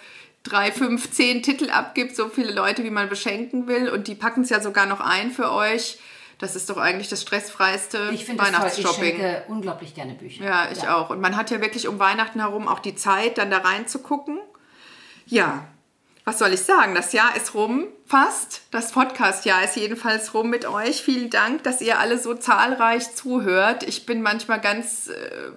drei, fünf, zehn Titel abgibt, so viele Leute, wie man beschenken will. Und die packen es ja sogar noch ein für euch. Das ist doch eigentlich das stressfreiste Ich toll. Ich Weihnachtsshopping. schenke unglaublich gerne Bücher. Ja, ich auch. Und man hat ja wirklich um Weihnachten herum auch die Zeit, dann da reinzugucken. Ja, was soll ich sagen? Das Jahr ist rum, fast. Das Podcast-Jahr ist jedenfalls rum mit euch. Vielen Dank, dass ihr alle so zahlreich zuhört. Ich bin manchmal ganz äh,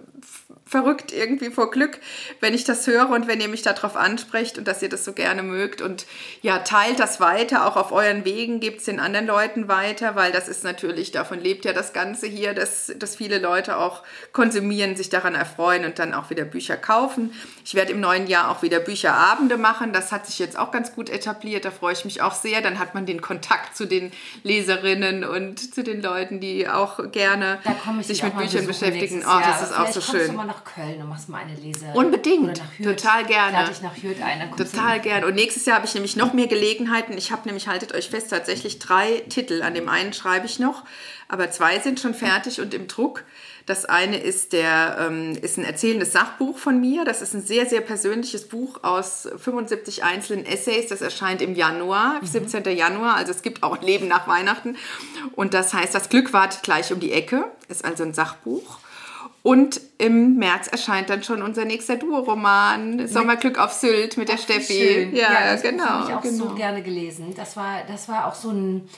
verrückt irgendwie vor Glück, wenn ich das höre und wenn ihr mich darauf ansprecht und dass ihr das so gerne mögt. Und ja, teilt das weiter, auch auf euren Wegen, gebt es den anderen Leuten weiter, weil das ist natürlich, davon lebt ja das Ganze hier, dass, dass viele Leute auch konsumieren, sich daran erfreuen und dann auch wieder Bücher kaufen. Ich werde im neuen Jahr auch wieder Bücherabende machen. Das hat sich jetzt auch ganz gut etabliert. Da freue ich mich auch sehr. Dann hat man den Kontakt zu den Leserinnen und zu den Leuten, die auch gerne sich mit Büchern beschäftigen. Oh, das ist auch so schön. Nach Köln und machst mal eine Lese. Unbedingt. Oder nach Hürth. Total gerne. Lade ich nach Hürth ein. Total gern. Und nächstes Jahr habe ich nämlich noch mehr Gelegenheiten. Ich habe nämlich, haltet euch fest, tatsächlich drei Titel. An dem einen schreibe ich noch, aber zwei sind schon fertig und im Druck. Das eine ist, der, ähm, ist ein erzählendes Sachbuch von mir. Das ist ein sehr, sehr persönliches Buch aus 75 einzelnen Essays. Das erscheint im Januar, 17. Januar. Also es gibt auch Leben nach Weihnachten. Und das heißt, das Glück wartet gleich um die Ecke. Ist also ein Sachbuch. Und im März erscheint dann schon unser nächster Duo-Roman, Sommerglück auf Sylt mit der Steffi. Schön. Ja, das Buch genau. habe ich auch genau. so gerne gelesen. Das war, das war auch so ein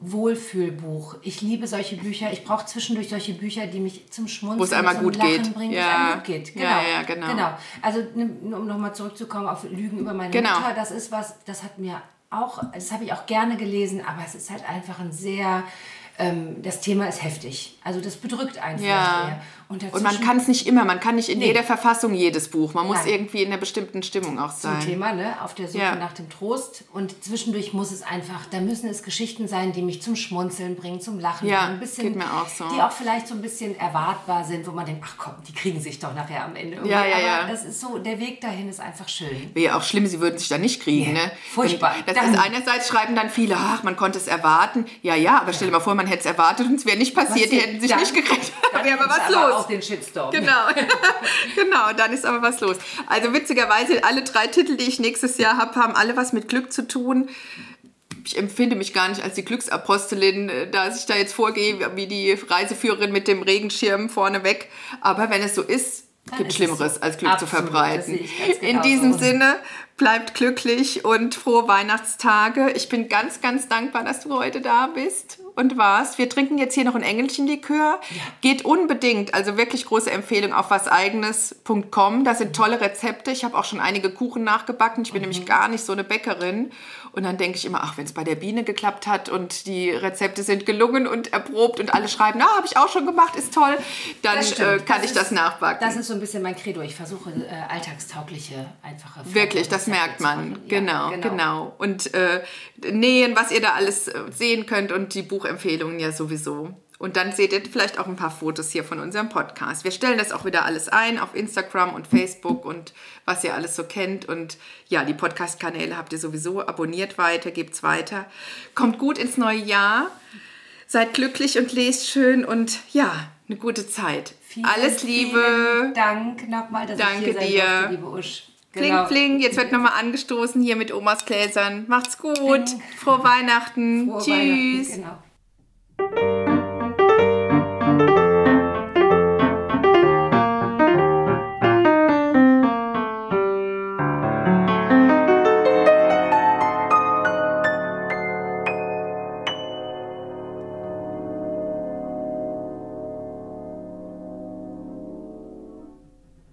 Wohlfühlbuch. Ich liebe solche Bücher. Ich brauche zwischendurch solche Bücher, die mich zum Schmunzeln, Wo es einmal zum gut Lachen geht. bringen, Ja. gut geht. Ja, Genau. ja, genau. genau. Also ne, um nochmal zurückzukommen auf Lügen über meine Genau. Mutter, das ist was, das hat mir auch, das habe ich auch gerne gelesen, aber es ist halt einfach ein sehr, ähm, das Thema ist heftig. Also das bedrückt einen Ja. eher. Und, Und man kann es nicht immer, man kann nicht in Nee. jeder Verfassung jedes Buch. Man muss Nein. irgendwie in einer bestimmten Stimmung auch zum sein. Thema, ne? auf der Suche Ja. nach dem Trost. Und zwischendurch muss es einfach, da müssen es Geschichten sein, die mich zum Schmunzeln bringen, zum Lachen Ja. Ein bisschen, geht mir auch so. Die auch vielleicht so ein bisschen erwartbar sind, wo man denkt, ach komm, die kriegen sich doch nachher am Ende. irgendwie. Ja, ja, Aber ja. das ist so, der Weg dahin ist einfach schön. Wäre ja auch schlimm, sie würden sich da nicht kriegen. Nee, Ne? furchtbar. Das Dann- ist einerseits schreiben dann viele, ach, man konnte es erwarten. Ja, ja, aber stell dir mal vor, man hätte es erwartet und es wäre nicht passiert, die hätten sich Dann- nicht gekriegt. Da dann wäre aber was los. Auch den Shitstorm. Genau, genau, dann ist aber was los. Also witzigerweise, alle drei Titel, die ich nächstes Jahr habe, haben alle was mit Glück zu tun. Ich empfinde mich gar nicht als die Glücksapostelin, äh, dass ich da jetzt vorgehe, wie die Reiseführerin mit dem Regenschirm vorneweg. Aber wenn es so ist, Dann gibt Schlimmeres so. als Glück zu Absolut, verbreiten. ich ganz In diesem Sinne, bleibt glücklich und frohe Weihnachtstage. Ich bin ganz, ganz dankbar, dass du heute da bist und warst. Wir trinken jetzt hier noch ein Engelchenlikör. Geht unbedingt, also wirklich große Empfehlung auf waseigenes.com. Da sind tolle Rezepte. Ich habe auch schon einige Kuchen nachgebacken. Ich bin Mhm. nämlich gar nicht so eine Bäckerin. Und dann denke ich immer, ach, wenn es bei der Biene geklappt hat und die Rezepte sind gelungen und erprobt und alle schreiben, na, habe ich auch schon gemacht, ist toll, dann Das äh, kann Das ich das ist- nachbacken. Das ist so ein bisschen mein Credo. Ich versuche äh, alltagstaugliche, einfache Wirklich, das Rezepte merkt man. machen. Ja, Genau, genau, Und äh, nähen, was ihr da alles äh, sehen könnt und die Buchempfehlungen ja sowieso. Und dann seht ihr vielleicht auch ein paar Fotos hier von unserem Podcast. Wir stellen das auch wieder alles ein auf Instagram und Facebook und was ihr alles so kennt. Und ja, die Podcast-Kanäle habt ihr sowieso. Abonniert weiter, gebt's weiter. Kommt gut ins neue Jahr. Seid glücklich und lest schön und ja, eine gute Zeit. Vielen, alles Liebe. Dank nochmal, dass Danke ich hier sein dir. liebe Usch. Genau. pling. Jetzt wird nochmal angestoßen hier mit Omas Gläsern. Macht's gut. Frohe Weihnachten. Frohe Tschüss. Weihnachten, Genau.